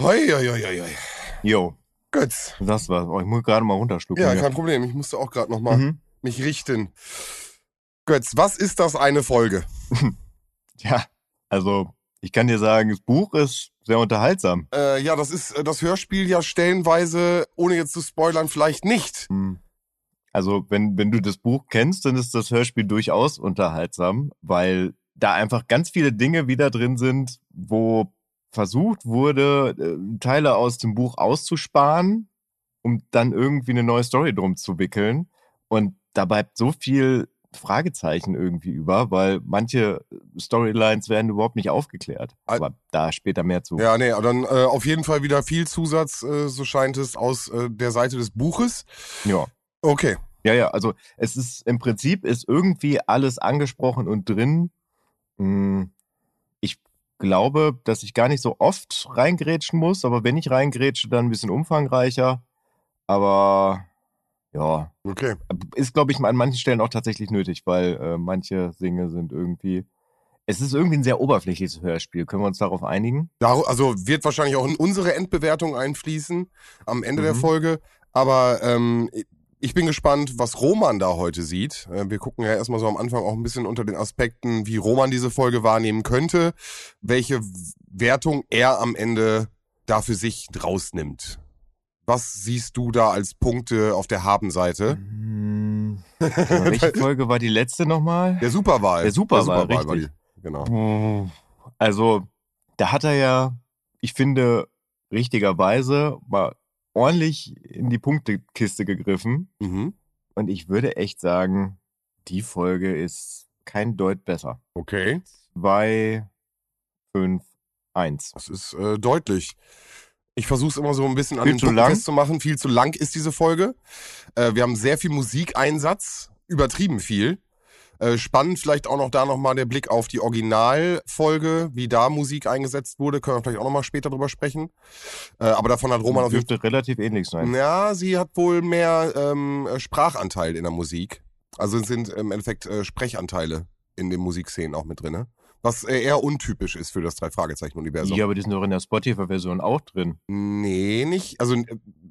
Hoi, hoi, hoi, hoi. Jo, Götz. das war's. Oh, ich muss gerade mal runterschlucken. Ja, hier. kein Problem. Ich musste auch gerade nochmal Mhm. mich richten. Götz, was ist das eine Folge? Ja, also ich kann dir sagen, das Buch ist sehr unterhaltsam. Äh, ja, das ist äh, das Hörspiel ja stellenweise, ohne jetzt zu spoilern, vielleicht nicht. Hm. Also wenn, wenn du das Buch kennst, dann ist das Hörspiel durchaus unterhaltsam, weil da einfach ganz viele Dinge wieder drin sind, wo versucht wurde, äh, Teile aus dem Buch auszusparen, um dann irgendwie eine neue Story drum zu wickeln. Und da bleibt so viel Fragezeichen irgendwie über, weil manche Storylines werden überhaupt nicht aufgeklärt. Aber da später mehr zu. Ja, nee, aber dann äh, auf jeden Fall wieder viel Zusatz, äh, so scheint es, aus äh, der Seite des Buches. ja. Okay. Ja, ja, also es ist im Prinzip ist irgendwie alles angesprochen und drin. Hm, Ich glaube, dass ich gar nicht so oft reingrätschen muss, aber wenn ich reingrätsche, dann ein bisschen umfangreicher. Aber ja, Okay. ist, glaube ich, an manchen Stellen auch tatsächlich nötig, weil äh, manche Dinge sind irgendwie. Es ist irgendwie ein sehr oberflächliches Hörspiel. Können wir uns darauf einigen? Dar also wird wahrscheinlich auch in unsere Endbewertung einfließen am Ende der Mhm. Folge. Aber ähm, ich bin gespannt, was Roman da heute sieht. Äh, wir gucken ja erstmal so am Anfang auch ein bisschen unter den Aspekten, wie Roman diese Folge wahrnehmen könnte, welche Wertung er am Ende da für sich rausnimmt. Was siehst du da als Punkte auf der Habenseite? Hm, welche Folge war die letzte nochmal? Der Superwahl. Der Superwahl, war richtig. die. Genau. Also, da hat er ja, ich finde, richtigerweise mal ordentlich in die Punktekiste gegriffen. Mhm. Und ich würde echt sagen, die Folge ist kein Deut besser. Okay. 2, 5, 1. Das ist äh, deutlich. Ich versuche es immer so ein bisschen an Viel den zu Punkten festzumachen. Viel zu lang ist diese Folge. Äh, wir haben sehr viel Musikeinsatz, übertrieben viel. Äh, spannend vielleicht auch noch da nochmal der Blick auf die Originalfolge, wie da Musik eingesetzt wurde. Können wir vielleicht auch nochmal später drüber sprechen. Äh, aber davon hat Roman auf jeden dürfte relativ ähnlich sein. Ja, sie hat wohl mehr ähm, äh, Sprachanteil in der Musik. Also es sind im Endeffekt äh, Sprechanteile in den Musikszenen auch mit drin. Was äh, eher untypisch ist für das Drei-Fragezeichen-Universum. Ja, aber die sind doch in der Spotify-Version auch drin. Nee, nicht. Also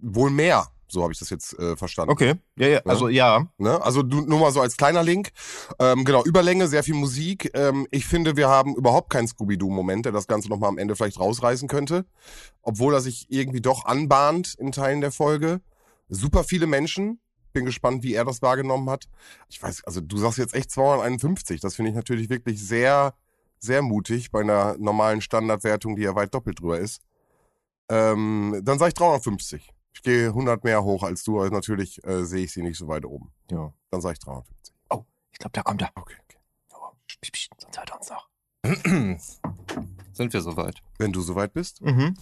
wohl mehr. So habe ich das jetzt äh, verstanden. Okay. Ja, ja, also ja. Ne? Also du, nur mal so als kleiner Link. Ähm, genau, Überlänge, sehr viel Musik. Ähm, ich finde, wir haben überhaupt keinen Scooby-Doo-Moment, der das Ganze nochmal am Ende vielleicht rausreißen könnte. Obwohl er sich irgendwie doch anbahnt in Teilen der Folge. Super viele Menschen. Bin gespannt, wie er das wahrgenommen hat. Ich weiß, also du sagst jetzt echt 251. Das finde ich natürlich wirklich sehr, sehr mutig bei einer normalen Standardwertung, die ja weit doppelt drüber ist. Ähm, dann sage ich 350. Ich gehe 100 mehr hoch als du, also natürlich äh, sehe ich sie nicht so weit oben. ja. Dann sage ich 350. Ich glaube, da kommt er. Okay, okay. Psst, psst, Sonst hört er uns noch. Sind wir soweit? Wenn du soweit bist. Mhm.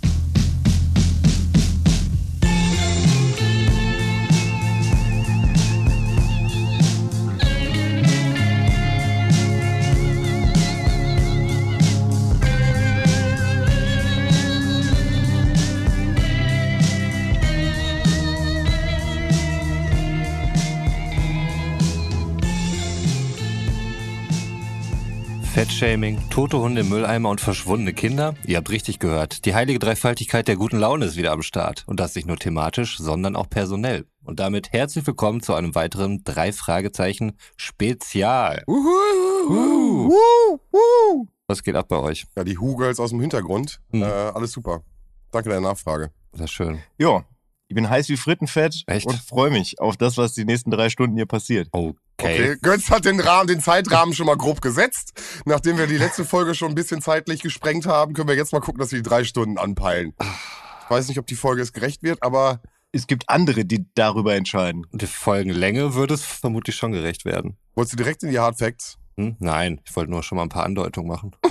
Fettshaming, tote Hunde im Mülleimer und verschwundene Kinder? Ihr habt richtig gehört. Die heilige Dreifaltigkeit der guten Laune ist wieder am Start. Und das nicht nur thematisch, sondern auch personell. Und damit herzlich willkommen zu einem weiteren drei Fragezeichen Spezial. Uhu, uh, uh. Was geht ab bei euch? Ja, die Hu-Girls aus dem Hintergrund. Hm. Äh, alles super. Danke der Nachfrage. Das ist schön. Ja, ich bin heiß wie Frittenfett Echt? und freue mich auf das, was die nächsten drei Stunden hier passiert. Okay. Okay. Götz hat den Rahmen, den Zeitrahmen schon mal grob gesetzt. Nachdem wir die letzte Folge schon ein bisschen zeitlich gesprengt haben, können wir jetzt mal gucken, dass wir die drei Stunden anpeilen. Ich weiß nicht, ob die Folge es gerecht wird, aber Es gibt andere, die darüber entscheiden. Die Folgenlänge würde es vermutlich schon gerecht werden. wolltest du direkt in die Hard Facts? Hm? Nein, ich wollte nur schon mal ein paar Andeutungen machen.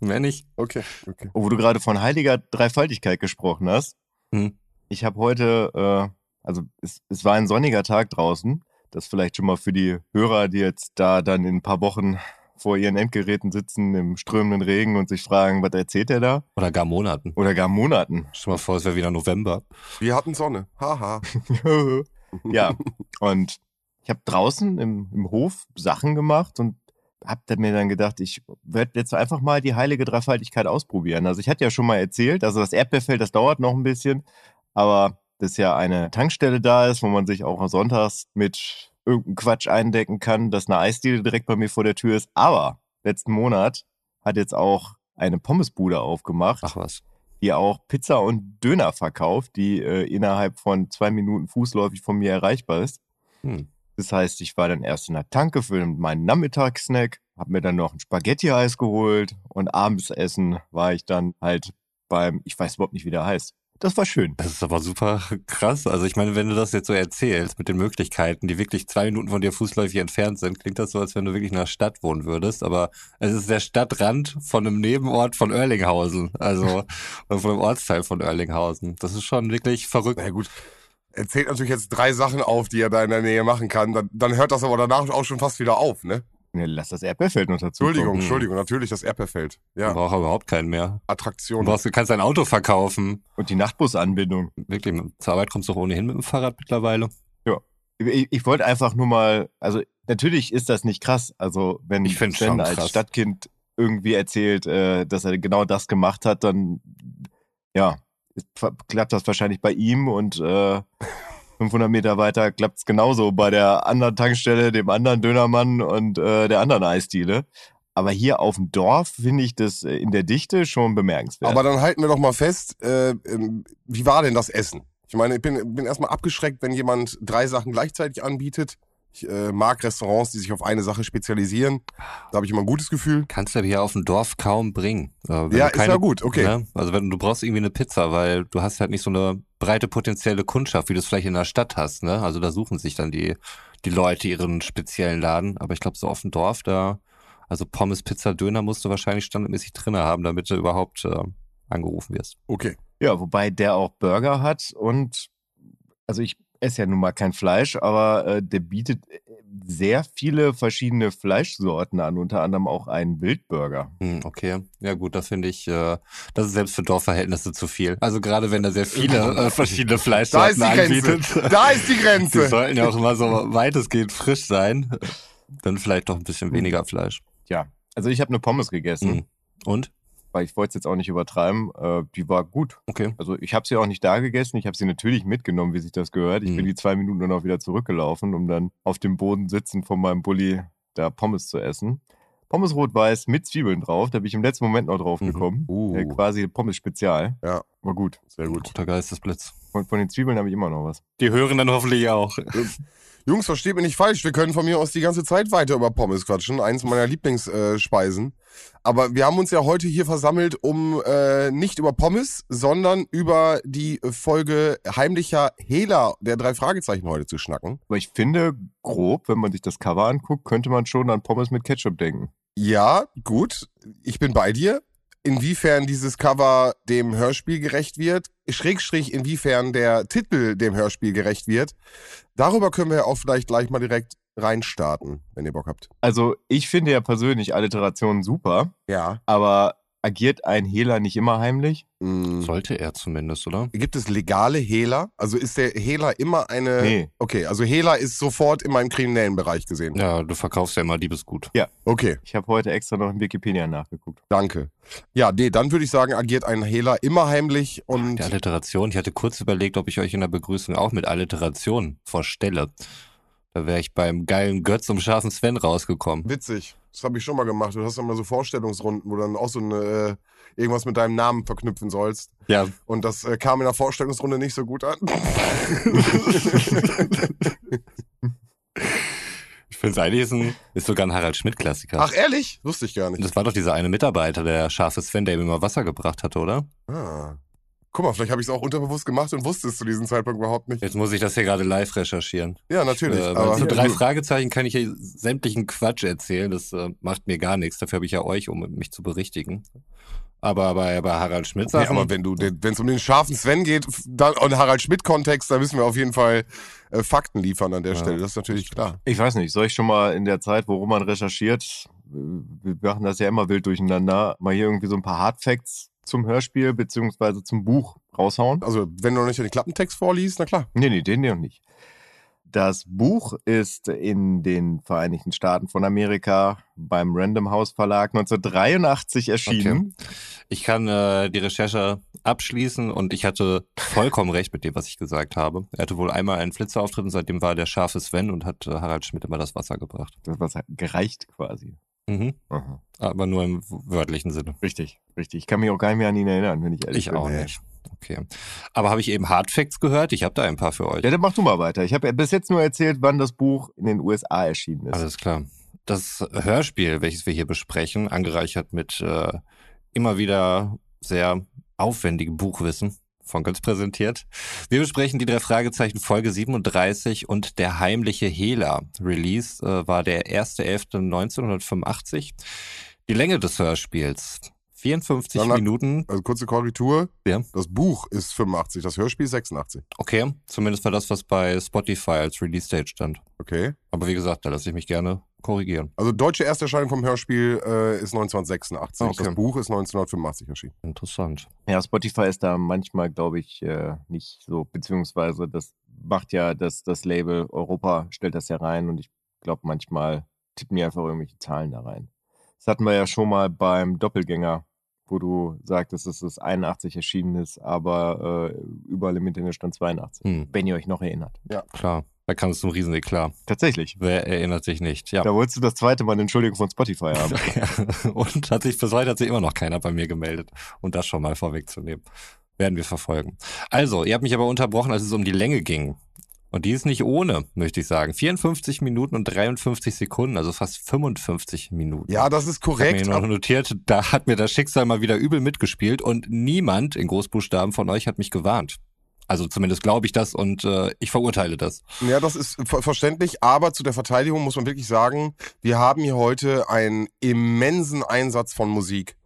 Mehr nicht. Okay, okay. Oh, wo du gerade von heiliger Dreifaltigkeit gesprochen hast. Hm. Ich habe heute, äh, also es, es war ein sonniger Tag draußen. Das vielleicht schon mal für die Hörer, die jetzt da dann in ein paar Wochen vor ihren Endgeräten sitzen im strömenden Regen und sich fragen, was erzählt er da? Oder gar Monaten. Oder gar Monaten. Stell mal vor, es wäre wieder November. Wir hatten Sonne. Haha. ja, und ich habe draußen im, im Hof Sachen gemacht und habe mir dann gedacht, ich werde jetzt einfach mal die heilige Dreifaltigkeit ausprobieren. Also ich hatte ja schon mal erzählt, also das Erdbeerfeld, das dauert noch ein bisschen, aber dass ja eine Tankstelle da ist, wo man sich auch sonntags mit irgendeinem Quatsch eindecken kann, dass eine Eisdiele direkt bei mir vor der Tür ist. Aber letzten Monat hat jetzt auch eine Pommesbude aufgemacht. Ach was. Die auch Pizza und Döner verkauft, die äh, innerhalb von zwei Minuten fußläufig von mir erreichbar ist. Hm. Das heißt, ich war dann erst in der Tanke für meinen Nachmittagssnack, habe mir dann noch ein Spaghetti-Eis geholt und abends essen war ich dann halt beim, ich weiß überhaupt nicht, wie der heißt. Das war schön. Das ist aber super krass. Also ich meine, wenn du das jetzt so erzählst mit den Möglichkeiten, die wirklich zwei Minuten von dir fußläufig entfernt sind, klingt das so, als wenn du wirklich in einer Stadt wohnen würdest. Aber es ist der Stadtrand von einem Nebenort von Erlinghausen. Also von einem Ortsteil von Erlinghausen. Das ist schon wirklich verrückt. Na gut. Er zählt natürlich jetzt drei Sachen auf, die er da in der Nähe machen kann. Dann, dann hört das aber danach auch schon fast wieder auf, ne? Ja, lass das Erdbeerfeld noch dazu. Entschuldigung, kommen. Entschuldigung, natürlich das Erdbeerfeld. Ja. Du brauchst überhaupt keinen mehr. Attraktion. Du, brauchst, du kannst dein Auto verkaufen. Und die Nachtbusanbindung. Wirklich, zur Arbeit kommst du doch ohnehin mit dem Fahrrad mittlerweile. Ja. Ich, ich wollte einfach nur mal, also natürlich ist das nicht krass. Also wenn ich Sven als. Stadtkind irgendwie erzählt, äh, dass er genau das gemacht hat, dann ja, klappt das wahrscheinlich bei ihm und äh, 500 Meter weiter klappt es genauso bei der anderen Tankstelle, dem anderen Dönermann und äh, der anderen Eisdiele. Aber hier auf dem Dorf finde ich das äh, in der Dichte schon bemerkenswert. Aber dann halten wir doch mal fest, äh, ähm, wie war denn das Essen? Ich meine, ich bin, bin erstmal abgeschreckt, wenn jemand drei Sachen gleichzeitig anbietet. Ich äh, mag Restaurants, die sich auf eine Sache spezialisieren. Da habe ich immer ein gutes Gefühl. Kannst du aber hier auf dem Dorf kaum bringen. Äh, ja, keine, ist ja gut, okay. Ne? Also wenn du brauchst irgendwie eine Pizza, weil du hast halt nicht so eine breite potenzielle Kundschaft, wie du es vielleicht in der Stadt hast. Ne? Also da suchen sich dann die, die Leute ihren speziellen Laden. Aber ich glaube, so auf dem Dorf, da, also Pommes, Pizza, Döner musst du wahrscheinlich standardmäßig drin haben, damit du überhaupt äh, angerufen wirst. Okay. Ja, wobei der auch Burger hat und also ich esse ja nun mal kein Fleisch, aber äh, der bietet äh, sehr viele verschiedene Fleischsorten an, unter anderem auch einen Wildburger. Hm, okay, ja gut, das finde ich, äh, das ist selbst für Dorfverhältnisse zu viel. Also gerade wenn er sehr viele äh, verschiedene Fleischsorten da anbietet. Da ist die Grenze. Die sollten ja auch immer so weitestgehend frisch sein. Dann vielleicht doch ein bisschen hm. weniger Fleisch. Ja, also ich habe eine Pommes gegessen. Hm. Und? Weil ich wollte es jetzt auch nicht übertreiben. Äh, die war gut. Okay. Also ich habe sie auch nicht da gegessen. Ich habe sie natürlich mitgenommen, wie sich das gehört. Ich mhm. bin die zwei Minuten dann auch wieder zurückgelaufen, um dann auf dem Boden sitzen von meinem Bulli da Pommes zu essen. Pommes rot-weiß mit Zwiebeln drauf. Da bin ich im letzten Moment noch drauf mhm. gekommen. Uh. Äh, quasi Pommes Spezial. Ja. War gut. Sehr gut. Guter Geistesblitz. Und von den Zwiebeln habe ich immer noch was. Die hören dann hoffentlich auch. Jungs, versteht mich nicht falsch. Wir können von mir aus die ganze Zeit weiter über Pommes quatschen. Eins meiner Lieblingsspeisen. Aber wir haben uns ja heute hier versammelt, um äh, nicht über Pommes, sondern über die Folge heimlicher Hehler der drei Fragezeichen heute zu schnacken. Aber ich finde, grob, wenn man sich das Cover anguckt, könnte man schon an Pommes mit Ketchup denken. Ja, gut. Ich bin bei dir inwiefern dieses Cover dem Hörspiel gerecht wird, Schrägstrich, inwiefern der Titel dem Hörspiel gerecht wird. Darüber können wir auch vielleicht gleich mal direkt reinstarten, wenn ihr Bock habt. Also ich finde ja persönlich Alliterationen super. Ja. Aber agiert ein Hehler nicht immer heimlich? Mm. Sollte er zumindest, oder? Gibt es legale Hehler? Also ist der Hehler immer eine. Nee. Okay, also Hehler ist sofort in meinem kriminellen Bereich gesehen. Ja, du verkaufst ja immer Liebesgut. Ja. Okay. Ich habe heute extra noch in Wikipedia nachgeguckt. Danke. Ja, nee, dann würde ich sagen, agiert ein Hehler immer heimlich und. Die Alliteration, ich hatte kurz überlegt, ob ich euch in der Begrüßung auch mit Alliteration vorstelle. Da wäre ich beim geilen Götz und scharfen Sven rausgekommen. Witzig. Das habe ich schon mal gemacht. Du hast immer so Vorstellungsrunden, wo du dann auch so eine, äh, irgendwas mit deinem Namen verknüpfen sollst. Ja. Und das äh, kam in der Vorstellungsrunde nicht so gut an. ich finde es eigentlich ist, ein, ist sogar ein Harald Schmidt-Klassiker. Ach, ehrlich? Wusste ich gar nicht. Das war doch dieser eine Mitarbeiter, der scharfe Sven, der ihm immer Wasser gebracht hatte, oder? Ah. Guck mal, vielleicht habe ich es auch unterbewusst gemacht und wusste es zu diesem Zeitpunkt überhaupt nicht. Jetzt muss ich das hier gerade live recherchieren. Ja, natürlich. Äh, aber zu drei Fragezeichen kann ich hier sämtlichen Quatsch erzählen. Das äh, macht mir gar nichts. Dafür habe ich ja euch, um mich zu berichtigen. Aber bei, bei Harald Schmidt. Nee, aber wenn du, wenn es um den scharfen Sven geht dann, und Harald Schmidt-Kontext, da müssen wir auf jeden Fall äh, Fakten liefern an der ja. Stelle. Das ist natürlich klar. Ich weiß nicht, soll ich schon mal in der Zeit, worum man recherchiert, wir machen das ja immer wild durcheinander, mal hier irgendwie so ein paar Hardfacts zum Hörspiel beziehungsweise zum Buch raushauen. Also, wenn du noch nicht den Klappentext vorliest, na klar. Nee, nee, den noch nicht. Das Buch ist in den Vereinigten Staaten von Amerika beim Random House Verlag 1983 erschienen. Okay. Ich kann äh, die Recherche abschließen und ich hatte vollkommen recht mit dem, was ich gesagt habe. Er hatte wohl einmal einen Flitzerauftritt und seitdem war der scharfe Sven und hat äh, Harald Schmidt immer das Wasser gebracht. Das Wasser gereicht quasi. Mhm. Aha. Aber nur im wörtlichen Sinne. Richtig, richtig. Ich kann mich auch gar nicht mehr an ihn erinnern, wenn ich ehrlich Ich bin. auch Nee. nicht. Okay. Aber habe ich eben Hardfacts gehört? Ich habe da ein paar für euch. Ja, dann mach du mal weiter. Ich habe bis jetzt nur erzählt, wann das Buch in den USA erschienen ist. Alles klar. Das Hörspiel, welches wir hier besprechen, angereichert mit äh, immer wieder sehr aufwendigem Buchwissen von Götz präsentiert. Wir besprechen die drei Fragezeichen Folge 37 und der heimliche Hehler. Release äh, war der 1.11.1985. Die Länge des Hörspiels 54 Dann hat- Minuten. Also kurze Korrektur. Ja. Das Buch ist 85, das Hörspiel 86. Okay, zumindest war das, was bei Spotify als Release Date stand. Okay. Aber wie gesagt, da lasse ich mich gerne korrigieren. Also deutsche Ersterscheinung vom Hörspiel äh, ist 1986. Okay. Das Buch ist 1985 erschienen. Interessant. Ja, Spotify ist da manchmal, glaube ich, äh, nicht so, beziehungsweise das macht ja das, das Label Europa, stellt das ja rein und ich glaube, manchmal tippen die einfach irgendwelche Zahlen da rein. Das hatten wir ja schon mal beim Doppelgänger, wo du sagtest, dass es 81 erschienen ist, aber äh, überall im Internet stand 82. Hm, Wenn ihr euch noch erinnert. klar. Da kam es zum Rieseneklat. Tatsächlich. Wer erinnert sich nicht? Ja. Da wolltest du das zweite Mal eine Entschuldigung von Spotify haben. Und hat sich bis heute hat sich immer noch keiner bei mir gemeldet. Und das schon mal vorwegzunehmen. Werden wir verfolgen. Also, ihr habt mich aber unterbrochen, als es um die Länge ging. Und die ist nicht ohne, möchte ich sagen. 54 Minuten und 53 Sekunden, also fast 55 Minuten. Ja, das ist Ich habe korrekt. mir noch notiert, da hat mir das Schicksal mal wieder übel mitgespielt und niemand in Großbuchstaben von euch hat mich gewarnt. Also zumindest glaube ich das und äh, ich verurteile das. Ja, das ist ver verständlich, aber zu der Verteidigung muss man wirklich sagen, wir haben hier heute einen immensen Einsatz von Musik.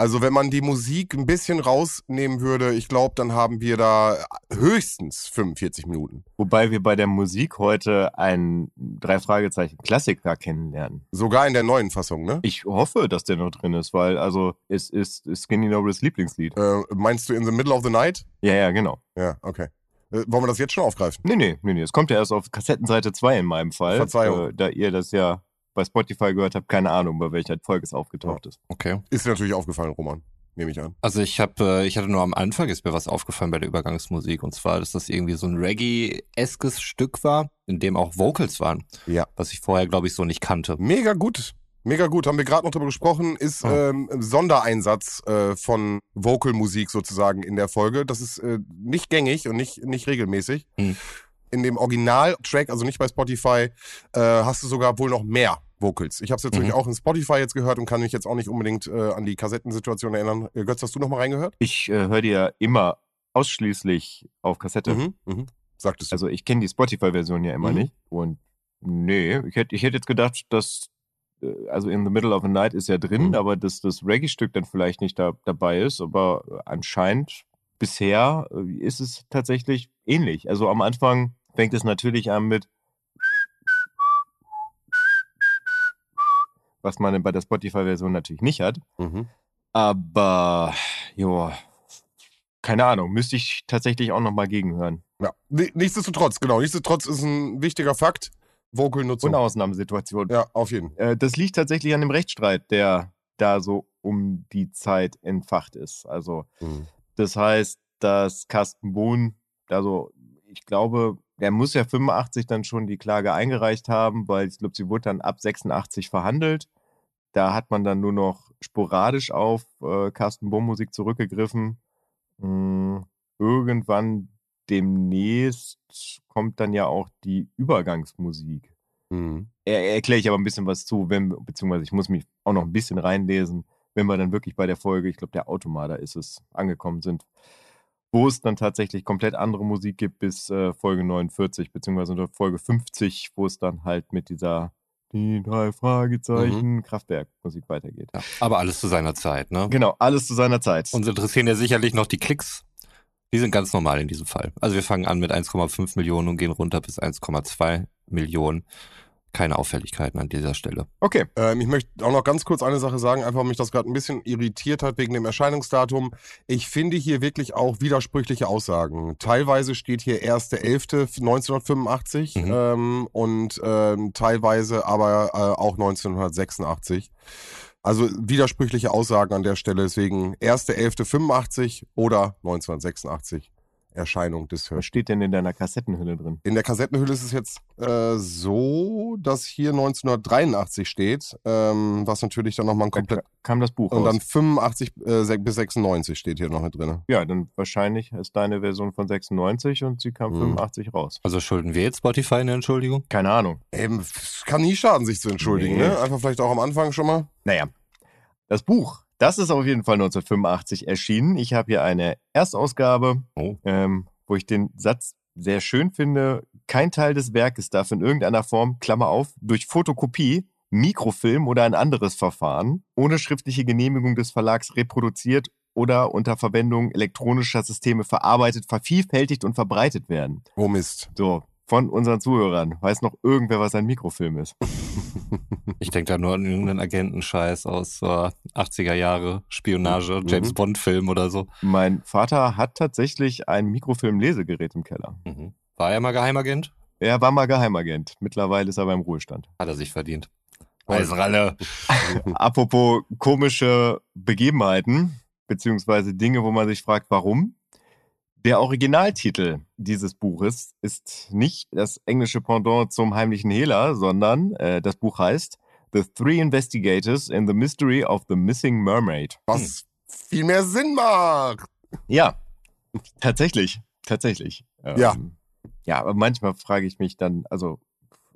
Also wenn man die Musik ein bisschen rausnehmen würde, ich glaube, dann haben wir da höchstens 45 Minuten. Wobei wir bei der Musik heute einen drei Fragezeichen Klassiker kennenlernen. Sogar in der neuen Fassung, ne? Ich hoffe, dass der noch drin ist, weil also es ist Skinny Nobles Lieblingslied. Äh, meinst du In the Middle of the Night? Ja, ja, genau. Ja, okay. Äh, wollen wir das jetzt schon aufgreifen? Nee, nee, nee, nee. Es kommt ja erst auf Kassettenseite 2 in meinem Fall. Verzeihung. Äh, da ihr das ja bei Spotify gehört habt, keine Ahnung, bei welcher Folge es aufgetaucht ist. Okay. Ist dir natürlich aufgefallen, Roman. Nehme ich an. Also ich habe, äh, ich hatte nur am Anfang ist mir was aufgefallen bei der Übergangsmusik und zwar, dass das irgendwie so ein Reggae-eskes Stück war, in dem auch Vocals waren. Ja. Was ich vorher, glaube ich, so nicht kannte. Mega gut. Mega gut. Haben wir gerade noch drüber gesprochen. Ist Oh. ähm, Sondereinsatz äh, von Vocalmusik sozusagen in der Folge. Das ist äh, nicht gängig und nicht, nicht regelmäßig. Hm. In dem Original-Track, also nicht bei Spotify, äh, hast du sogar wohl noch mehr Vocals. Ich habe es jetzt Mhm. auch in Spotify jetzt gehört und kann mich jetzt auch nicht unbedingt äh, an die Kassettensituation erinnern. Äh, Götz, hast du noch mal reingehört? Ich äh, höre die ja immer ausschließlich auf Kassette. Mhm. Mhm. Sagtest du. Also ich kenne die Spotify-Version ja immer Mhm. nicht. Und nee, ich hätte ich hätt jetzt gedacht, dass, äh, also in the middle of the night ist ja drin, Mhm. aber dass das Reggae-Stück dann vielleicht nicht da, dabei ist. Aber anscheinend bisher äh, ist es tatsächlich ähnlich. Also am Anfang fängt es natürlich an mit was man bei der Spotify-Version natürlich nicht hat. Mhm. Aber, ja, keine Ahnung, müsste ich tatsächlich auch nochmal gegenhören. Ja. Ni- Nichtsdestotrotz, genau. Nichtsdestotrotz ist ein wichtiger Fakt. Vocalnutzung. Und Ausnahmesituation. Ja, auf jeden. Äh, das liegt tatsächlich an dem Rechtsstreit, der da so um die Zeit entfacht ist. Also, Mhm. das heißt, dass Carsten Bohn, also ich glaube, der muss ja 85 dann schon die Klage eingereicht haben, weil ich glaube, sie wurde dann ab 86 verhandelt. Da hat man dann nur noch sporadisch auf äh, Carsten Bohn Musik zurückgegriffen. Mm, irgendwann demnächst kommt dann ja auch die Übergangsmusik. Mhm. Er, erkläre ich aber ein bisschen was zu, wenn, beziehungsweise ich muss mich auch noch ein bisschen reinlesen, wenn wir dann wirklich bei der Folge, ich glaube, der Automata ist es, angekommen sind, wo es dann tatsächlich komplett andere Musik gibt bis äh, Folge 49, beziehungsweise unter Folge 50, wo es dann halt mit dieser die drei Fragezeichen Kraftwerk-Musik weitergeht. Ja. Aber alles zu seiner Zeit, ne? Genau, alles zu seiner Zeit. Uns interessieren ja sicherlich noch die Klicks. Die sind ganz normal in diesem Fall. Also wir fangen an mit 1,5 Millionen und gehen runter bis 1,2 Millionen. Keine Auffälligkeiten an dieser Stelle. Okay. Ähm, ich möchte auch noch ganz kurz eine Sache sagen, einfach weil mich das gerade ein bisschen irritiert hat wegen dem Erscheinungsdatum. Ich finde hier wirklich auch widersprüchliche Aussagen. Teilweise steht hier 1.11.1985 Mhm. ähm, und ähm, teilweise aber äh, auch 1986. Also widersprüchliche Aussagen an der Stelle, deswegen 1.11.85 oder 1986 Erscheinung des Was Hörspiels. steht denn in deiner Kassettenhülle drin? In der Kassettenhülle ist es jetzt äh, so, dass hier 1983 steht, ähm, was natürlich dann nochmal ein Da komplett. ka- kam das Buch Und raus. dann 85 äh, bis 96 steht hier noch mit drin. ja, dann wahrscheinlich ist deine Version von 96 und sie kam Mhm. 85 raus. Also schulden wir jetzt Spotify eine Entschuldigung? Keine Ahnung. Eben, es kann nie schaden, sich zu entschuldigen, Nee. ne? Einfach vielleicht auch am Anfang schon mal. Naja, das Buch, das ist auf jeden Fall 1985 erschienen. Ich habe hier eine Erstausgabe, Oh. ähm, wo ich den Satz sehr schön finde. Kein Teil des Werkes darf in irgendeiner Form, Klammer auf, durch Fotokopie, Mikrofilm oder ein anderes Verfahren ohne schriftliche Genehmigung des Verlags reproduziert oder unter Verwendung elektronischer Systeme verarbeitet, vervielfältigt und verbreitet werden. Oh Mist. So, von unseren Zuhörern. Weiß noch irgendwer, was ein Mikrofilm ist? Ich denke da nur an irgendeinen Agentenscheiß aus äh, 80er Jahre, Spionage, Mhm. James Bond-Film oder so. Mein Vater hat tatsächlich ein Mikrofilm-Lesegerät im Keller. Mhm. War er mal Geheimagent? Er war mal Geheimagent. Mittlerweile ist er beim Ruhestand. Hat er sich verdient. Toll. Eisenralle. Apropos komische Begebenheiten, beziehungsweise Dinge, wo man sich fragt, warum. Der Originaltitel dieses Buches ist nicht das englische Pendant zum heimlichen Hehler, sondern äh, das Buch heißt The Three Investigators in the Mystery of the Missing Mermaid. Was viel mehr Sinn macht. Ja, tatsächlich, tatsächlich. Ja. Ähm, Ja, aber manchmal frage ich mich dann, also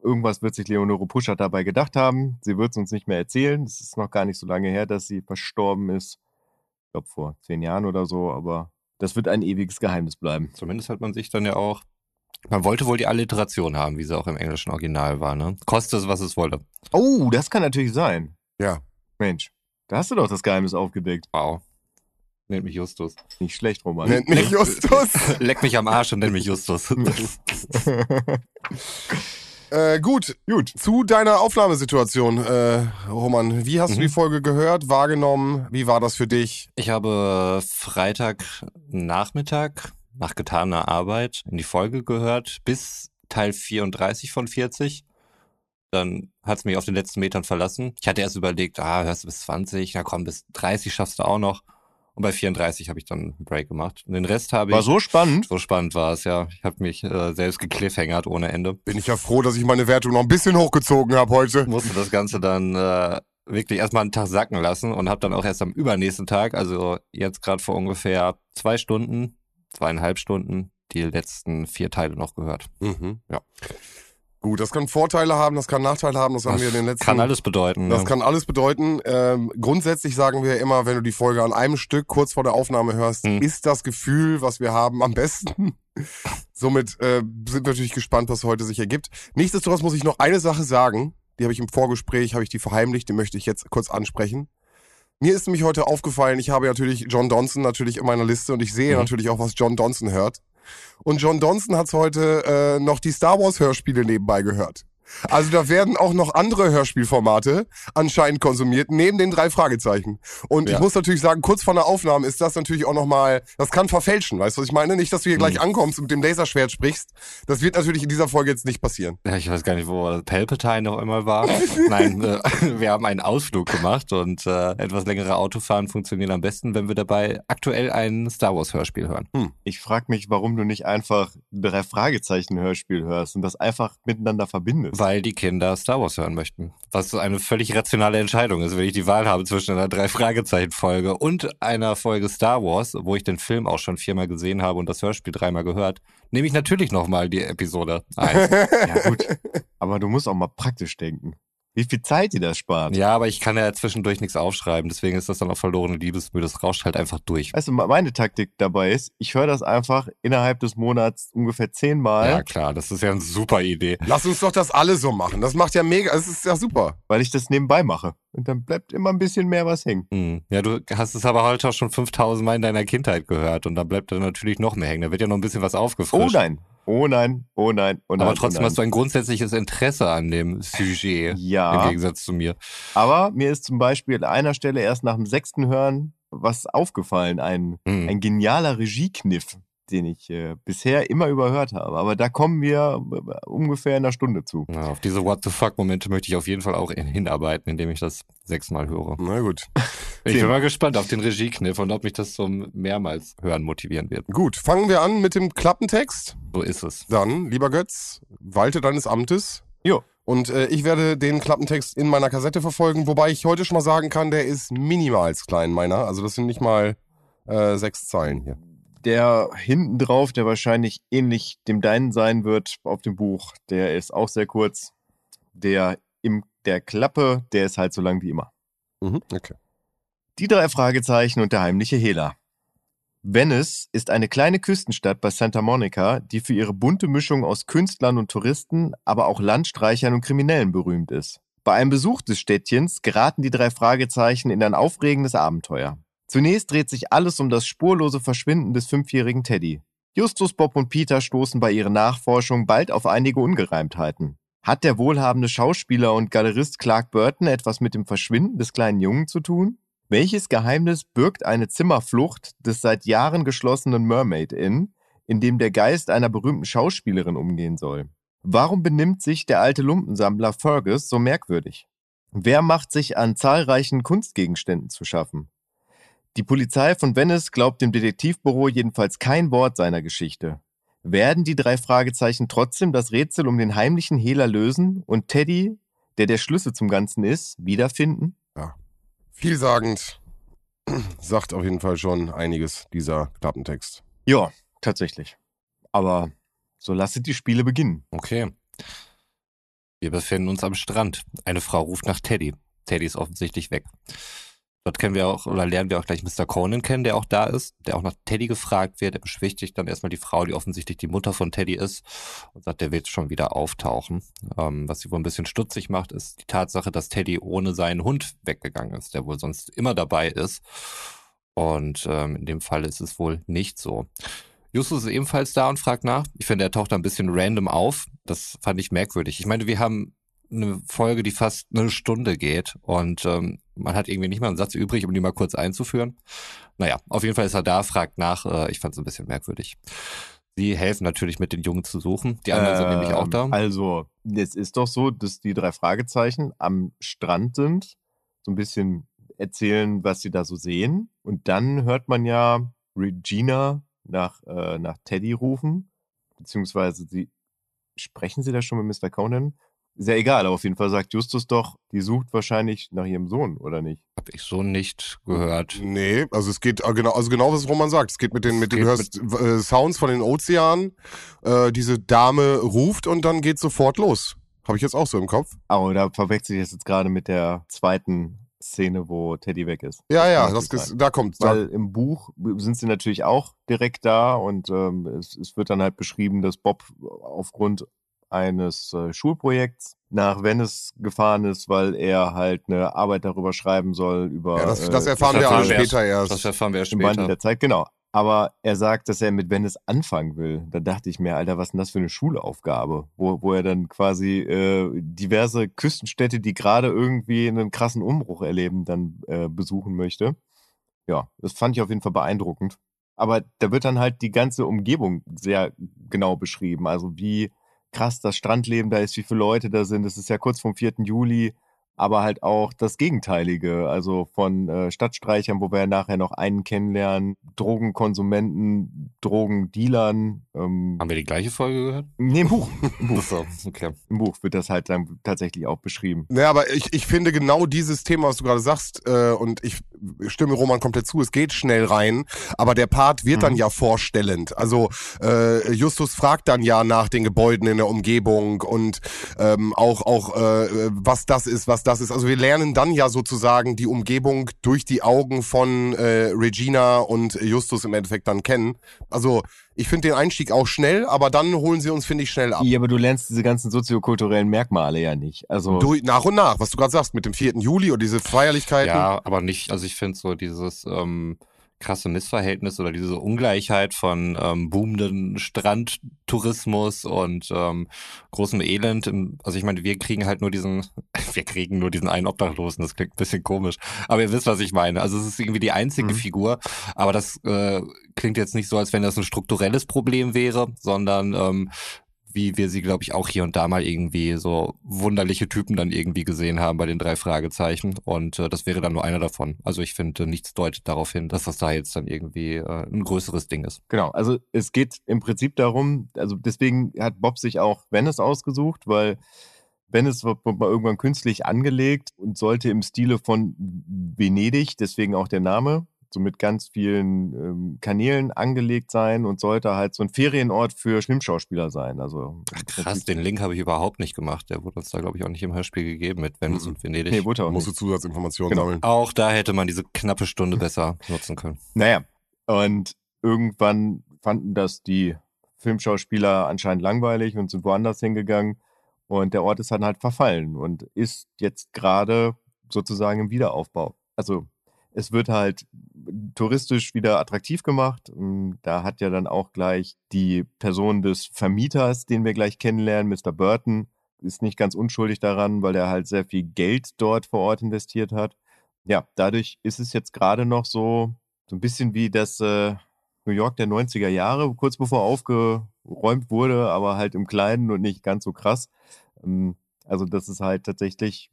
irgendwas wird sich Leonore Puschert dabei gedacht haben. Sie wird es uns nicht mehr erzählen. Es ist noch gar nicht so lange her, dass sie verstorben ist. Ich glaube vor zehn Jahren oder so, aber das wird ein ewiges Geheimnis bleiben. Zumindest hat man sich dann ja auch. Man wollte wohl die Alliteration haben, wie sie auch im englischen Original war, ne? Koste es, was es wolle. Oh, das kann natürlich sein. Ja. Mensch, da hast du doch das Geheimnis aufgedeckt. Wow. Nennt mich Justus. Nicht schlecht, Roman. Nennt mich Justus. Leck mich am Arsch und nenn mich Justus. äh, gut, Gut. zu deiner Aufnahmesituation, äh, Roman. Wie hast du Mhm. die Folge gehört, wahrgenommen? Wie war das für dich? Ich habe Freitagnachmittag nach getaner Arbeit in die Folge gehört, bis Teil 34 von 40. Dann hat es mich auf den letzten Metern verlassen. Ich hatte erst überlegt, ah, hörst du bis 20, na komm, bis 30 schaffst du auch noch. Und bei 34 habe ich dann einen Break gemacht. Und den Rest habe War ich. so spannend. so spannend war es, ja. Ich habe mich äh, selbst gekliffhängert ohne Ende. Bin ich ja froh, dass ich meine Wertung noch ein bisschen hochgezogen habe heute. musste das Ganze dann äh, wirklich erstmal einen Tag sacken lassen und habe dann auch erst am übernächsten Tag, also jetzt gerade vor ungefähr zwei Stunden, zweieinhalb Stunden, die letzten vier Teile noch gehört. Mhm. Ja. Gut, das kann Vorteile haben, das kann Nachteile haben, das haben wir in den letzten Kann alles bedeuten. Das ne? kann alles bedeuten. Ähm, grundsätzlich sagen wir immer, wenn du die Folge an einem Stück kurz vor der Aufnahme hörst, Mhm. ist das Gefühl, was wir haben, am besten. Somit äh, sind wir natürlich gespannt, was heute sich ergibt. Nichtsdestotrotz muss ich noch eine Sache sagen. Die habe ich im Vorgespräch, habe ich die verheimlicht, die möchte ich jetzt kurz ansprechen. Mir ist nämlich heute aufgefallen, ich habe natürlich John Donson natürlich in meiner Liste und ich sehe Mhm. natürlich auch, was John Donson hört. Und John Donson hat heute äh, noch die Star Wars Hörspiele nebenbei gehört. Also da werden auch noch andere Hörspielformate anscheinend konsumiert, neben den drei Fragezeichen. Und Ja. ich muss natürlich sagen, kurz vor der Aufnahme ist das natürlich auch nochmal, das kann verfälschen, weißt du, was ich meine? Nicht, dass du hier gleich Mhm. ankommst und mit dem Laserschwert sprichst. Das wird natürlich in dieser Folge jetzt nicht passieren. Ja, ich weiß gar nicht, wo Palpatine noch immer war. Nein, äh, wir haben einen Ausflug gemacht und äh, etwas längere Autofahren funktionieren am besten, wenn wir dabei aktuell ein Star Wars Hörspiel hören. Ich frage mich, warum du nicht einfach drei Fragezeichen Hörspiel hörst und das einfach miteinander verbindest. Weil die Kinder Star Wars hören möchten. Was eine völlig rationale Entscheidung ist, wenn ich die Wahl habe zwischen einer Drei-Fragezeichen-Folge und einer Folge Star Wars, wo ich den Film auch schon viermal gesehen habe und das Hörspiel dreimal gehört, nehme ich natürlich nochmal die Episode ein. Ja, gut. Aber du musst auch mal praktisch denken. Wie viel Zeit dir das spart. ja, aber ich kann ja zwischendurch nichts aufschreiben, deswegen ist das dann auch verlorene Liebesmühe. Das rauscht halt einfach durch. Weißt du, meine Taktik dabei ist, ich höre das einfach innerhalb des Monats ungefähr zehnmal, Ja, klar, das ist ja eine super Idee. Lass uns doch das alle so machen. Das macht ja mega, es ist ja super. weil ich das nebenbei mache. Und dann bleibt immer ein bisschen mehr was hängen. Hm. Ja, du hast es aber heute auch schon 5000 Mal in deiner Kindheit gehört und da bleibt dann natürlich noch mehr hängen. Da wird ja noch ein bisschen was Oh aufgefrischt. nein, Oh nein, oh nein, oh nein. Aber trotzdem oh nein. hast du ein grundsätzliches Interesse an dem Sujet. Ja. Im Gegensatz zu mir. Aber mir ist zum Beispiel an einer Stelle erst nach dem sechsten Hören was aufgefallen. Ein, Hm. ein genialer Regiekniff, den ich äh, bisher immer überhört habe. Aber da kommen wir äh, ungefähr in einer Stunde zu. Ja, auf diese What the fuck-Momente möchte ich auf jeden Fall auch hinarbeiten, indem ich das sechsmal höre. Na gut. Ich bin mal gespannt auf den Regiekniff und ob mich das zum mehrmals hören motivieren wird. Gut, fangen wir an mit dem Klappentext. So ist es. Dann, lieber Götz, walte deines Amtes. Jo. Und äh, ich werde den Klappentext in meiner Kassette verfolgen, wobei ich heute schon mal sagen kann, der ist minimals klein, meiner. Also das sind nicht mal äh, sechs Zeilen hier. Der hinten drauf, der wahrscheinlich ähnlich dem deinen sein wird auf dem Buch, der ist auch sehr kurz. Der im der Klappe, der ist halt so lang wie immer. Mhm, okay. Die drei Fragezeichen und der heimliche Hehler. Venice ist eine kleine Küstenstadt bei Santa Monica, die für ihre bunte Mischung aus Künstlern und Touristen, aber auch Landstreichern und Kriminellen berühmt ist. Bei einem Besuch des Städtchens geraten die drei Fragezeichen in ein aufregendes Abenteuer. Zunächst dreht sich alles um das spurlose Verschwinden des fünfjährigen Teddy. Justus, Bob und Peter stoßen bei ihrer Nachforschung bald auf einige Ungereimtheiten. Hat der wohlhabende Schauspieler und Galerist Clark Burton etwas mit dem Verschwinden des kleinen Jungen zu tun? Welches Geheimnis birgt eine Zimmerflucht des seit Jahren geschlossenen Mermaid Inn, in dem der Geist einer berühmten Schauspielerin umgehen soll? Warum benimmt sich der alte Lumpensammler Fergus so merkwürdig? Wer macht sich an zahlreichen Kunstgegenständen zu schaffen? Die Polizei von Venice glaubt dem Detektivbüro jedenfalls kein Wort seiner Geschichte. Werden die drei Fragezeichen trotzdem das Rätsel um den heimlichen Hehler lösen und Teddy, der der Schlüssel zum Ganzen ist, wiederfinden? Vielsagend sagt auf jeden Fall schon einiges dieser Klappentext. Ja, tatsächlich. Aber so lasset die Spiele beginnen. Okay. Wir befinden uns am Strand. Eine Frau ruft nach Teddy. Teddy ist offensichtlich weg. Dort kennen wir auch, oder lernen wir auch gleich Mr. Conan kennen, der auch da ist, der auch nach Teddy gefragt wird. Er beschwichtigt dann erstmal die Frau, die offensichtlich die Mutter von Teddy ist und sagt, der wird schon wieder auftauchen. Ähm, was sie wohl ein bisschen stutzig macht, ist die Tatsache, dass Teddy ohne seinen Hund weggegangen ist, der wohl sonst immer dabei ist. Und ähm, in dem Fall ist es wohl nicht so. Justus ist ebenfalls da und fragt nach. Ich finde, er taucht da ein bisschen random auf. Das fand ich merkwürdig. Ich meine, wir haben eine Folge, die fast eine Stunde geht und ähm, man hat irgendwie nicht mal einen Satz übrig, um die mal kurz einzuführen. Naja, auf jeden Fall ist er da, fragt nach. Äh, ich fand es ein bisschen merkwürdig. Sie helfen natürlich mit den Jungen zu suchen. Die anderen sind nämlich auch da. Ähm, Also, es ist doch so, dass die drei Fragezeichen am Strand sind, so ein bisschen erzählen, was sie da so sehen. Und dann hört man ja Regina nach, äh, nach Teddy rufen, beziehungsweise sie sprechen sie da schon mit Mr. Conan? Ist ja egal, aber auf jeden Fall sagt Justus doch, die sucht wahrscheinlich nach ihrem Sohn, oder nicht? Hab ich so nicht gehört. Nee, also es geht genau, also genau was Roman sagt. Es geht mit den, mit den hörst, äh, Sounds von den Ozeanen. Äh, diese Dame ruft und dann geht sofort los. Habe ich jetzt auch so im Kopf. Oh, da verwechsel ich das jetzt gerade mit der zweiten Szene, wo Teddy weg ist. Ja, ja, das ist, da kommt. Da, Weil im Buch sind sie natürlich auch direkt da und ähm, es, es wird dann halt beschrieben, dass Bob aufgrund eines äh, Schulprojekts nach Venice gefahren ist, weil er halt eine Arbeit darüber schreiben soll, über ja, das, äh, das erfahren das wir erst- später erst. Das erfahren wir erst im Wandel später. der Zeit, genau. Aber er sagt, dass er mit Venice anfangen will. Da dachte ich mir, Alter, was ist denn das für eine Schulaufgabe? Wo, wo er dann quasi äh, diverse Küstenstädte, die gerade irgendwie einen krassen Umbruch erleben, dann äh, besuchen möchte. Ja, das fand ich auf jeden Fall beeindruckend. Aber da wird dann halt die ganze Umgebung sehr genau beschrieben. Also wie krass das Strandleben da ist, wie viele Leute da sind. Es ist ja kurz vom 4. Juli, aber halt auch das Gegenteilige. Also von äh, Stadtstreichern, wo wir ja nachher noch einen kennenlernen, Drogenkonsumenten, Drogendealern. Ähm, Haben wir die gleiche Folge gehört? nee, im Buch. Im Buch. So, okay. Im Buch wird das halt dann tatsächlich auch beschrieben. Ja, aber ich, ich finde genau dieses Thema, was du gerade sagst, äh, und ich stimme Roman komplett zu, es geht schnell rein, aber der Part wird dann Mhm. ja vorstellend. Also äh, Justus fragt dann ja nach den Gebäuden in der Umgebung und ähm, auch, auch äh, was das ist, was das ist. Also wir lernen dann ja sozusagen die Umgebung durch die Augen von äh, Regina und Justus im Endeffekt dann kennen. Also ich finde den Einstieg auch schnell, aber dann holen sie uns, finde ich, schnell ab. Ja, aber du lernst diese ganzen soziokulturellen Merkmale ja nicht. Also Durch, nach und nach, was du gerade sagst, mit dem 4. Juli und diese Feierlichkeiten. Ja, aber nicht, also ich finde so dieses ähm, krasse Missverhältnis oder diese Ungleichheit von ähm, boomenden Masstourismus und ähm, großem Elend. Also ich meine, wir kriegen halt nur diesen, wir kriegen nur diesen einen Obdachlosen, das klingt ein bisschen komisch. Aber ihr wisst, was ich meine. Also es ist irgendwie die einzige mhm. Figur, aber das äh, klingt jetzt nicht so, als wenn das ein strukturelles Problem wäre, sondern ähm, wie wir sie, glaube ich, auch hier und da mal irgendwie so wunderliche Typen dann irgendwie gesehen haben bei den drei Fragezeichen. Und äh, das wäre dann nur einer davon. Also ich finde, nichts deutet darauf hin, dass das da jetzt dann irgendwie äh, ein größeres Ding ist. Genau, also es geht im Prinzip darum, also deswegen hat Bob sich auch Venice ausgesucht, weil Venice wird mal irgendwann künstlich angelegt und sollte im Stile von Venedig, deswegen auch der Name, so mit ganz vielen ähm, Kanälen angelegt sein und sollte halt so ein Ferienort für Schwimmschauspieler sein. Also Ach, krass, den Link habe ich überhaupt nicht gemacht. Der wurde uns da, glaube ich, auch nicht im Hörspiel gegeben mit Venice mhm. und Venedig. Nee, wurde auch Musst du Zusatzinformationen genau. sammeln. Auch da hätte man diese knappe Stunde besser nutzen können. Naja, und irgendwann fanden das die Filmschauspieler anscheinend langweilig und sind woanders hingegangen. Und der Ort ist dann halt verfallen und ist jetzt gerade sozusagen im Wiederaufbau. Also es wird halt touristisch wieder attraktiv gemacht. Hm, da hat ja dann auch gleich die Person des Vermieters, den wir gleich kennenlernen, Mr. Burton, ist nicht ganz unschuldig daran, weil er halt sehr viel Geld dort vor Ort investiert hat. Ja, dadurch ist es jetzt gerade noch so, so ein bisschen wie das äh, New York der 90er Jahre, kurz bevor aufgeräumt wurde, aber halt im Kleinen und nicht ganz so krass. Ähm, also, dass es halt tatsächlich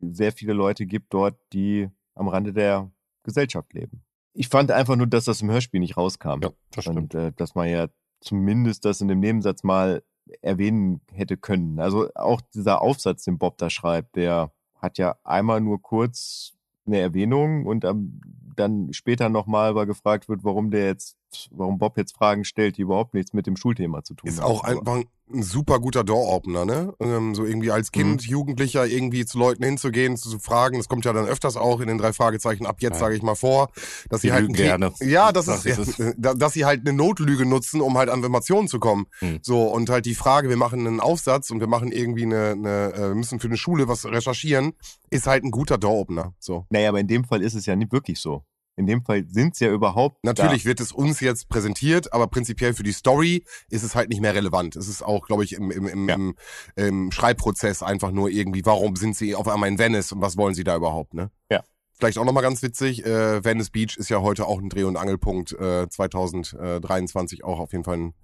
sehr viele Leute gibt dort, die am Rande der Gesellschaft leben. Ich fand einfach nur, dass das im Hörspiel nicht rauskam. Ja, das stimmt. Und äh, dass man ja zumindest das in dem Nebensatz mal erwähnen hätte können. Also auch dieser Aufsatz, den Bob da schreibt, der hat ja einmal nur kurz eine Erwähnung und ähm, dann später nochmal, weil gefragt wird, warum der jetzt, warum Bob jetzt Fragen stellt, die überhaupt nichts mit dem Schulthema zu tun ist haben. Ist auch einfach ein super guter Door-Opener, ne? Ähm, so irgendwie als Kind, mhm. Jugendlicher irgendwie zu Leuten hinzugehen, zu, fragen. Das kommt ja dann öfters auch in den drei Fragezeichen ab jetzt, ja. sage ich mal vor, dass die sie halt gerne. ja, das ist, ja, dass sie halt eine Notlüge nutzen, um halt an Informationen zu kommen. Mhm. So und halt die Frage, wir machen einen Aufsatz und wir machen irgendwie eine, eine äh, wir müssen für eine Schule was recherchieren, ist halt ein guter Door-Opener. So. Naja, aber in dem Fall ist es ja nicht wirklich so. In dem Fall sind sie ja überhaupt. Natürlich da. wird es uns jetzt präsentiert, aber prinzipiell für die Story ist es halt nicht mehr relevant. Es ist auch, glaube ich, im, im, im, ja. im, im Schreibprozess einfach nur irgendwie, warum sind sie auf einmal in Venice und was wollen sie da überhaupt, ne? Ja. Vielleicht auch nochmal ganz witzig, äh, Venice Beach ist ja heute auch ein Dreh- und Angelpunkt, äh, 2023 auch auf jeden Fall ein,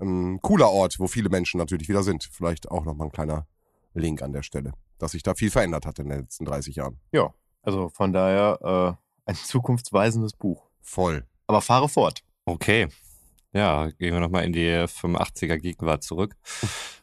ein cooler Ort, wo viele Menschen natürlich wieder sind. Vielleicht auch nochmal ein kleiner Link an der Stelle, dass sich da viel verändert hat in den letzten 30 Jahren. Ja, also von daher, äh, ein zukunftsweisendes Buch. Voll. Aber fahre fort. Okay. Ja, gehen wir nochmal in die 85er Gegenwart zurück.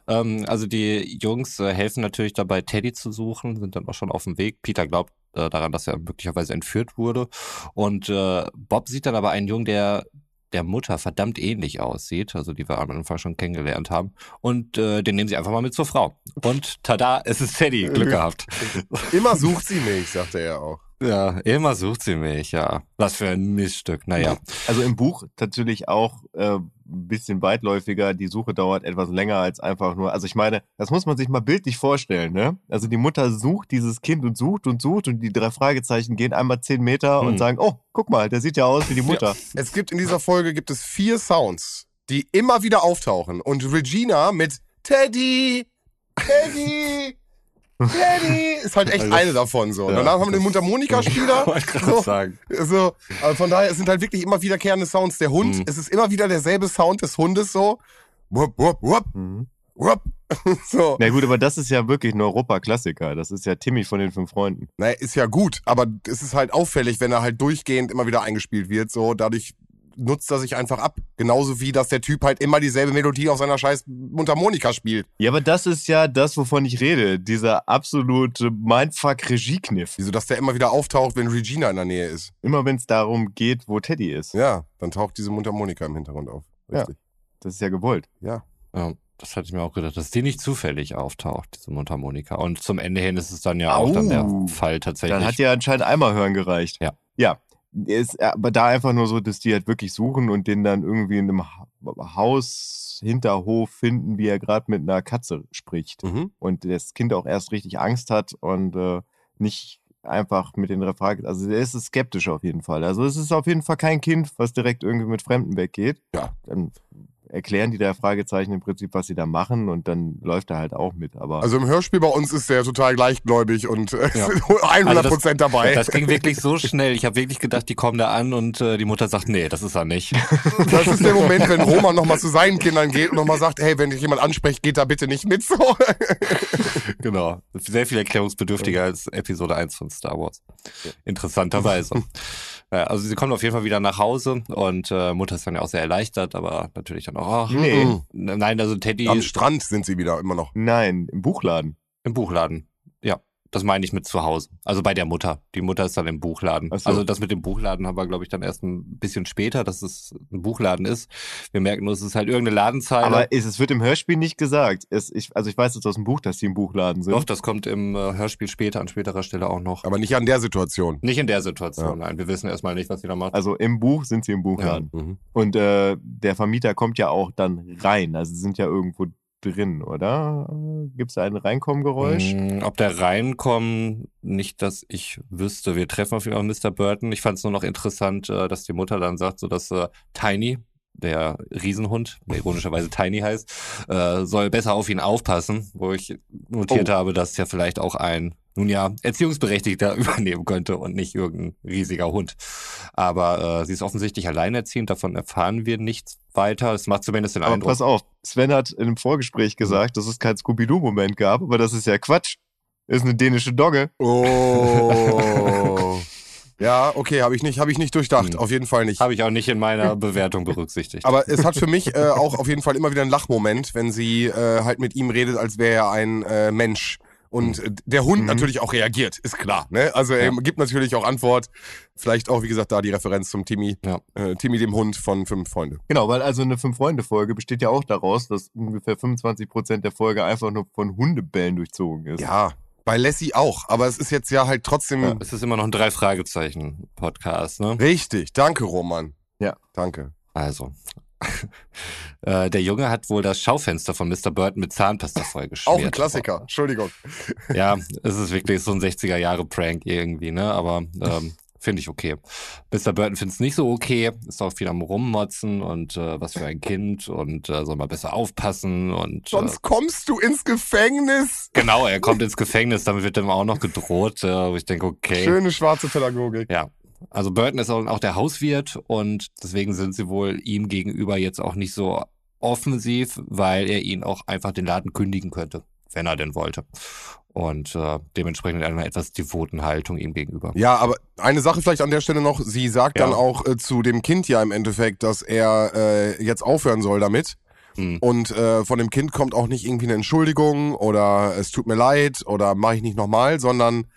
ähm, also die Jungs äh, helfen natürlich dabei, Teddy zu suchen, sind dann auch schon auf dem Weg. Peter glaubt äh, daran, dass er möglicherweise entführt wurde. Und äh, Bob sieht dann aber einen Jungen, der der Mutter verdammt ähnlich aussieht, also die wir am Anfang schon kennengelernt haben. Und äh, den nehmen sie einfach mal mit zur Frau. Und tada, es ist Teddy. Glück gehabt. Immer sucht sie mich, sagte er auch. Ja, immer sucht sie mich, ja. Was für ein Miststück, naja. Also im Buch natürlich auch äh, ein bisschen weitläufiger. Die Suche dauert etwas länger als einfach nur. Also ich meine, das muss man sich mal bildlich vorstellen, ne? Also die Mutter sucht dieses Kind und sucht und sucht und die drei Fragezeichen gehen einmal zehn Meter hm. und sagen, oh, guck mal, der sieht ja aus wie die Mutter. Ja. Es gibt in dieser Folge gibt es vier Sounds, die immer wieder auftauchen. Und Regina mit Teddy, Teddy. Daddy ist halt echt also, eine davon so. Ja, danach haben wir den Mundharmonika-Spieler. so, sagen. so, also von daher es sind halt wirklich immer wiederkehrende Sounds. Der Hund, mhm. es ist immer wieder derselbe Sound des Hundes so. Wupp, wupp, wupp. Mhm. Wupp. so. Na gut, aber das ist ja wirklich ein Europa-Klassiker. Das ist ja Timmy von den fünf Freunden. Naja, ist ja gut, aber es ist halt auffällig, wenn er halt durchgehend immer wieder eingespielt wird. So, dadurch nutzt er sich einfach ab. Genauso wie, dass der Typ halt immer dieselbe Melodie auf seiner scheiß Mundharmonika spielt. Ja, aber das ist ja das, wovon ich rede. Dieser absolute Mindfuck-Regiekniff. Wieso, dass der immer wieder auftaucht, wenn Regina in der Nähe ist? Immer wenn es darum geht, wo Teddy ist. Ja, dann taucht diese Mundharmonika im Hintergrund auf. Richtig. Ja, das ist ja gewollt. Ja. Ja, das hatte ich mir auch gedacht, dass die nicht zufällig auftaucht, diese Mundharmonika. Und zum Ende hin ist es dann ja Au. auch dann der Fall tatsächlich. Dann hat ja anscheinend einmal hören gereicht. Ja. Ja, ist aber da einfach nur so, dass die halt wirklich suchen und den dann irgendwie in einem Haus, Hinterhof finden, wie er gerade mit einer Katze spricht. Mhm. Und das Kind auch erst richtig Angst hat und äh, nicht einfach mit den Refragen, also er ist skeptisch auf jeden Fall. Also es ist auf jeden Fall kein Kind, was direkt irgendwie mit Fremden weggeht. Ja. Dann erklären die drei Fragezeichen im Prinzip, was sie da machen und dann läuft er halt auch mit. Aber Also im Hörspiel bei uns ist der total gleichgläubig und äh, Ja. 100 Prozent dabei. Das ging wirklich so schnell. Ich habe wirklich gedacht, die kommen da an und äh, die Mutter sagt, nee, das ist er nicht. Das ist der Moment, wenn Roman nochmal zu seinen Kindern geht und nochmal sagt, hey, wenn dich jemand anspricht, geht da bitte nicht mit. So. genau. Sehr viel erklärungsbedürftiger als Episode 1 von Star Wars. Interessanterweise. ja, also sie kommen auf jeden Fall wieder nach Hause und äh, Mutter ist dann ja auch sehr erleichtert, aber natürlich dann auch, ach, nee, nein, also Teddy Am Strand sind sie wieder immer noch. nein, im Buchladen. im Buchladen. Ja. Das meine ich mit zu Hause. Also bei der Mutter. Die Mutter ist dann im Buchladen. So. Also das mit dem Buchladen haben wir, glaube ich, dann erst ein bisschen später, dass es ein Buchladen ist. Wir merken nur, es ist halt irgendeine Ladenzeile. Aber es, es wird im Hörspiel nicht gesagt. Es, ich, also ich weiß jetzt aus dem Buch, dass die im Buchladen sind. Doch, das kommt im äh, Hörspiel später, an späterer Stelle auch noch. Aber nicht an der Situation. Nicht in der Situation, Ja. nein. Wir wissen erstmal nicht, was sie da macht. Also im Buch sind sie im Buchladen. Mhm. Und äh, der Vermieter kommt ja auch dann rein. Also sie sind ja irgendwo drin, oder? Gibt es da ein Reinkommengeräusch? Mm, Ob der reinkommen, nicht, dass ich wüsste. Wir treffen auf jeden Fall Mr. Burton. Ich fand es nur noch interessant, äh, dass die Mutter dann sagt, so dass äh, Tiny, der Riesenhund, der ironischerweise Tiny heißt, äh, soll besser auf ihn aufpassen, wo ich notiert Oh. habe, dass ja vielleicht auch ein, nun ja, Erziehungsberechtigter übernehmen könnte und nicht irgendein riesiger Hund. Aber äh, sie ist offensichtlich alleinerziehend, davon erfahren wir nichts weiter. Es macht zumindest den Aber Eindruck. pass auf, Sven hat in einem Vorgespräch gesagt, dass es keinen Scooby-Doo-Moment gab, aber das ist ja Quatsch. Ist eine dänische Dogge. Oh. ja, okay, habe ich nicht, habe ich nicht durchdacht. Hm. Auf jeden Fall nicht. Habe ich auch nicht in meiner Bewertung berücksichtigt. Aber es hat für mich äh, auch auf jeden Fall immer wieder einen Lachmoment, wenn sie äh, halt mit ihm redet, als wäre er ein äh, Mensch. Und äh, der Hund Mhm. natürlich auch reagiert, ist klar. Ne? Also er Ja. gibt natürlich auch Antwort. Vielleicht auch, wie gesagt, da die Referenz zum Timmy, Ja. äh, Timmy dem Hund von Fünf Freunde. Genau, weil also eine Fünf-Freunde-Folge besteht ja auch daraus, dass ungefähr 25% der Folge einfach nur von Hundebällen durchzogen ist. Ja, bei Lassie auch. Aber es ist jetzt ja halt trotzdem Ja. Es ist immer noch ein Drei-Fragezeichen-Podcast, ne? richtig. Danke, Roman. Ja. Danke. Also. äh, der Junge hat wohl das Schaufenster von Mr. Burton mit Zahnpasta vollgeschmiert. Auch ein Klassiker. Entschuldigung. Ja, es ist wirklich so ein 60er-Jahre-Prank irgendwie, ne? Aber ähm, finde ich okay. Mr. Burton findet es nicht so okay, ist auch viel am Rummotzen und äh, was für ein Kind und äh, soll mal besser aufpassen und äh, Sonst kommst du ins Gefängnis. genau, er kommt ins Gefängnis, damit wird ihm auch noch gedroht, äh, wo ich denke, okay. Schöne schwarze Pädagogik. Ja. Also Burton ist auch der Hauswirt und deswegen sind sie wohl ihm gegenüber jetzt auch nicht so offensiv, weil er ihn auch einfach den Laden kündigen könnte, wenn er denn wollte. Und äh, dementsprechend eine etwas devoten Haltung ihm gegenüber. Ja, aber eine Sache vielleicht an der Stelle noch. Sie sagt Ja. dann auch äh, zu dem Kind ja im Endeffekt, dass er äh, jetzt aufhören soll damit. Hm. Und äh, von dem Kind kommt auch nicht irgendwie eine Entschuldigung oder es tut mir leid oder mache ich nicht nochmal, sondern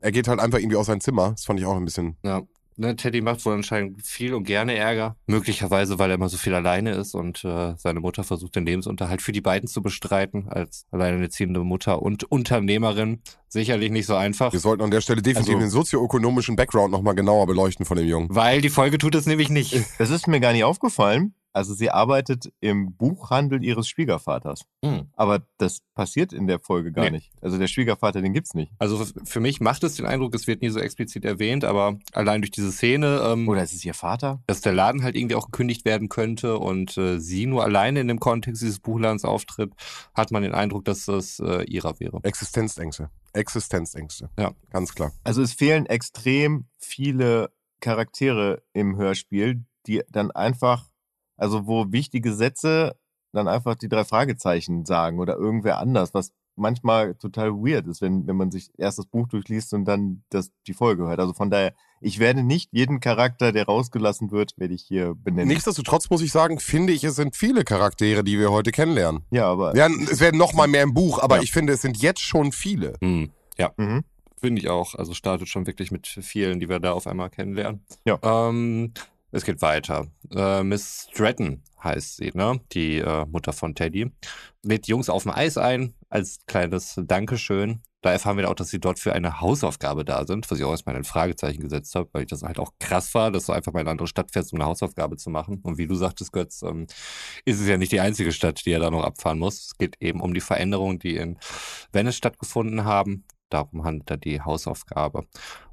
er geht halt einfach irgendwie aus sein Zimmer. Das fand ich auch ein bisschen. Ja. Ne, Teddy macht wohl anscheinend viel und gerne Ärger. Möglicherweise, weil er immer so viel alleine ist und äh, seine Mutter versucht, den Lebensunterhalt für die beiden zu bestreiten, als alleinerziehende Mutter und Unternehmerin. Sicherlich nicht so einfach. Wir sollten an der Stelle definitiv Also- den sozioökonomischen Background nochmal genauer beleuchten von dem Jungen. Weil die Folge tut es nämlich nicht. Das ist mir gar nicht aufgefallen. Also sie arbeitet im Buchhandel ihres Schwiegervaters. Hm. Aber das passiert in der Folge gar Nee. nicht. Also der Schwiegervater, den gibt's nicht. Also für mich macht es den Eindruck, es wird nie so explizit erwähnt, aber allein durch diese Szene, ähm, Oder ist es ihr Vater? dass der Laden halt irgendwie auch gekündigt werden könnte und äh, sie nur alleine in dem Kontext dieses Buchladens auftritt, hat man den Eindruck, dass es äh, ihrer wäre. Existenzängste. Existenzängste. Ja. Ganz klar. Also es fehlen extrem viele Charaktere im Hörspiel, die dann einfach, also wo wichtige Sätze dann einfach die drei Fragezeichen sagen oder irgendwer anders, was manchmal total weird ist, wenn, wenn man sich erst das Buch durchliest und dann das, die Folge hört. Also von daher, ich werde nicht jeden Charakter, der rausgelassen wird, werde ich hier benennen. Nichtsdestotrotz muss ich sagen, finde ich, es sind viele Charaktere, die wir heute kennenlernen. Ja, aber Ja, es werden noch mal mehr im Buch, aber Ja. ich finde, es sind jetzt schon viele. Hm. mhm. Finde ich auch. Also startet schon wirklich mit vielen, die wir da auf einmal kennenlernen. Ja. Ähm, es geht weiter. Äh, Miss Stratton heißt sie, ne? Die äh, Mutter von Teddy. Lädt die Jungs auf dem Eis ein als kleines Dankeschön. Da erfahren wir auch, dass sie dort für eine Hausaufgabe da sind, was ich auch erstmal in Fragezeichen gesetzt habe, weil ich das halt auch krass war, dass du einfach mal in eine andere Stadt fährst, um eine Hausaufgabe zu machen. Und wie du sagtest, Götz, ähm, ist es ja nicht die einzige Stadt, die er da noch abfahren muss. Es geht eben um die Veränderungen, die in Venice stattgefunden haben. Darum handelt da die Hausaufgabe.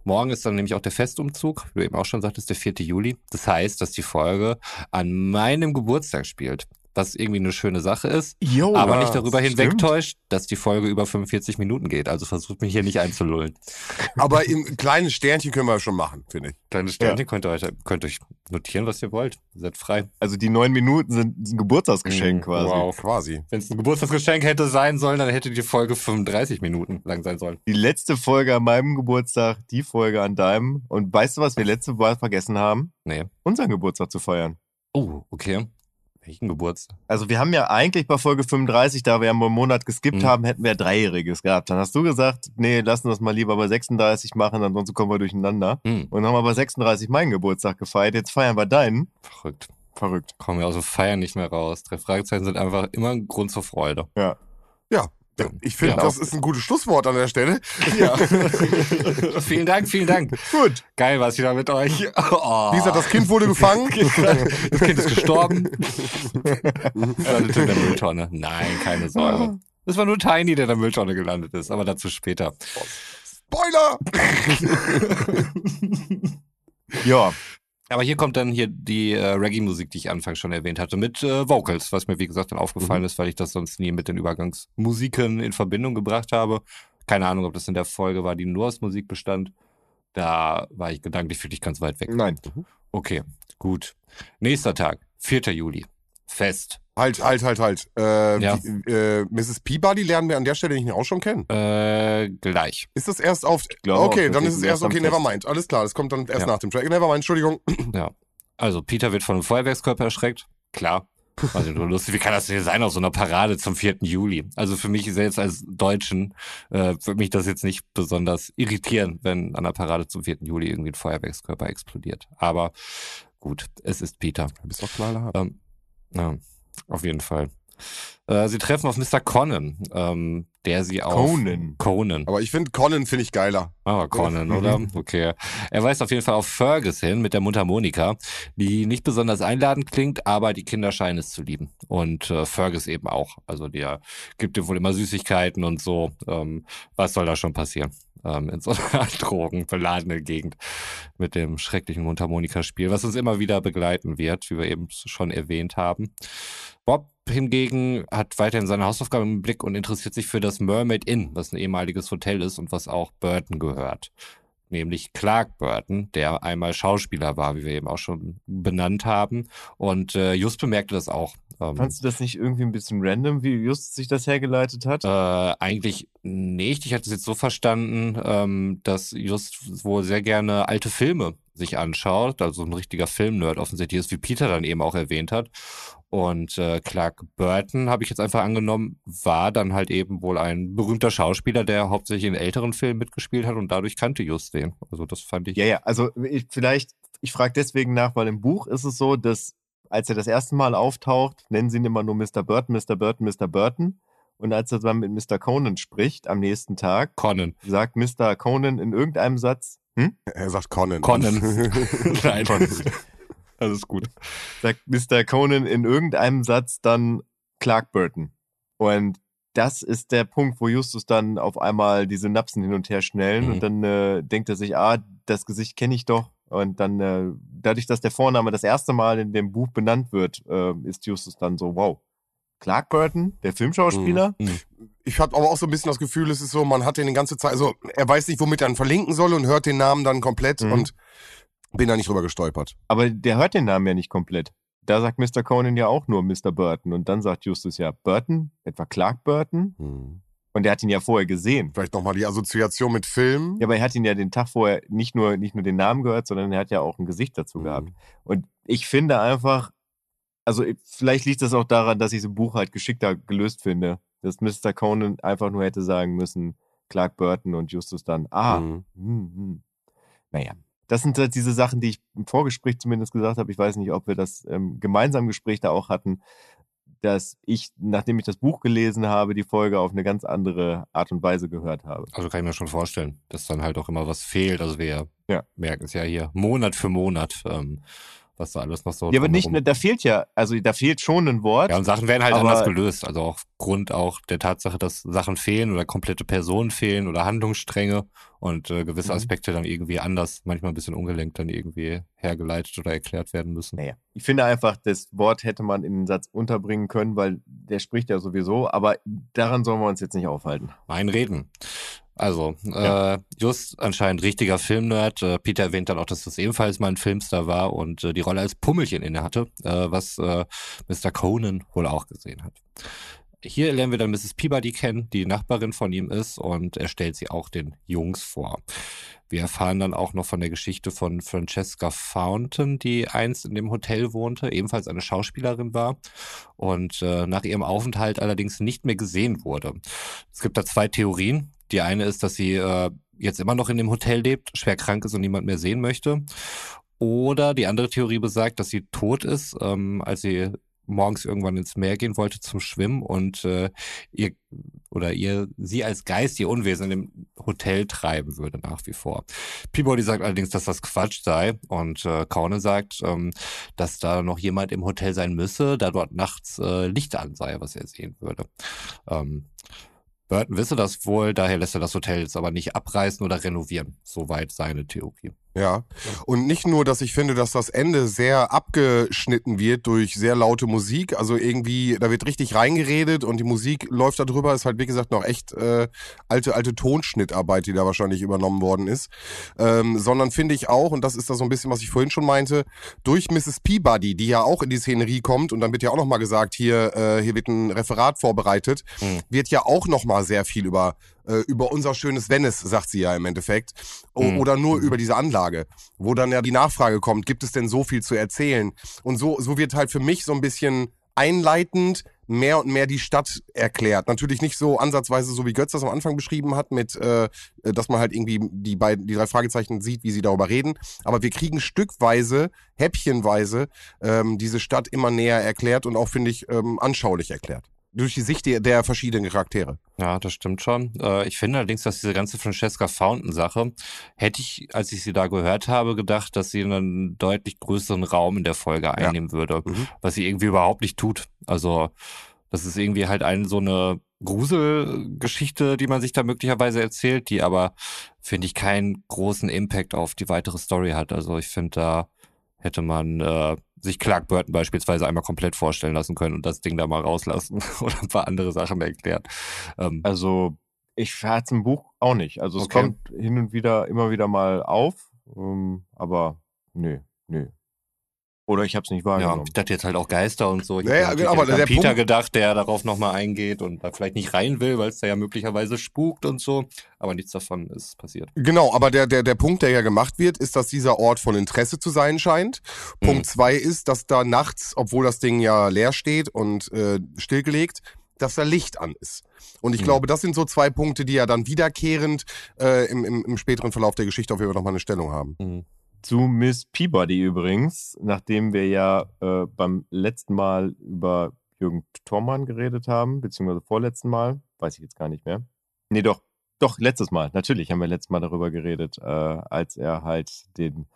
Morgen ist dann nämlich auch der Festumzug, wie du eben auch schon sagtest, der 4. Juli. Das heißt, dass die Folge an meinem Geburtstag spielt. Was irgendwie eine schöne Sache ist, Jo, aber ja, nicht darüber hinwegtäuscht, dass die Folge über 45 Minuten geht. Also versucht mich hier nicht einzulullen. Aber im kleinen Sternchen können wir schon machen, finde ich. Kleines Sternchen könnt ihr euch, könnt euch notieren, was ihr wollt. Ihr seid frei. Also die neun Minuten sind ein Geburtstagsgeschenk Mhm, quasi. wow. Quasi. Wenn es ein Geburtstagsgeschenk hätte sein sollen, dann hätte die Folge 35 Minuten lang sein sollen. Die letzte Folge an meinem Geburtstag, die Folge an deinem. Und weißt du, was wir letzte Mal vergessen haben? Nee. Unseren Geburtstag zu feiern. Oh, okay. Welchen Geburtstag? Also wir haben ja eigentlich bei Folge 35, da wir ja mal einen Monat geskippt Mhm. haben, hätten wir Dreijähriges gehabt. Dann hast du gesagt, nee, lassen wir das mal lieber bei 36 machen, ansonsten kommen wir durcheinander. Hm, Und dann haben wir bei 36 meinen Geburtstag gefeiert. Jetzt feiern wir deinen. verrückt. Verrückt. Kommen wir aus dem Feiern nicht mehr raus. Drei Fragezeichen sind einfach immer ein Grund zur Freude. Ja, ich finde, Ja. das ist ein gutes Schlusswort an der Stelle. Ja. vielen Dank, vielen Dank. Gut. Geil war's wieder mit euch. Oh. Wie gesagt, das Kind wurde gefangen. das Kind ist gestorben. Landet in der Mülltonne. Nein, keine Sorge. Es war nur Tiny, der in der Mülltonne gelandet ist, aber dazu später. Spoiler! Ja. Aber hier kommt dann hier die äh, Reggae-Musik, die ich anfangs schon erwähnt hatte, mit äh, Vocals, was mir wie gesagt dann aufgefallen Mhm. ist, weil ich das sonst nie mit den Übergangsmusiken in Verbindung gebracht habe. Keine Ahnung, ob das in der Folge war, die nur aus Musik bestand. Da war ich gedanklich wirklich ganz weit weg. Nein. Okay, gut. Nächster Tag, 4. Juli. Fest. Halt, halt, halt, halt. Äh, Ja. die, äh, Mrs. Peabody lernen wir an der Stelle nicht auch schon kennen. Äh, gleich. Ist das erst auf. glaube okay, dann ist es erst okay, Fest. never mind. Alles klar, das kommt dann erst Ja. nach dem Track. Never mind, Entschuldigung. Ja. Also Peter wird von einem Feuerwerkskörper erschreckt. Klar. Also nur lustig, wie kann das denn sein auf so einer Parade zum 4. Juli? Also für mich selbst als Deutschen äh, würde mich das jetzt nicht besonders irritieren, wenn an der Parade zum 4. Juli irgendwie ein Feuerwerkskörper explodiert. Aber gut, es ist Peter. Du bist doch knallhart. Ähm, ja, auf jeden Fall. Äh, sie treffen auf Mr. Conan, ähm, der sie auf... Conan. Conan. Aber ich finde, Conan finde ich geiler. Ah, Conan, oder? Okay. Er weist auf jeden Fall auf Fergus hin mit der Mundharmonika, die nicht besonders einladend klingt, aber die Kinder scheinen es zu lieben. Und äh, Fergus eben auch. Also der gibt dir wohl immer Süßigkeiten und so. Ähm, was soll da schon passieren? Ähm, in so einer drogenbeladenen Gegend mit dem schrecklichen Mundharmonikaspiel, was uns immer wieder begleiten wird, wie wir eben schon erwähnt haben. Bob hingegen hat weiterhin seine Hausaufgaben im Blick und interessiert sich für das Mermaid Inn, was ein ehemaliges Hotel ist und was auch Burton gehört. Nämlich Clark Burton, der einmal Schauspieler war, wie wir eben auch schon benannt haben. Und äh, Just bemerkte das auch. Ähm, Fandst du das nicht irgendwie ein bisschen random, wie Just sich das hergeleitet hat? äh, eigentlich nicht. Ich hatte es jetzt so verstanden, ähm, dass Just wohl sehr gerne alte Filme sich anschaut, also ein richtiger Filmnerd offensichtlich ist, wie Peter dann eben auch erwähnt hat. Und äh, Clark Burton, habe ich jetzt einfach angenommen, war dann halt eben wohl ein berühmter Schauspieler, der hauptsächlich in älteren Filmen mitgespielt hat und dadurch kannte Just den. Also das fand ich. Ja, ja, also ich, vielleicht, ich frage deswegen nach, weil im Buch ist es so, dass als er das erste Mal auftaucht, nennen sie ihn immer nur Mr. Burton, Mr. Burton, Mr. Burton. Und als er dann mit Mr. Conan spricht am nächsten Tag, Conan. sagt Mr. Conan in irgendeinem Satz, hm? Er sagt Conan. Conan. Nein. Alles gut. sagt Mr. Conan in irgendeinem Satz dann Clark Burton. Und das ist der Punkt, wo Justus dann auf einmal die Synapsen hin und her schnellen Mhm. und dann äh, denkt er sich, ah, das Gesicht kenne ich doch. Und dann, äh, dadurch, dass der Vorname das erste Mal in dem Buch benannt wird, äh, ist Justus dann so, wow. Clark Burton, der Filmschauspieler? Mhm. Ich habe aber auch so ein bisschen das Gefühl, es ist so, man hat den die ganze Zeit, also er weiß nicht, womit er ihn verlinken soll und hört den Namen dann komplett Mhm. und bin da nicht drüber gestolpert. Aber der hört den Namen ja nicht komplett. Da sagt Mr. Conan ja auch nur Mr. Burton. Und dann sagt Justus ja, Burton? Etwa Clark Burton? Und er hat ihn ja vorher gesehen. Vielleicht nochmal die Assoziation mit Film. Ja, aber er hat ihn ja den Tag vorher nicht nur, nicht nur den Namen gehört, sondern er hat ja auch ein Gesicht dazu gehabt. Mhm. Und ich finde einfach, also ich- vielleicht liegt das auch daran, dass ich im Buch halt geschickter gelöst finde, dass Mr. Conan einfach nur hätte sagen müssen, Clark Burton und Justus dann, ah, Mhm. hm, hm. naja. Das sind halt diese Sachen, die ich im Vorgespräch zumindest gesagt habe. Ich weiß nicht, ob wir das ähm, gemeinsam Gespräch da auch hatten, dass ich, nachdem ich das Buch gelesen habe, die Folge auf eine ganz andere Art und Weise gehört habe. Also kann ich mir schon vorstellen, dass dann halt auch immer was fehlt. Also wir Ja. merken es ja hier Monat für Monat. Ähm, was da alles noch so. Ja, aber nicht, drumherum- da fehlt ja, also da fehlt schon ein Wort. Ja, und Sachen werden halt anders gelöst. Also aufgrund auch der Tatsache, dass Sachen fehlen oder komplette Personen fehlen oder Handlungsstränge und äh, gewisse Mhm. Aspekte dann irgendwie anders, manchmal ein bisschen ungelenkt dann irgendwie hergeleitet oder erklärt werden müssen. Naja, ich finde einfach, das Wort hätte man in den Satz unterbringen können, weil der spricht ja sowieso, aber daran sollen wir uns jetzt nicht aufhalten. Mein Reden. Also, Ja. äh, Just anscheinend richtiger Filmnerd. Äh, Peter erwähnt dann auch, dass das ebenfalls mal ein Filmstar war und äh, die Rolle als Pummelchen inne hatte, äh, was äh, Mr. Conan wohl auch gesehen hat. Hier lernen wir dann Mrs. Peabody kennen, die Nachbarin von ihm ist und er stellt sie auch den Jungs vor. Wir erfahren dann auch noch von der Geschichte von Francesca Fountain, die einst in dem Hotel wohnte, ebenfalls eine Schauspielerin war und äh, nach ihrem Aufenthalt allerdings nicht mehr gesehen wurde. Es gibt da zwei Theorien. Die eine ist, dass sie äh, jetzt immer noch in dem Hotel lebt, schwer krank ist und niemand mehr sehen möchte. Oder die andere Theorie besagt, dass sie tot ist, ähm, als sie morgens irgendwann ins Meer gehen wollte zum Schwimmen und äh, ihr oder ihr sie als Geist ihr Unwesen in dem Hotel treiben würde nach wie vor. Peabody sagt allerdings, dass das Quatsch sei und äh, Conan sagt, ähm, dass da noch jemand im Hotel sein müsse, da dort nachts äh, Licht an sei, was er sehen würde. Ähm, Burton wisse das wohl, daher lässt er das Hotel jetzt aber nicht abreißen oder renovieren. Soweit seine Theorie. Ja. Und nicht nur, dass ich finde, dass das Ende sehr abgeschnitten wird durch sehr laute Musik. Also irgendwie, da wird richtig reingeredet und die Musik läuft da drüber. Ist halt, wie gesagt, noch echt äh, alte, alte Tonschnittarbeit, die da wahrscheinlich übernommen worden ist. Ähm, sondern finde ich auch, und das ist da so ein bisschen, was ich vorhin schon meinte, durch Mrs. Peabody, die ja auch in die Szenerie kommt und dann wird ja auch nochmal gesagt, hier, äh, hier wird ein Referat vorbereitet, Hm. wird ja auch nochmal sehr viel über äh, über unser schönes Venice, sagt sie ja im Endeffekt. O Mhm. Oder nur über diese Anlage, wo dann ja die Nachfrage kommt, gibt es denn so viel zu erzählen? Und so, so wird halt für mich so ein bisschen einleitend mehr und mehr die Stadt erklärt. Natürlich nicht so ansatzweise, so wie Götz das am Anfang beschrieben hat, mit, äh, dass man halt irgendwie die beiden, die drei Fragezeichen sieht, wie sie darüber reden. Aber wir kriegen stückweise, häppchenweise, ähm, diese Stadt immer näher erklärt und auch, finde ich, ähm, anschaulich erklärt. Durch die Sicht der, der verschiedenen Charaktere. Ja, das stimmt schon. Äh, ich finde allerdings, dass diese ganze Francesca Fountain-Sache, hätte ich, als ich sie da gehört habe, gedacht, dass sie einen deutlich größeren Raum in der Folge einnehmen würde, Mhm. was sie irgendwie überhaupt nicht tut. Also, das ist irgendwie halt ein, so eine Gruselgeschichte, die man sich da möglicherweise erzählt, die aber, finde ich, keinen großen Impact auf die weitere Story hat. Also, ich finde, da hätte man äh, sich Clark Burton beispielsweise einmal komplett vorstellen lassen können und das Ding da mal rauslassen oder ein paar andere Sachen erklärt. Ähm, Also ich hatte im Buch auch nicht. Also es Okay. kommt hin und wieder immer wieder mal auf, ähm, aber nö, nö. Oder ich habe es nicht Ja, wahrgenommen. ich dachte jetzt halt auch Geister und so. Ich Ja, ja, hab genau, aber an der Peter Punkt- gedacht, der darauf nochmal eingeht und da vielleicht nicht rein will, weil es da ja möglicherweise spukt und so. Aber nichts davon ist passiert. Genau, aber der, der, der Punkt, der ja gemacht wird, ist, dass dieser Ort von Interesse zu sein scheint. Mhm. Punkt zwei ist, dass da nachts, obwohl das Ding ja leer steht und äh, stillgelegt, dass da Licht an ist. Und ich Mhm. glaube, das sind so zwei Punkte, die ja dann wiederkehrend äh, im, im, im späteren Verlauf der Geschichte auf jeden Fall nochmal eine Stellung haben. Mhm. Zu Miss Peabody übrigens, nachdem wir ja äh, beim letzten Mal über Jürgen Thormann geredet haben, beziehungsweise vorletzten Mal, weiß ich jetzt gar nicht mehr. Nee, doch, doch, letztes Mal, natürlich haben wir letztes Mal darüber geredet, äh, als er halt den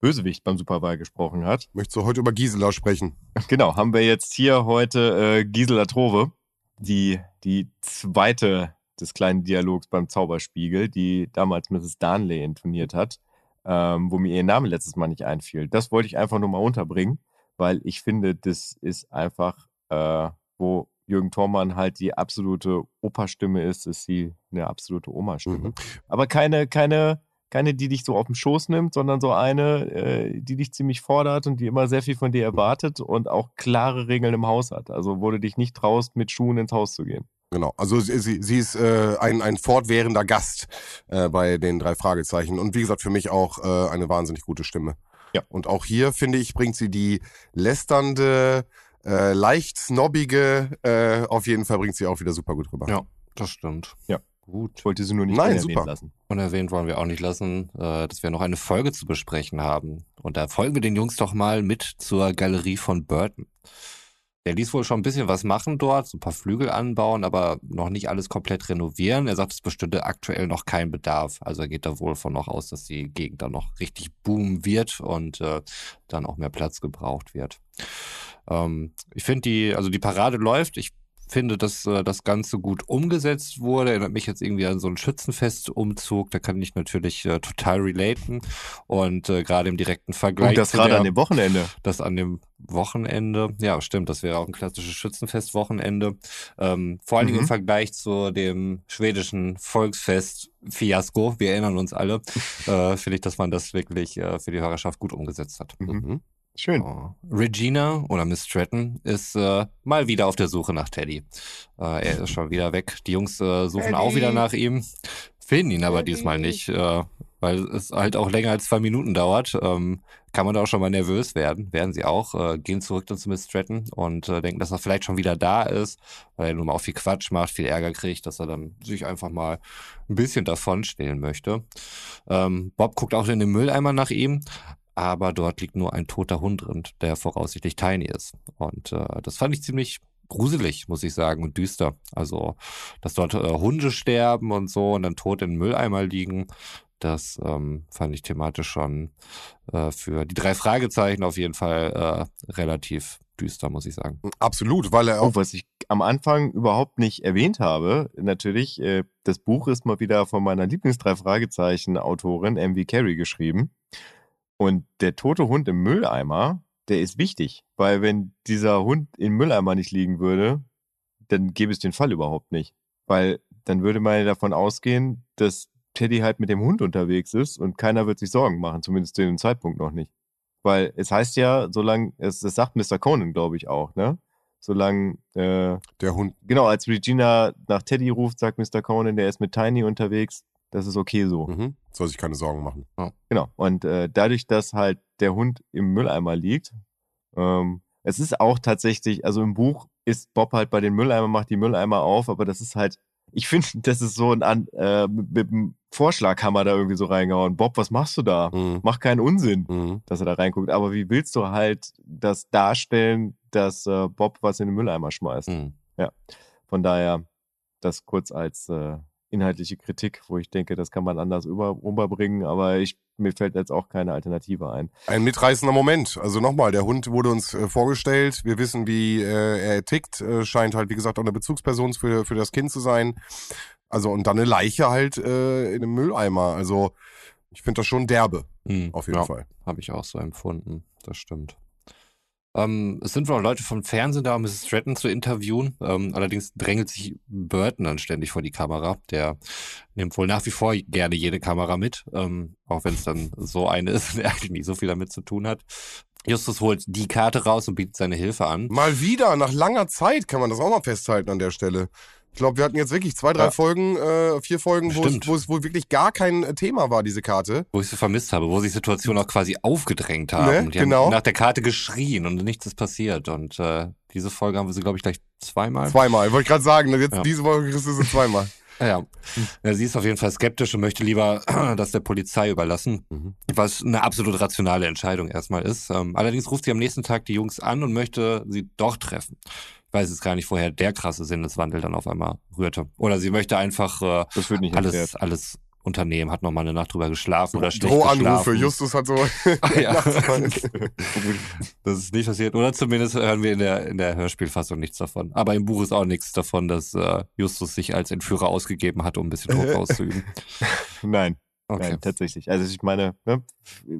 Bösewicht beim Superwahl gesprochen hat. Möchtest du heute über Gisela sprechen? Genau, haben wir jetzt hier heute äh, Gisela Trove, die, die zweite des kleinen Dialogs beim Zauberspiegel, die damals Mrs. Darnley intoniert hat, ähm, wo mir ihr Name letztes Mal nicht einfiel. Das wollte ich einfach nur mal unterbringen, weil ich finde, das ist einfach, äh, wo Jürgen Thormann halt die absolute Operstimme ist, ist sie eine absolute Oma-Stimme. Mhm. Aber keine, keine, keine, die dich so auf den Schoß nimmt, sondern so eine, äh, die dich ziemlich fordert und die immer sehr viel von dir erwartet und auch klare Regeln im Haus hat. Also wo du dich nicht traust, mit Schuhen ins Haus zu gehen. Genau, also sie, sie, sie ist äh, ein, ein fortwährender Gast äh, bei den drei Fragezeichen und wie gesagt für mich auch äh, eine wahnsinnig gute Stimme. Ja. Und auch hier finde ich bringt sie die lästernde, äh, leicht snobbige, äh, auf jeden Fall bringt sie auch wieder super gut rüber. Ja, das stimmt. Ja. Gut. Ich wollte sie nur nicht Nein, unerwähnt super. lassen. Unerwähnt wollen wir auch nicht lassen, äh, dass wir noch eine Folge zu besprechen haben. Und da folgen wir den Jungs doch mal mit zur Galerie von Burton. Der ließ wohl schon ein bisschen was machen dort, so ein paar Flügel anbauen, aber noch nicht alles komplett renovieren. Er sagt, es bestünde aktuell noch kein Bedarf. Also er geht da wohl von noch aus, dass die Gegend dann noch richtig boomen wird und äh, dann auch mehr Platz gebraucht wird. Ähm, ich finde die, also die Parade läuft. Ich finde, dass äh, das Ganze gut umgesetzt wurde. Erinnert mich jetzt irgendwie an so einen Schützenfestumzug. Da kann ich natürlich äh, total relaten. Und äh, gerade im direkten Vergleich. Und das gerade an dem Wochenende. Das an dem Wochenende. Ja, stimmt. Das wäre auch ein klassisches Schützenfest-Wochenende. Ähm, vor allen Dingen mhm. im Vergleich zu dem schwedischen Volksfest Fiasko. Wir erinnern uns alle. äh, finde ich, dass man das wirklich äh, für die Hörerschaft gut umgesetzt hat. Mhm. mhm. Schön. Oh. Regina oder Miss Stratton ist äh, mal wieder auf der Suche nach Teddy. Äh, er ist schon wieder weg. Die Jungs äh, suchen Teddy. auch wieder nach ihm, finden ihn aber Teddy. diesmal nicht, äh, weil es halt auch länger als zwei Minuten dauert. Ähm, kann man da auch schon mal nervös werden. Werden sie auch. Äh, gehen zurück dann zu Miss Stratton und äh, denken, dass er vielleicht schon wieder da ist, weil er nun mal auch viel Quatsch macht, viel Ärger kriegt, dass er dann sich einfach mal ein bisschen davon stehlen möchte. Ähm, Bob guckt auch in den Mülleimer nach ihm, aber dort liegt nur ein toter Hund drin, der voraussichtlich Tiny ist. Und äh, das fand ich ziemlich gruselig, muss ich sagen, und düster. Also, dass dort äh, Hunde sterben und so und dann tot in Mülleimer liegen, das ähm, fand ich thematisch schon äh, für die drei Fragezeichen auf jeden Fall äh, relativ düster, muss ich sagen. Absolut, weil er auch. Oh, was ich am Anfang überhaupt nicht erwähnt habe, natürlich, äh, das Buch ist mal wieder von meiner Lieblings-Drei Fragezeichen-Autorin M.V. Carey geschrieben. Und der tote Hund im Mülleimer, der ist wichtig, weil wenn dieser Hund im Mülleimer nicht liegen würde, dann gäbe es den Fall überhaupt nicht. Weil dann würde man ja davon ausgehen, dass Teddy halt mit dem Hund unterwegs ist und keiner wird sich Sorgen machen, zumindest zu dem Zeitpunkt noch nicht. Weil es heißt ja, solange, es, das sagt Mr. Conan, glaube ich, auch, ne? Solange äh, der Hund. Genau, als Regina nach Teddy ruft, sagt Mr. Conan, der ist mit Tiny unterwegs, das ist okay so. Mhm. Soll sich keine Sorgen machen. Ja. Genau. Und äh, dadurch, dass halt der Hund im Mülleimer liegt, ähm, es ist auch tatsächlich, also im Buch ist Bob halt bei den Mülleimer, macht die Mülleimer auf, aber das ist halt, ich finde, das ist so ein, äh, mit, dem Vorschlaghammer da irgendwie so reingehauen. Bob, was machst du da? Mhm. Mach keinen Unsinn, mhm. dass er da reinguckt. Aber wie willst du halt das darstellen, dass äh, Bob was in den Mülleimer schmeißt? Mhm. Ja. Von daher, das kurz als äh, inhaltliche Kritik, wo ich denke, das kann man anders über, rüberbringen, aber ich, mir fällt jetzt auch keine Alternative ein. Ein mitreißender Moment. Also nochmal, der Hund wurde uns äh, vorgestellt. Wir wissen, wie äh, er tickt. Äh, scheint halt, wie gesagt, auch eine Bezugsperson für, für das Kind zu sein. Also und dann eine Leiche halt äh, in einem Mülleimer. Also ich finde das schon derbe. Mhm, auf jeden ja, Fall. Habe ich auch so empfunden. Das stimmt. Ähm, es sind wohl Leute vom Fernsehen da, um Mrs. Stratton zu interviewen. Ähm, allerdings drängelt sich Burton dann ständig vor die Kamera. Der nimmt wohl nach wie vor gerne jede Kamera mit, ähm, auch wenn es dann so eine ist, der eigentlich nicht so viel damit zu tun hat. Justus holt die Karte raus und bietet seine Hilfe an. Mal wieder, nach langer Zeit kann man das auch mal festhalten an der Stelle. Ich glaube, wir hatten jetzt wirklich zwei, drei ja. Folgen, äh, vier Folgen, wo es, wo es wohl wirklich gar kein äh, Thema war, diese Karte. Wo ich sie vermisst habe, wo sich Situationen auch quasi aufgedrängt haben. Ne? Die genau. haben nach der Karte geschrien und nichts ist passiert. Und äh, diese Folge haben wir sie, glaube ich, gleich zweimal. Zweimal, wollte ich gerade sagen. Jetzt ja. diese Woche kriegst du sie zweimal. Ja. ja, sie ist auf jeden Fall skeptisch und möchte lieber das der Polizei überlassen, mhm. was eine absolut rationale Entscheidung erstmal ist. Ähm, allerdings ruft sie am nächsten Tag die Jungs an und möchte sie doch treffen weiß jetzt gar nicht, woher der krasse Sinneswandel dann auf einmal rührte. Oder sie möchte einfach äh, alles, alles unternehmen, hat noch mal eine Nacht drüber geschlafen oder schlecht Drohanrufe, Justus hat so ah, ja. Das ist nicht passiert. Oder zumindest hören wir in der, in der Hörspielfassung nichts davon. Aber im Buch ist auch nichts davon, dass äh, Justus sich als Entführer ausgegeben hat, um ein bisschen Druck auszuüben. Nein. Okay. Nein, tatsächlich. Also ich meine, ne,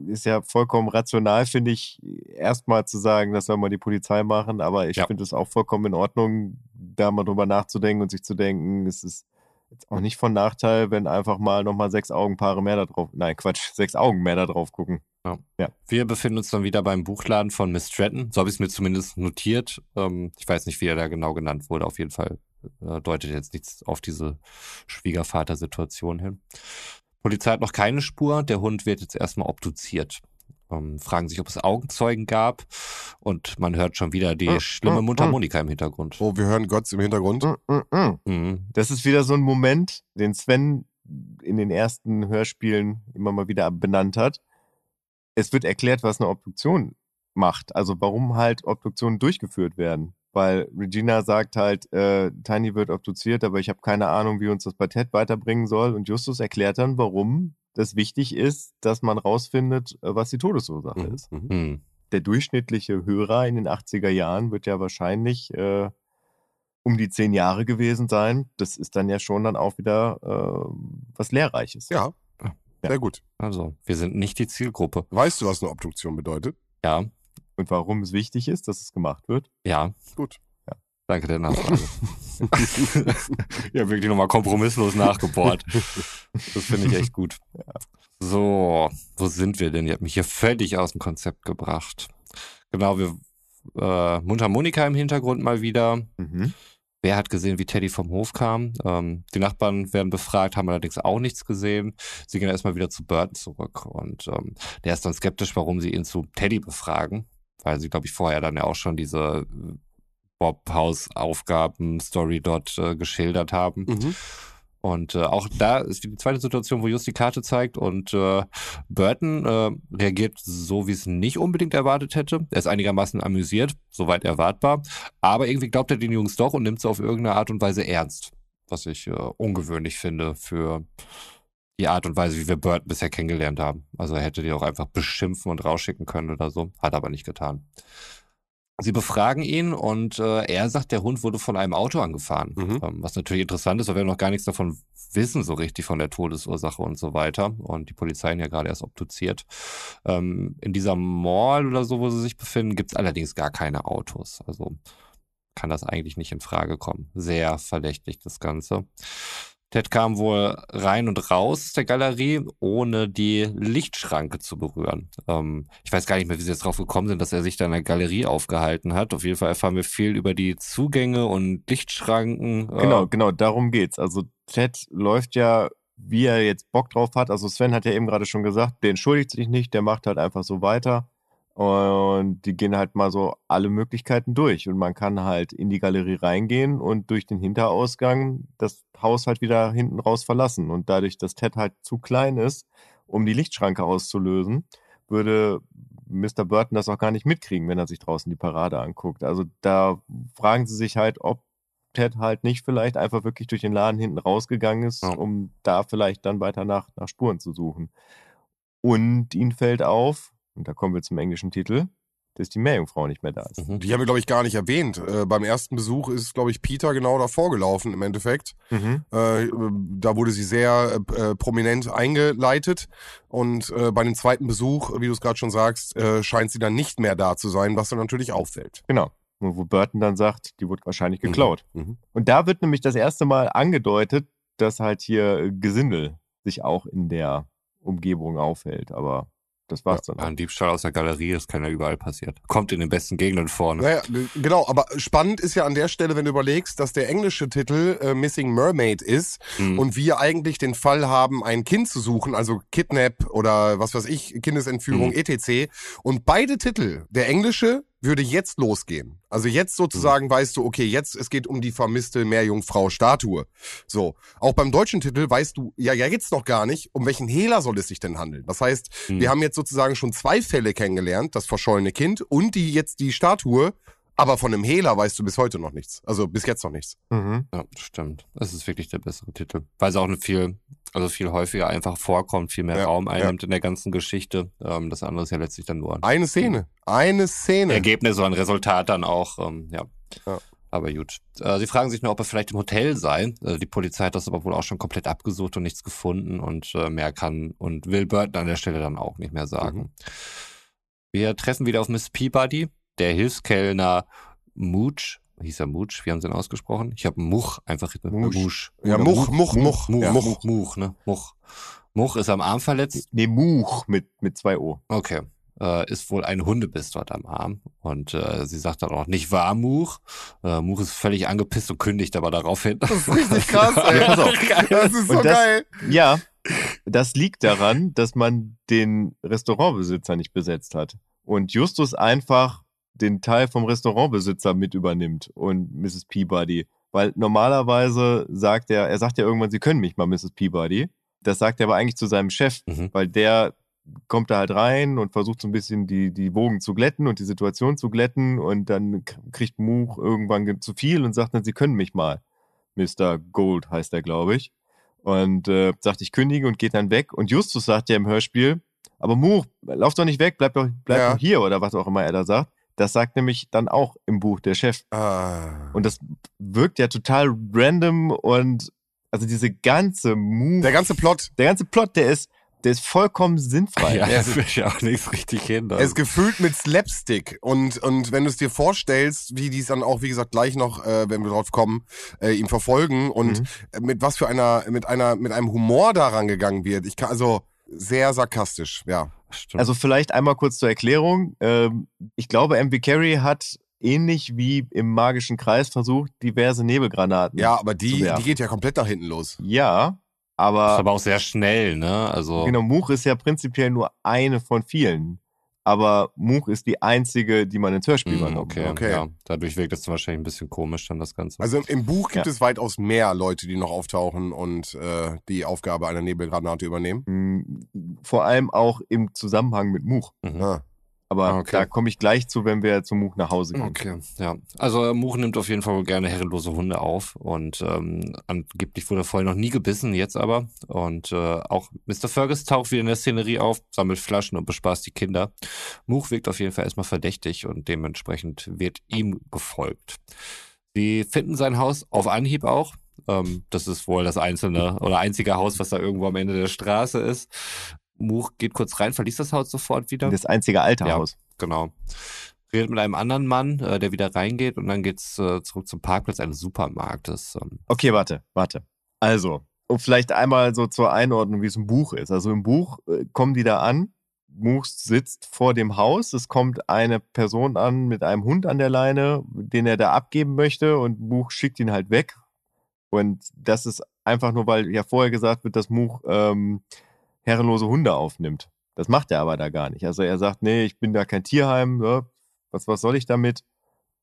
ist ja vollkommen rational, finde ich, erstmal zu sagen, das soll mal die Polizei machen, aber ich ja. finde es auch vollkommen in Ordnung, da mal drüber nachzudenken und sich zu denken, es ist jetzt auch nicht von Nachteil, wenn einfach mal nochmal sechs Augenpaare mehr da drauf, nein, Quatsch, sechs Augen mehr da drauf gucken. Ja. ja. Wir befinden uns dann wieder beim Buchladen von Miss Stratton. So habe ich es mir zumindest notiert. Ähm, ich weiß nicht, wie er da genau genannt wurde. Auf jeden Fall äh, deutet jetzt nichts auf diese Schwiegervater-Situation hin. Polizei hat noch keine Spur. Der Hund wird jetzt erstmal obduziert. Ähm, fragen sich, ob es Augenzeugen gab. Und man hört schon wieder die mm, schlimme mm, Mundharmonika mm. im Hintergrund. Oh, wir hören Gott im Hintergrund. Mhm. Das ist wieder so ein Moment, den Sven in den ersten Hörspielen immer mal wieder benannt hat. Es wird erklärt, was eine Obduktion macht. Also warum halt Obduktionen durchgeführt werden weil Regina sagt halt, äh, Tiny wird obduziert, aber ich habe keine Ahnung, wie uns das Ted weiterbringen soll. Und Justus erklärt dann, warum das wichtig ist, dass man rausfindet, äh, was die Todesursache Mhm, ist. mhm. Hm. Der durchschnittliche Hörer in den 80er Jahren wird ja wahrscheinlich äh, um die zehn Jahre gewesen sein. Das ist dann ja schon dann auch wieder äh, was Lehrreiches. Ja, Ja. sehr gut. Also, wir sind nicht die Zielgruppe. Weißt du, was eine Obduktion bedeutet? Ja, Und warum es wichtig ist, dass es gemacht wird. ja. Gut. Danke der Nachfrage. ja, wirklich nochmal kompromisslos nachgebohrt. Das finde ich echt gut. So, wo sind wir denn? Ihr habt mich hier völlig aus dem Konzept gebracht. Genau, wir äh, Mundharmonika im Hintergrund mal wieder. Mhm. Wer hat gesehen, wie Teddy vom Hof kam? Ähm, die Nachbarn werden befragt, haben allerdings auch nichts gesehen. Sie gehen erstmal wieder zu Burton zurück und ähm, der ist dann skeptisch, warum sie ihn zu Teddy befragen, weil sie, glaube ich, vorher dann ja auch schon diese äh, Bob-Haus-Aufgaben-Story dort äh, geschildert haben. Mhm. Und äh, auch da ist die zweite Situation, wo Just die Karte zeigt und äh, Burton äh, reagiert so, wie es nicht unbedingt erwartet hätte. Er ist einigermaßen amüsiert, soweit erwartbar. Aber irgendwie glaubt er den Jungs doch und nimmt sie auf irgendeine Art und Weise ernst. Was ich äh, ungewöhnlich finde für die Art und Weise, wie wir Burton bisher kennengelernt haben. Also er hätte die auch einfach beschimpfen und rausschicken können oder so. Hat aber nicht getan. Sie befragen ihn und äh, er sagt, der Hund wurde von einem Auto angefahren. Mhm. Ähm, was natürlich interessant ist, weil wir noch gar nichts davon wissen, so richtig von der Todesursache und so weiter. Und die Polizei ihn ja gerade erst obduziert. Ähm, in dieser Mall oder so, wo sie sich befinden, gibt es allerdings gar keine Autos. Also kann das eigentlich nicht in Frage kommen. Sehr verdächtig, das Ganze. Ted kam wohl rein und raus aus der Galerie, ohne die Lichtschranke zu berühren. Ähm, ich weiß gar nicht mehr, wie sie jetzt drauf gekommen sind, dass er sich da in der Galerie aufgehalten hat. Auf jeden Fall erfahren wir viel über die Zugänge und Lichtschranken. Äh, Genau, genau, darum geht's. Also Ted läuft ja, wie er jetzt Bock drauf hat. Also Sven hat ja eben gerade schon gesagt, der entschuldigt sich nicht, der macht halt einfach so weiter. Und die gehen halt mal so alle Möglichkeiten durch. Und man kann halt in die Galerie reingehen und durch den Hinterausgang das Haus halt wieder hinten raus verlassen. Und dadurch, dass Ted halt zu klein ist, um die Lichtschranke auszulösen, würde Mr. Burton das auch gar nicht mitkriegen, wenn er sich draußen die Parade anguckt. Also da fragen sie sich halt, ob Ted halt nicht vielleicht einfach wirklich durch den Laden hinten rausgegangen ist, Ja. um da vielleicht dann weiter nach, nach Spuren zu suchen. Und ihnen fällt auf, und da kommen wir zum englischen Titel, dass die Meerjungfrau nicht mehr da ist. Mhm. Die haben wir, glaube ich, gar nicht erwähnt. Äh, beim ersten Besuch ist, glaube ich, Peter genau davor gelaufen im Endeffekt. Mhm. Äh, da wurde sie sehr äh, prominent eingeleitet. Und äh, bei dem zweiten Besuch, wie du es gerade schon sagst, äh, scheint sie dann nicht mehr da zu sein, was dann natürlich auffällt. Genau. Und wo Burton dann sagt, die wurde wahrscheinlich geklaut. Mhm. Und da wird nämlich das erste Mal angedeutet, dass halt hier Gesindel sich auch in der Umgebung aufhält. Aber das war's dann. auch. Ein Diebstahl aus der Galerie, das kann ja überall passieren. Kommt in den besten Gegenden vorne. Naja, genau, aber spannend ist ja an der Stelle, wenn du überlegst, dass der englische Titel äh, Missing Mermaid ist Mhm. und wir eigentlich den Fall haben, ein Kind zu suchen, also Kidnap oder was weiß ich, Kindesentführung, Mhm. etc. Und beide Titel, der englische würde jetzt losgehen. Also jetzt sozusagen weißt du, okay, jetzt es geht um die vermisste Meerjungfrau Statue. So, auch beim deutschen Titel weißt du ja ja jetzt noch gar nicht, um welchen Hehler soll es sich denn handeln. Das heißt, Mhm. wir haben jetzt sozusagen schon zwei Fälle kennengelernt, das verschollene Kind und die jetzt die Statue, aber von einem Hehler weißt du bis heute noch nichts. Also bis jetzt noch nichts. Mhm. Ja, stimmt. Das ist wirklich der bessere Titel. Weil es auch eine viel, also viel häufiger einfach vorkommt, viel mehr Ja, Raum einnimmt in der ganzen Geschichte. Ähm, das andere ist ja letztlich dann nur ein Eine Szene, eine Szene. Ergebnis oder ein Resultat dann auch. Ähm, ja. Ja. Aber gut. Äh, sie fragen sich nur, ob er vielleicht im Hotel sei. Äh, die Polizei hat das aber wohl auch schon komplett abgesucht und nichts gefunden und äh, mehr kann und will Burton an der Stelle dann auch nicht mehr sagen. Mhm. Wir treffen wieder auf Miss Peabody, der Hilfskellner Mooch. Hieß er Mooch? Wie haben sie ihn ausgesprochen? Ich habe Much einfach. Much. Much. Ja, Much, Much, Much. Much. Much, Much, ne? Much. Much ist am Arm verletzt. Nee, Much mit, mit zwei O. Okay. Äh, ist wohl ein Hundebiss dort am Arm. Und äh, sie sagt dann auch, nicht wahr, Much? Äh, Much ist völlig angepisst und kündigt aber darauf hin. Das ist richtig krass, ey. Ja, pass auf. Das ist so das- geil. Ja, das liegt daran, dass man den Restaurantbesitzer nicht besetzt hat. Und Justus einfach den Teil vom Restaurantbesitzer mit übernimmt und Mrs. Peabody. Weil normalerweise sagt er, er sagt ja irgendwann, Sie können mich mal, Mrs. Peabody. Das sagt er aber eigentlich zu seinem Chef, Mhm. weil der kommt er halt rein und versucht so ein bisschen die, die Wogen zu glätten und die Situation zu glätten und dann kriegt Much irgendwann zu viel und sagt dann, sie können mich mal. Mr. Gold heißt er, glaube ich. Und äh, sagt, ich kündige und geht dann weg. Und Justus sagt ja im Hörspiel, aber Much, lauf doch nicht weg, bleib doch, bleib Ja. doch hier oder was auch immer er da sagt. Das sagt nämlich dann auch im Buch der Chef. Ah. Und das wirkt ja total random und also diese ganze Move, Der ganze Plot, der ganze Plot, der ist, der ist vollkommen sinnfrei. Ja, das führt ja auch nichts richtig hin. er ist gefüllt mit Slapstick. Und, und wenn du es dir vorstellst, wie die es dann auch, wie gesagt, gleich noch, äh, wenn wir drauf kommen, äh, ihn verfolgen und Mhm. mit was für einer, mit einer, mit einem Humor daran gegangen wird. Ich kann, also, sehr sarkastisch, ja. Stimmt. Also vielleicht einmal kurz zur Erklärung. Ähm, ich glaube, MV Carey hat ähnlich wie im magischen Kreis versucht, diverse Nebelgranaten. Ja, aber die, die geht ja komplett nach hinten los. Ja, ist aber aber auch sehr schnell, ne? Also genau, Much ist ja prinzipiell nur eine von vielen. Aber Much ist die einzige, die man ins Hörspiel Hm, übernommen okay, hat. Okay. Ja, dadurch wirkt es wahrscheinlich ein bisschen komisch dann das Ganze. Also im, im Buch gibt Ja. es weitaus mehr Leute, die noch auftauchen und äh, die Aufgabe einer Nebelgranate übernehmen. Mm, Vor allem auch im Zusammenhang mit Much. Mhm. Ah. Aber Ah, okay. da komme ich gleich zu, wenn wir zu Much nach Hause gehen. Okay, ja. Also äh, Much nimmt auf jeden Fall gerne herrenlose Hunde auf und ähm, angeblich wurde er vorher noch nie gebissen, jetzt aber. Und äh, auch Mr. Fergus taucht wieder in der Szenerie auf, sammelt Flaschen und bespaßt die Kinder. Much wirkt auf jeden Fall erstmal verdächtig und dementsprechend wird ihm gefolgt. Sie finden sein Haus auf Anhieb auch. Ähm, das ist wohl das einzelne oder einzige Haus, was da irgendwo am Ende der Straße ist. Much geht kurz rein, verließ das Haus sofort wieder. Das einzige alte Ja. Haus. Genau. Redet mit einem anderen Mann, äh, der wieder reingeht und dann geht's äh, zurück zum Parkplatz eines Supermarktes. Ähm, Okay, warte, warte. Also, um vielleicht einmal so zur Einordnung, wie es im Buch ist. Also im Buch äh, kommen die da an. Much sitzt vor dem Haus. Es kommt eine Person an mit einem Hund an der Leine, den er da abgeben möchte und Much schickt ihn halt weg. Und das ist einfach nur, weil ja vorher gesagt wird, dass Much ähm, herrenlose Hunde aufnimmt. Das macht er aber da gar nicht. Also er sagt, nee, ich bin da kein Tierheim, ne? was, was soll ich damit?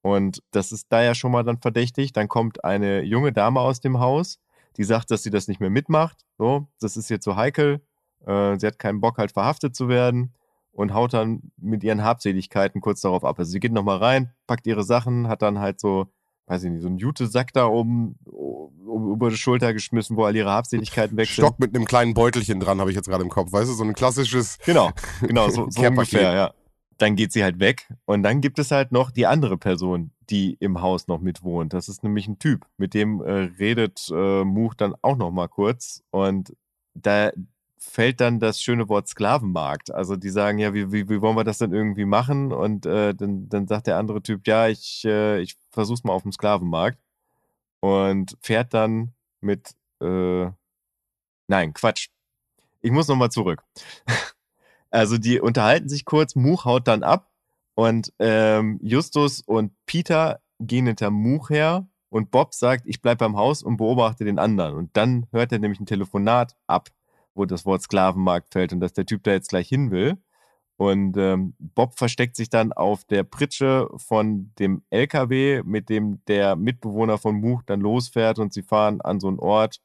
Und das ist da ja schon mal dann verdächtig. Dann kommt eine junge Dame aus dem Haus, die sagt, dass sie das nicht mehr mitmacht. So, das ist jetzt so heikel. Äh, sie hat keinen Bock, halt verhaftet zu werden und haut dann mit ihren Habseligkeiten kurz darauf ab. Also sie geht nochmal rein, packt ihre Sachen, hat dann halt so, weiß ich nicht, so einen Jutesack da oben, um, über die Schulter geschmissen, wo all ihre Habseligkeiten weg sind. Stock mit einem kleinen Beutelchen dran, habe ich jetzt gerade im Kopf. Weißt du, so ein klassisches. Genau, genau, so, so ungefähr, ja. Dann geht sie halt weg und dann gibt es halt noch die andere Person, die im Haus noch mitwohnt. Das ist nämlich ein Typ, mit dem äh, redet äh, Much dann auch noch mal kurz und da fällt dann das schöne Wort Sklavenmarkt. Also die sagen, ja, wie, wie, wie wollen wir das denn irgendwie machen? Und äh, dann, dann sagt der andere Typ, ja, ich, äh, ich versuch's mal auf dem Sklavenmarkt und fährt dann mit, äh, nein, Quatsch. Ich muss noch mal zurück. Also die unterhalten sich kurz, Much haut dann ab und ähm, Justus und Peter gehen hinter Much her und Bob sagt, ich bleib beim Haus und beobachte den anderen. Und dann hört er nämlich ein Telefonat ab, wo das Wort Sklavenmarkt fällt und dass der Typ da jetzt gleich hin will. Und ähm, Bob versteckt sich dann auf der Pritsche von dem LKW, mit dem der Mitbewohner von Much dann losfährt und sie fahren an so einen Ort.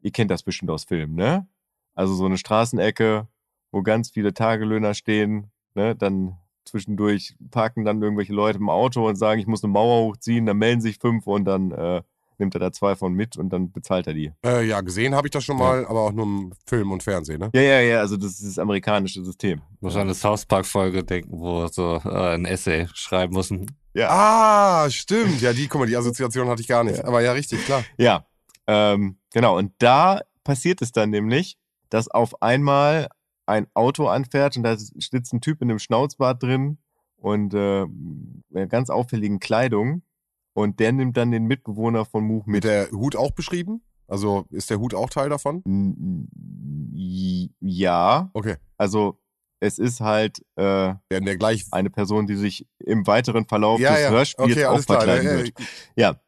Ihr kennt das bestimmt aus Filmen, ne? Also so eine Straßenecke, wo ganz viele Tagelöhner stehen, ne? Dann zwischendurch parken dann irgendwelche Leute im Auto und sagen, ich muss eine Mauer hochziehen, dann melden sich fünf und dann äh, nimmt er da zwei von mit und dann bezahlt er die. Äh, ja, gesehen habe ich das schon mal, aber auch nur im Film und Fernsehen, ne? Ja, ja, ja, also das ist das amerikanische System. muss an eine South Park Folge denken, wo so äh, ein Essay schreiben müssen. Ah, stimmt. Ja, die, guck mal, die Assoziation hatte ich gar nicht. Ja. Aber ja, richtig, klar. Ja, ähm, genau. Und da passiert es dann nämlich, dass auf einmal ein Auto anfährt und da sitzt ein Typ in einem Schnauzbart drin und äh, in einer ganz auffälligen Kleidung und der nimmt dann den Mitbewohner von Much Mit mit. der Hut auch beschrieben? Also ist der Hut auch Teil davon? Ja, Okay. also es ist halt äh, Ja, der eine Person, die sich im weiteren Verlauf Ja, des ja. Hörspiels Okay, auch klar. verkleiden Ja, wird. ja,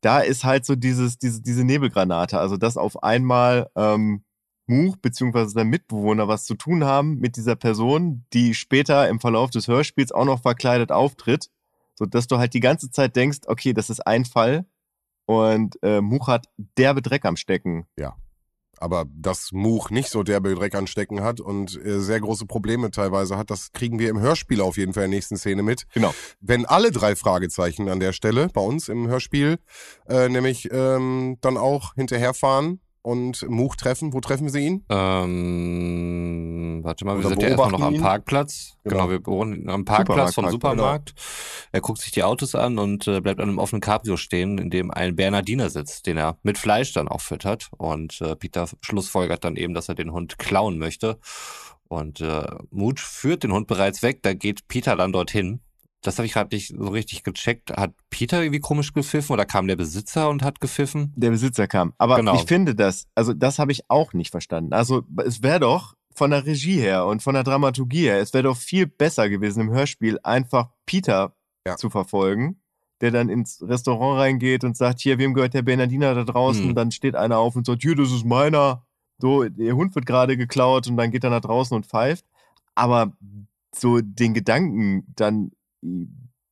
da ist halt so dieses, diese, diese Nebelgranate, also dass auf einmal ähm, Much beziehungsweise sein Mitbewohner was zu tun haben mit dieser Person, die später im Verlauf des Hörspiels auch noch verkleidet auftritt, so dass du halt die ganze Zeit denkst, okay, das ist ein Fall und äh, Much hat derbe Dreck am Stecken. aber dass Much nicht so derbe Dreck anstecken hat und äh, sehr große Probleme teilweise hat, das kriegen wir im Hörspiel auf jeden Fall in der nächsten Szene mit. Genau. Wenn alle drei Fragezeichen an der Stelle bei uns im Hörspiel äh, nämlich ähm, dann auch hinterherfahren und Much treffen, wo treffen sie ihn? Ähm, warte mal, wir sind ja erstmal noch am. Parkplatz. Genau, Genau. wir wohnen am Parkplatz vom Supermarktpark, Supermarkt. Er guckt sich die Autos an und äh, bleibt an einem offenen Cabrio stehen, in dem ein Bernardiner sitzt, den er mit Fleisch dann auch füttert. Und äh, Peter schlussfolgert dann eben, dass er den Hund klauen möchte. Und äh, Mut führt den Hund bereits weg, da geht Peter dann dorthin. Das habe ich gerade nicht so richtig gecheckt. Hat Peter irgendwie komisch gepfiffen oder kam der Besitzer und hat gepfiffen? Der Besitzer kam. Aber Genau. ich finde das, also das habe ich auch nicht verstanden. Also es wäre doch von der Regie her und von der Dramaturgie her, es wäre doch viel besser gewesen im Hörspiel einfach Peter Ja. zu verfolgen, der dann ins Restaurant reingeht und sagt, hier, wem gehört der Bernardiner da draußen? Hm. Dann steht einer auf und sagt, hier, das ist meiner. So, der Hund wird gerade geklaut und dann geht er nach draußen und pfeift. Aber so den Gedanken, dann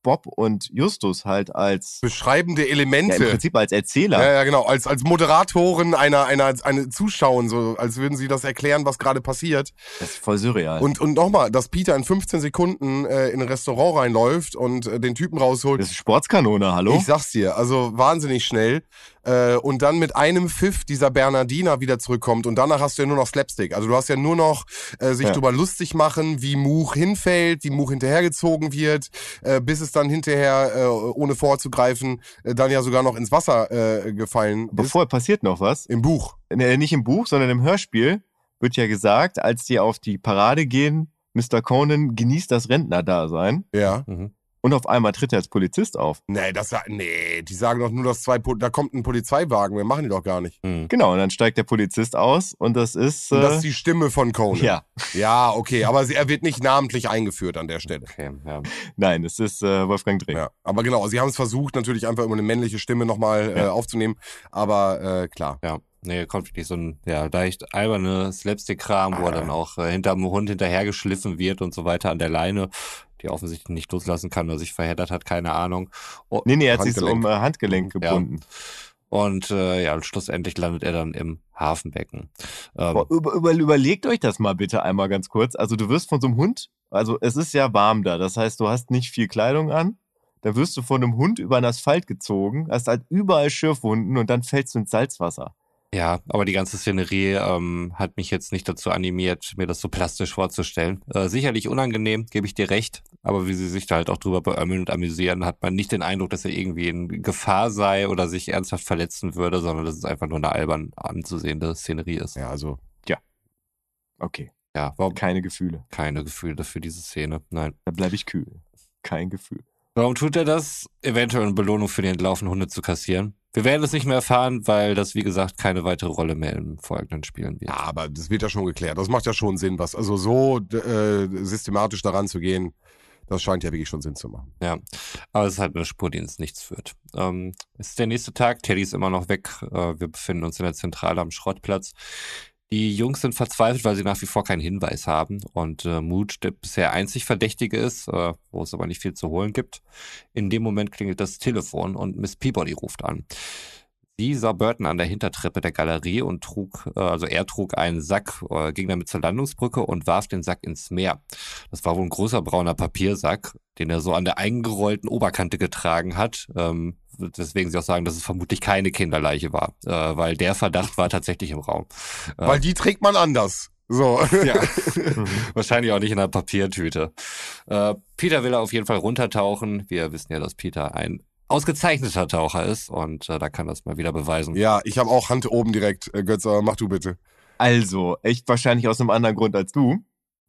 Bob und Justus halt als Beschreibende ja, im Elemente. Prinzip als Erzähler. Ja, ja, genau. Als, als Moderatoren einer, einer, eine Zuschauen, so als würden sie das erklären, was gerade passiert. Das ist voll surreal. Und, und nochmal, dass Peter in 15 Sekunden äh, in ein Restaurant reinläuft und äh, den Typen rausholt. das ist Sportskanone, hallo? Ich sag's dir, also wahnsinnig schnell. Äh, und dann mit einem Pfiff dieser Bernardiner wieder zurückkommt und danach hast du ja nur noch Slapstick. Also du hast ja nur noch äh, sich Ja. drüber lustig machen, wie Much hinfällt, wie Much hinterhergezogen wird, äh, bis es dann hinterher, äh, ohne vorzugreifen, äh, dann ja sogar noch ins Wasser äh, gefallen ist. Bevor passiert noch was. Im Buch. Nee, nicht im Buch, sondern im Hörspiel wird ja gesagt, als die auf die Parade gehen, Mr. Conan genießt das Rentnerdasein Ja. Mhm. Und auf einmal tritt er als Polizist auf. Nee, das nee, die sagen doch nur, dass zwei da kommt ein Polizeiwagen, wir machen die doch gar nicht. Mhm. Genau, und dann steigt der Polizist aus und das ist. Äh, Und das ist die Stimme von Conan. ja, Ja, okay, aber sie, er wird nicht namentlich eingeführt an der Stelle. Okay, ja. nein, es ist äh, Wolfgang Dreh. Ja, aber genau, sie haben es versucht, natürlich einfach immer eine männliche Stimme nochmal äh, Ja. aufzunehmen, aber äh, klar. Ja, nee, kommt wirklich so ein ja, leicht alberne Slapstick-Kram, wo er dann auch äh, hinterm Hund hinterhergeschliffen wird und so weiter an der Leine, die er offensichtlich nicht loslassen kann oder sich verheddert hat, keine Ahnung. Oh, Nee, nee, er hat sich Handgelenk. um äh, Handgelenk Ja. gebunden. Und äh, ja, schlussendlich landet er dann im Hafenbecken. Ähm, Über, über, überlegt euch das mal bitte einmal ganz kurz. Also du wirst von so einem Hund, also es ist ja warm da, das heißt, du hast nicht viel Kleidung an. Da wirst du von einem Hund über den Asphalt gezogen, hast halt überall Schürfwunden und dann fällst du ins Salzwasser. Ja, aber die ganze Szenerie ähm, hat mich jetzt nicht dazu animiert, mir das so plastisch vorzustellen. Äh, sicherlich unangenehm, gebe ich dir recht, aber wie sie sich da halt auch drüber beömmeln und amüsieren, hat man nicht den Eindruck, dass er irgendwie in Gefahr sei oder sich ernsthaft verletzen würde, sondern dass es einfach nur eine albern anzusehende Szenerie ist. Ja, also Okay, Ja, warum keine Gefühle. keine Gefühle für diese Szene? Nein. Da bleibe ich kühl. Kein Gefühl. Warum tut er das? Eventuell eine Belohnung für die entlaufenen Hunde zu kassieren. Wir werden es nicht mehr erfahren, weil das, wie gesagt, keine weitere Rolle mehr im folgenden spielen wird. ja, aber das wird ja schon geklärt. Das macht ja schon Sinn, was. Also so äh, systematisch daran zu gehen, das scheint ja wirklich schon Sinn zu machen. Ja, aber es ist halt eine Spur, die ins Nichts führt. Ähm, es ist der nächste Tag, Teddy ist immer noch weg. Äh, wir befinden uns in der Zentrale am Schrottplatz. Die Jungs sind verzweifelt, weil sie nach wie vor keinen Hinweis haben. Und äh, Mood, der bisher einzig Verdächtige ist, äh, wo es aber nicht viel zu holen gibt. In dem Moment klingelt das Telefon und Miss Peabody ruft an. Sie sah Burton an der Hintertreppe der Galerie und trug, äh, also er trug einen Sack, äh, ging damit zur Landungsbrücke und warf den Sack ins Meer. Das war wohl ein großer brauner Papiersack, den er so an der eingerollten Oberkante getragen hat. Ähm, deswegen sie auch sagen, dass es vermutlich keine Kinderleiche war, äh, weil der Verdacht war tatsächlich im Raum. Äh, Weil die trägt man anders. So. ja. Wahrscheinlich auch nicht in einer Papiertüte. Äh, Peter will auf jeden Fall runtertauchen. Wir wissen ja, dass Peter ein ausgezeichneter Taucher ist und äh, da kann das mal wieder beweisen. ja, ich habe auch Hand oben direkt. Äh, Götz, aber mach du bitte. Also, echt wahrscheinlich aus einem anderen Grund als du.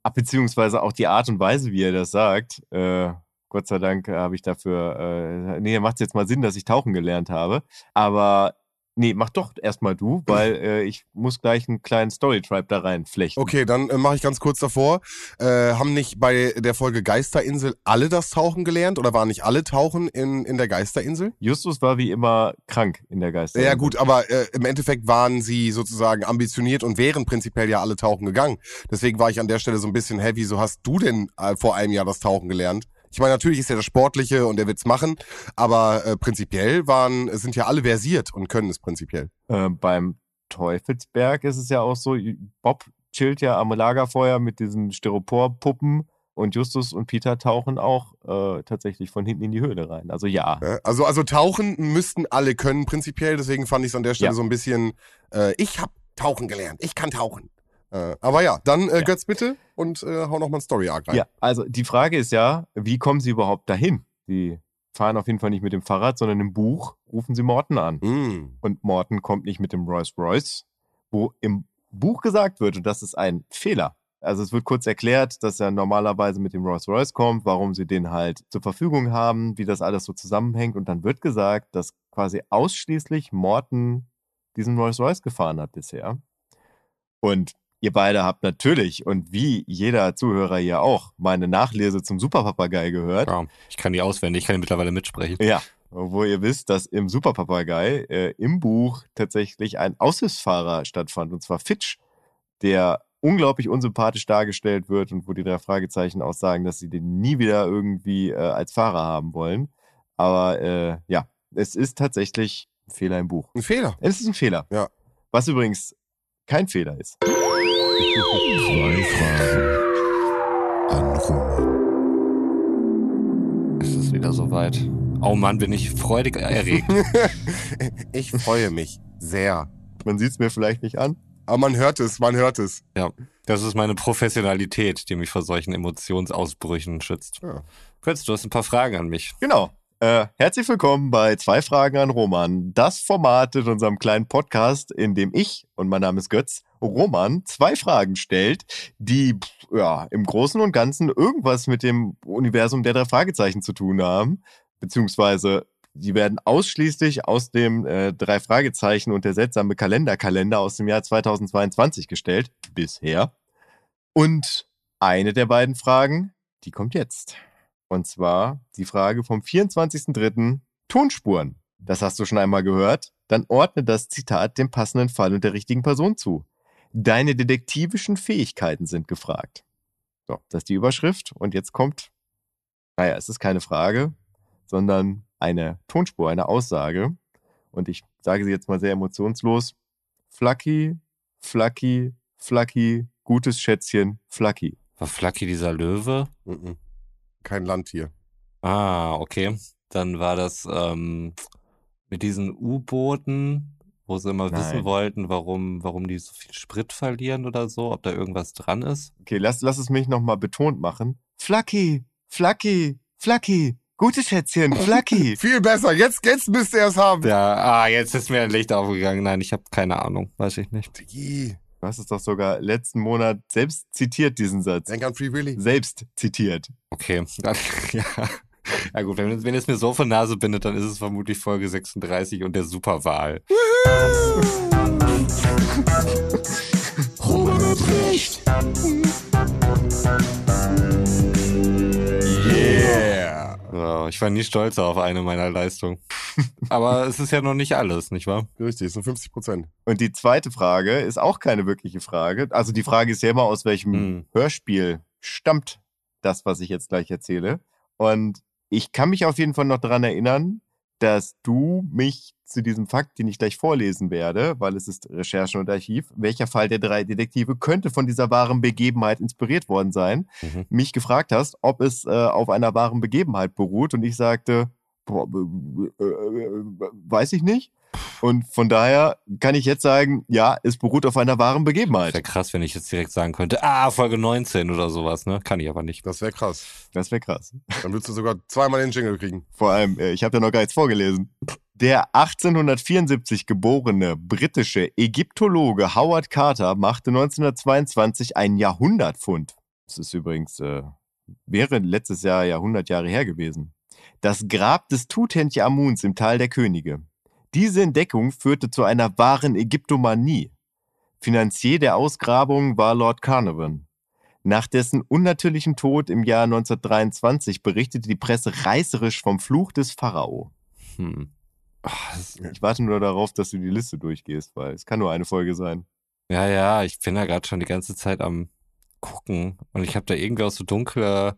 Ach, beziehungsweise auch die Art und Weise, wie er das sagt. Äh, Gott sei Dank äh, habe ich dafür, äh, nee, macht jetzt mal Sinn, dass ich tauchen gelernt habe. Aber nee, mach doch erstmal du, weil äh, ich muss gleich einen kleinen Storytribe da reinflechten. Okay, dann äh, mache ich ganz kurz davor. Äh, haben nicht bei der Folge Geisterinsel alle das Tauchen gelernt oder waren nicht alle Tauchen in, in der Geisterinsel? Justus war wie immer krank in der Geister. Ja gut, aber äh, im Endeffekt waren sie sozusagen ambitioniert und wären prinzipiell ja alle tauchen gegangen. Deswegen war ich an der Stelle so ein bisschen, hä, wieso hast du denn äh, vor einem Jahr das Tauchen gelernt? Ich meine, natürlich ist er das Sportliche und er wird's machen, aber äh, prinzipiell waren, sind ja alle versiert und können es prinzipiell. Äh, beim Teufelsberg ist es ja auch so, Bob chillt ja am Lagerfeuer mit diesen Styroporpuppen und Justus und Peter tauchen auch äh, tatsächlich von hinten in die Höhle rein. Also ja. Also, also tauchen müssten alle können prinzipiell, deswegen fand ich es an der Stelle Ja. so ein bisschen, äh, ich hab tauchen gelernt, ich kann tauchen. Äh, aber ja, dann äh, Ja. Götz bitte und äh, hau nochmal ein Story-Arc rein. Ja, also die Frage ist ja, wie kommen sie überhaupt dahin? Sie fahren auf jeden Fall nicht mit dem Fahrrad, sondern im Buch rufen sie Morten an. Mm. Und Morten kommt nicht mit dem Rolls Royce, wo im Buch gesagt wird, und das ist ein Fehler. Also es wird kurz erklärt, dass er normalerweise mit dem Rolls Royce kommt, warum sie den halt zur Verfügung haben, wie das alles so zusammenhängt. Und dann wird gesagt, dass quasi ausschließlich Morten diesen Rolls Royce gefahren hat bisher. Und ihr beide habt natürlich, und wie jeder Zuhörer hier auch, meine Nachlese zum Superpapagei gehört. Ja, ich kann die auswendig, ich kann die mittlerweile mitsprechen. Ja, wo ihr wisst, dass im Superpapagei äh, im Buch tatsächlich ein Aushilfsfahrer stattfand, und zwar Fitch, der unglaublich unsympathisch dargestellt wird und wo die drei Fragezeichen auch sagen, dass sie den nie wieder irgendwie äh, als Fahrer haben wollen. Aber äh, ja, es ist tatsächlich ein Fehler im Buch. Ein Fehler. Es ist ein Fehler. Ja. Was übrigens kein Fehler ist. Zwei Fragen an Roman. Es ist wieder soweit. Oh Mann, bin ich freudig erregt. ich freue mich sehr. Man sieht es mir vielleicht nicht an. Aber man hört es, man hört es. ja, das ist meine Professionalität, die mich vor solchen Emotionsausbrüchen schützt. Ja. Götz, du hast ein paar Fragen an mich. Genau. Äh, herzlich willkommen bei Zwei Fragen an Roman. Das Format in unserem kleinen Podcast, in dem ich, und mein Name ist Götz, Roman zwei Fragen stellt, die ja, im Großen und Ganzen irgendwas mit dem Universum der drei Fragezeichen zu tun haben. Beziehungsweise die werden ausschließlich aus dem äh, drei Fragezeichen und der seltsame Kalenderkalender aus dem Jahr 2022 gestellt. Bisher. Und eine der beiden Fragen, die kommt jetzt. Und zwar die Frage vom 24.03. Tonspuren. Das hast du schon einmal gehört. Dann ordne das Zitat dem passenden Fall und der richtigen Person zu. Deine detektivischen Fähigkeiten sind gefragt. So, das ist die Überschrift. Und jetzt kommt, naja, es ist keine Frage, sondern eine Tonspur, eine Aussage. Und ich sage sie jetzt mal sehr emotionslos. Flacky, Flacky, Flacky, gutes Schätzchen, Flacky. War Flacky dieser Löwe? Mhm. Kein Landtier. Ah, okay. Dann war das ähm, mit diesen U-Booten, wo sie immer wissen Nein. wollten, warum, warum die so viel Sprit verlieren oder so, ob da irgendwas dran ist. Okay, lass, lass es mich nochmal betont machen. Flacky, Flacky, Flacky, gutes Schätzchen, Flacky. Viel besser. Jetzt, jetzt müsste er es haben. Ja, ah, jetzt ist mir ein Licht aufgegangen. Nein, ich habe keine Ahnung. Weiß ich nicht. Diggi, Du hast es doch sogar letzten Monat selbst zitiert, diesen Satz. Denk an Free Willy. Selbst zitiert. Okay. ja. Ja gut, wenn, wenn es mir so von Nase bindet, dann ist es vermutlich Folge 36 und der Superwahl. Hat recht. Yeah. So, ich war nie stolz auf eine meiner Leistungen. Aber es ist ja noch nicht alles, nicht wahr? Richtig, es sind 50 Prozent. Und die zweite Frage ist auch keine wirkliche Frage. Also die Frage ist ja immer, aus welchem Hm. Hörspiel stammt das, was ich jetzt gleich erzähle. Und ich kann mich auf jeden Fall noch daran erinnern, dass du mich zu diesem Fakt, den ich gleich vorlesen werde, weil es ist Recherchen und Archiv, welcher Fall der drei Detektive könnte von dieser wahren Begebenheit inspiriert worden sein, Mhm. mich gefragt hast, ob es äh, auf einer wahren Begebenheit beruht. Und ich sagte, boah, äh, äh, weiß ich nicht. Und von daher kann ich jetzt sagen, ja, es beruht auf einer wahren Begebenheit. Wäre krass, wenn ich jetzt direkt sagen könnte, ah, Folge 19 oder sowas, ne? Kann ich aber nicht. Das wäre krass. Das wäre krass. Dann würdest du sogar zweimal den Jingle kriegen. Vor allem, äh, ich habe ja noch gar nichts vorgelesen. Der 1874 geborene britische Ägyptologe Howard Carter machte 1922 einen Jahrhundertfund. Das ist übrigens, äh, wäre letztes Jahr ja 100 Jahre her gewesen. Das Grab des Tutanchamuns im Tal der Könige. Diese Entdeckung führte zu einer wahren Ägyptomanie. Finanzier der Ausgrabung war Lord Carnarvon. Nach dessen unnatürlichem Tod im Jahr 1923 berichtete die Presse reißerisch vom Fluch des Pharao. Hm. Ich warte nur darauf, dass du die Liste durchgehst, weil es kann nur eine Folge sein. ja, ja, ich bin da gerade schon die ganze Zeit am gucken und ich habe da irgendwie auch so dunkle,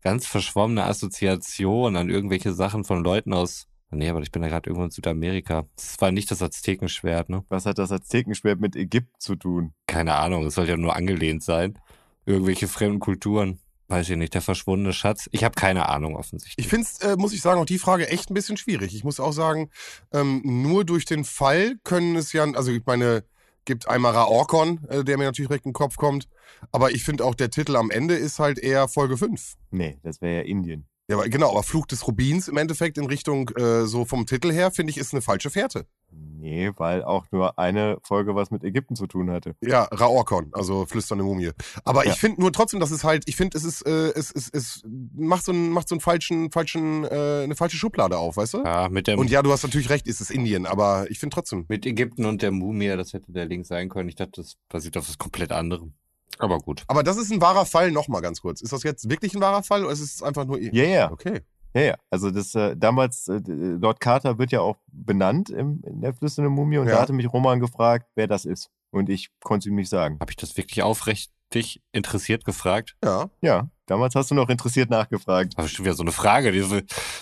ganz verschwommene Assoziationen an irgendwelche Sachen von Leuten aus Nee, aber ich bin ja gerade irgendwo in Südamerika. Das war nicht das Aztekenschwert, ne? Was hat das Aztekenschwert mit Ägypten zu tun? Keine Ahnung, es soll ja nur angelehnt sein. Irgendwelche fremden Kulturen. Weiß ich nicht, der verschwundene Schatz. Ich habe keine Ahnung offensichtlich. Ich finde es, äh, muss ich sagen, auch die Frage echt ein bisschen schwierig. Ich muss auch sagen, ähm, nur durch den Fall können es ja, also ich meine, gibt einmal Raorkon, äh, der mir natürlich direkt in den Kopf kommt. Aber ich finde auch, der Titel am Ende ist halt eher Folge 5. Nee, das wäre ja Indien. Ja, aber genau, aber Fluch des Rubins im Endeffekt in Richtung, äh, so vom Titel her, finde ich, ist eine falsche Fährte. Nee, weil auch nur eine Folge was mit Ägypten zu tun hatte. Ja, Raorkon, also flüsternde Mumie. Aber Ja. ich finde nur trotzdem, dass es halt, ich finde, es ist, äh, es, es, es macht so einen, macht so einen falschen, falschen, äh, eine falsche Schublade auf, weißt du? ja, mit dem Und ja, du hast natürlich recht, ist es Indien, aber ich finde trotzdem. mit Ägypten und der Mumie, das hätte der Link sein können. Ich dachte, das basiert auf was komplett anderem. Aber gut. Aber das ist ein wahrer Fall, nochmal ganz kurz. Ist das jetzt wirklich ein wahrer Fall oder ist es einfach nur. Ja, ja, Okay. ja, ja. Also das äh, damals, äh, Lord Carter wird ja auch benannt im, in der flüsternden Mumie und Ja. da hatte mich Roman gefragt, wer das ist. Und ich konnte ihm nicht sagen. Habe ich das wirklich aufrichtig interessiert gefragt? Ja. Ja, damals hast du noch interessiert nachgefragt. Das ist schon wieder so eine Frage,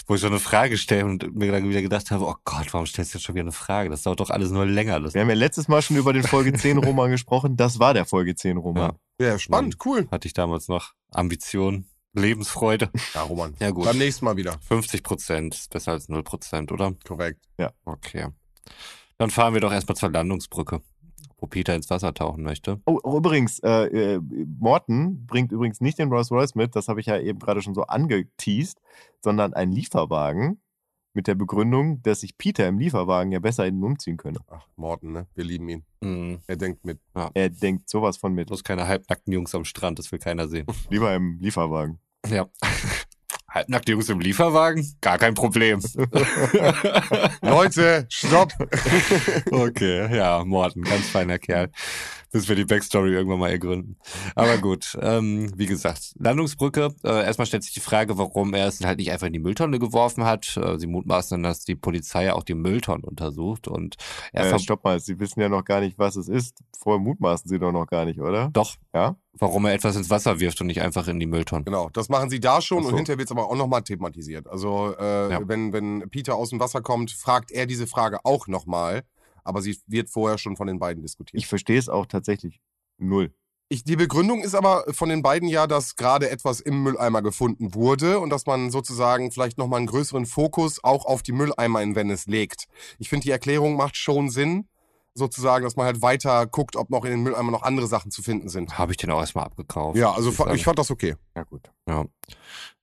wo ich so eine Frage stelle und mir dann wieder gedacht habe, oh Gott, warum stellst du jetzt schon wieder eine Frage? Das dauert doch alles nur länger. Das Wir haben ja letztes Mal schon über den Folge 10 Roman gesprochen. Das war der Folge 10 Roman. Ja, spannend, cool. hatte ich damals noch. Ambition, Lebensfreude. Ja, Roman. Ja gut. Beim nächsten Mal wieder. 50 Prozent ist besser als 0 Prozent, oder? Korrekt. Okay. Dann fahren wir doch erstmal zur Landungsbrücke, wo Peter ins Wasser tauchen möchte. Oh, oh, übrigens, äh, äh, Morton bringt übrigens nicht den Rolls Royce mit, das habe ich ja eben gerade schon so angeteased, sondern einen Lieferwagen mit der Begründung, dass sich Peter im Lieferwagen ja besser innen umziehen könne. Ach, Morten, ne? Wir lieben ihn. Mhm. Er denkt mit. Er denkt sowas von mit. Bloß keine halbnackten Jungs am Strand, das will keiner sehen. Lieber im Lieferwagen. Ja. Halbnackte Jungs im Lieferwagen? Gar kein Problem. Leute, stopp! Okay, ja, Morten, ganz feiner Kerl. Bis wir die Backstory irgendwann mal ergründen. Aber gut, ähm, wie gesagt, Landungsbrücke. Äh, erstmal stellt sich die Frage, warum er es halt nicht einfach in die Mülltonne geworfen hat. Äh, sie mutmaßen dann, dass die Polizei auch die Mülltonne untersucht und er Äh, stopp mal, Sie wissen ja noch gar nicht, was es ist. Vorher mutmaßen Sie doch noch gar nicht, oder? doch, Ja? warum er etwas ins Wasser wirft und nicht einfach in die Mülltonne. Genau, das machen sie da schon so. und hinterher wird es aber auch nochmal thematisiert. Also, äh, Ja. wenn, wenn Peter aus dem Wasser kommt, fragt er diese Frage auch nochmal. Aber sie wird vorher schon von den beiden diskutiert. Ich verstehe es auch tatsächlich null. Ich, die Begründung ist aber von den beiden ja, dass gerade etwas im Mülleimer gefunden wurde und dass man sozusagen vielleicht nochmal einen größeren Fokus auch auf die Mülleimer in Venice legt. Ich finde, die Erklärung macht schon Sinn, sozusagen, dass man halt weiter guckt, ob noch in den Mülleimer noch andere Sachen zu finden sind. Habe ich den auch erstmal abgekauft. Ja, also muss fa- sagen. ich fand das okay. Ja, gut. Ja.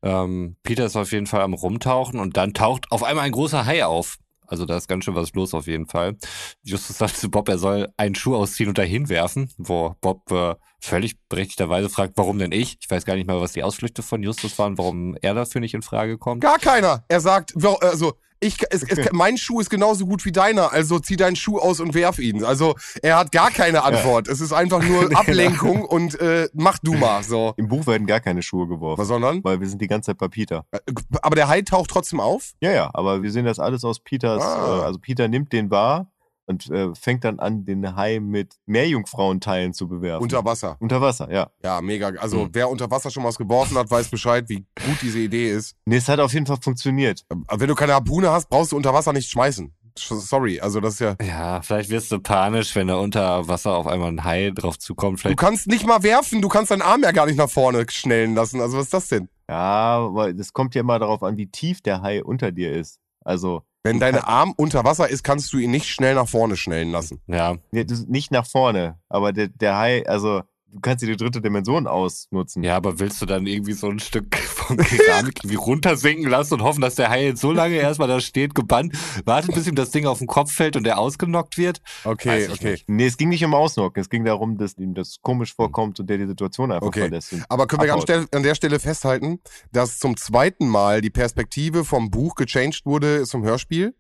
Ähm, Peter ist auf jeden Fall am Rumtauchen und dann taucht auf einmal ein großer Hai auf. Also da ist ganz schön was los auf jeden Fall. Justus sagt zu Bob, er soll einen Schuh ausziehen und dahin werfen, wo Bob äh, völlig berechtigterweise fragt, warum denn ich? Ich weiß gar nicht mal, was die Ausflüchte von Justus waren, warum er dafür nicht in Frage kommt. Gar keiner. Er sagt, also ich, es, es, mein Schuh ist genauso gut wie deiner, also zieh deinen Schuh aus und werf ihn. Also er hat gar keine Antwort. Es ist einfach nur Ablenkung und äh, mach du mal so. Im Buch werden gar keine Schuhe geworfen, Sondern, weil wir sind die ganze Zeit bei Peter. äh, aber der Hai taucht trotzdem auf. Ja, ja, aber wir sehen das alles aus Peters, Ah. äh, also Peter nimmt den wahr und äh, fängt dann an, den Hai mit Meerjungfrauenteilen zu bewerfen. Unter Wasser. Unter Wasser, ja. Ja, mega. Also Hm. wer unter Wasser schon was geworfen hat, weiß Bescheid, wie gut diese Idee ist. Nee, es hat auf jeden Fall funktioniert. Aber wenn du keine Harpune hast, brauchst du unter Wasser nicht schmeißen. Sch- Sorry, also das ist ja. Ja, vielleicht wirst du panisch, wenn da unter Wasser auf einmal ein Hai drauf zukommt. Du Vielleicht kannst nicht mal werfen, du kannst deinen Arm ja gar nicht nach vorne schnellen lassen. Also was ist das denn? Ja, aber das kommt ja immer darauf an, wie tief der Hai unter dir ist. Also, Wenn dein Arm unter Wasser ist, kannst du ihn nicht schnell nach vorne schnellen lassen. ja, nee, das- nicht nach vorne, aber der, der Hai, also, du kannst dir die dritte Dimension ausnutzen. Ja, aber willst du dann irgendwie so ein Stück von Keramik irgendwie runtersinken lassen und hoffen, dass der Hai jetzt so lange erstmal da steht, gebannt, wartet, bis ihm das Ding auf den Kopf fällt und er ausgenockt wird? Okay, okay. nicht. Nee, es ging nicht um Ausnocken, es ging darum, dass ihm das komisch vorkommt und der die Situation einfach Okay. verlässt. Aber können wir an. Stelle, an der Stelle festhalten, dass zum zweiten Mal die Perspektive vom Buch gechanged wurde zum Hörspiel?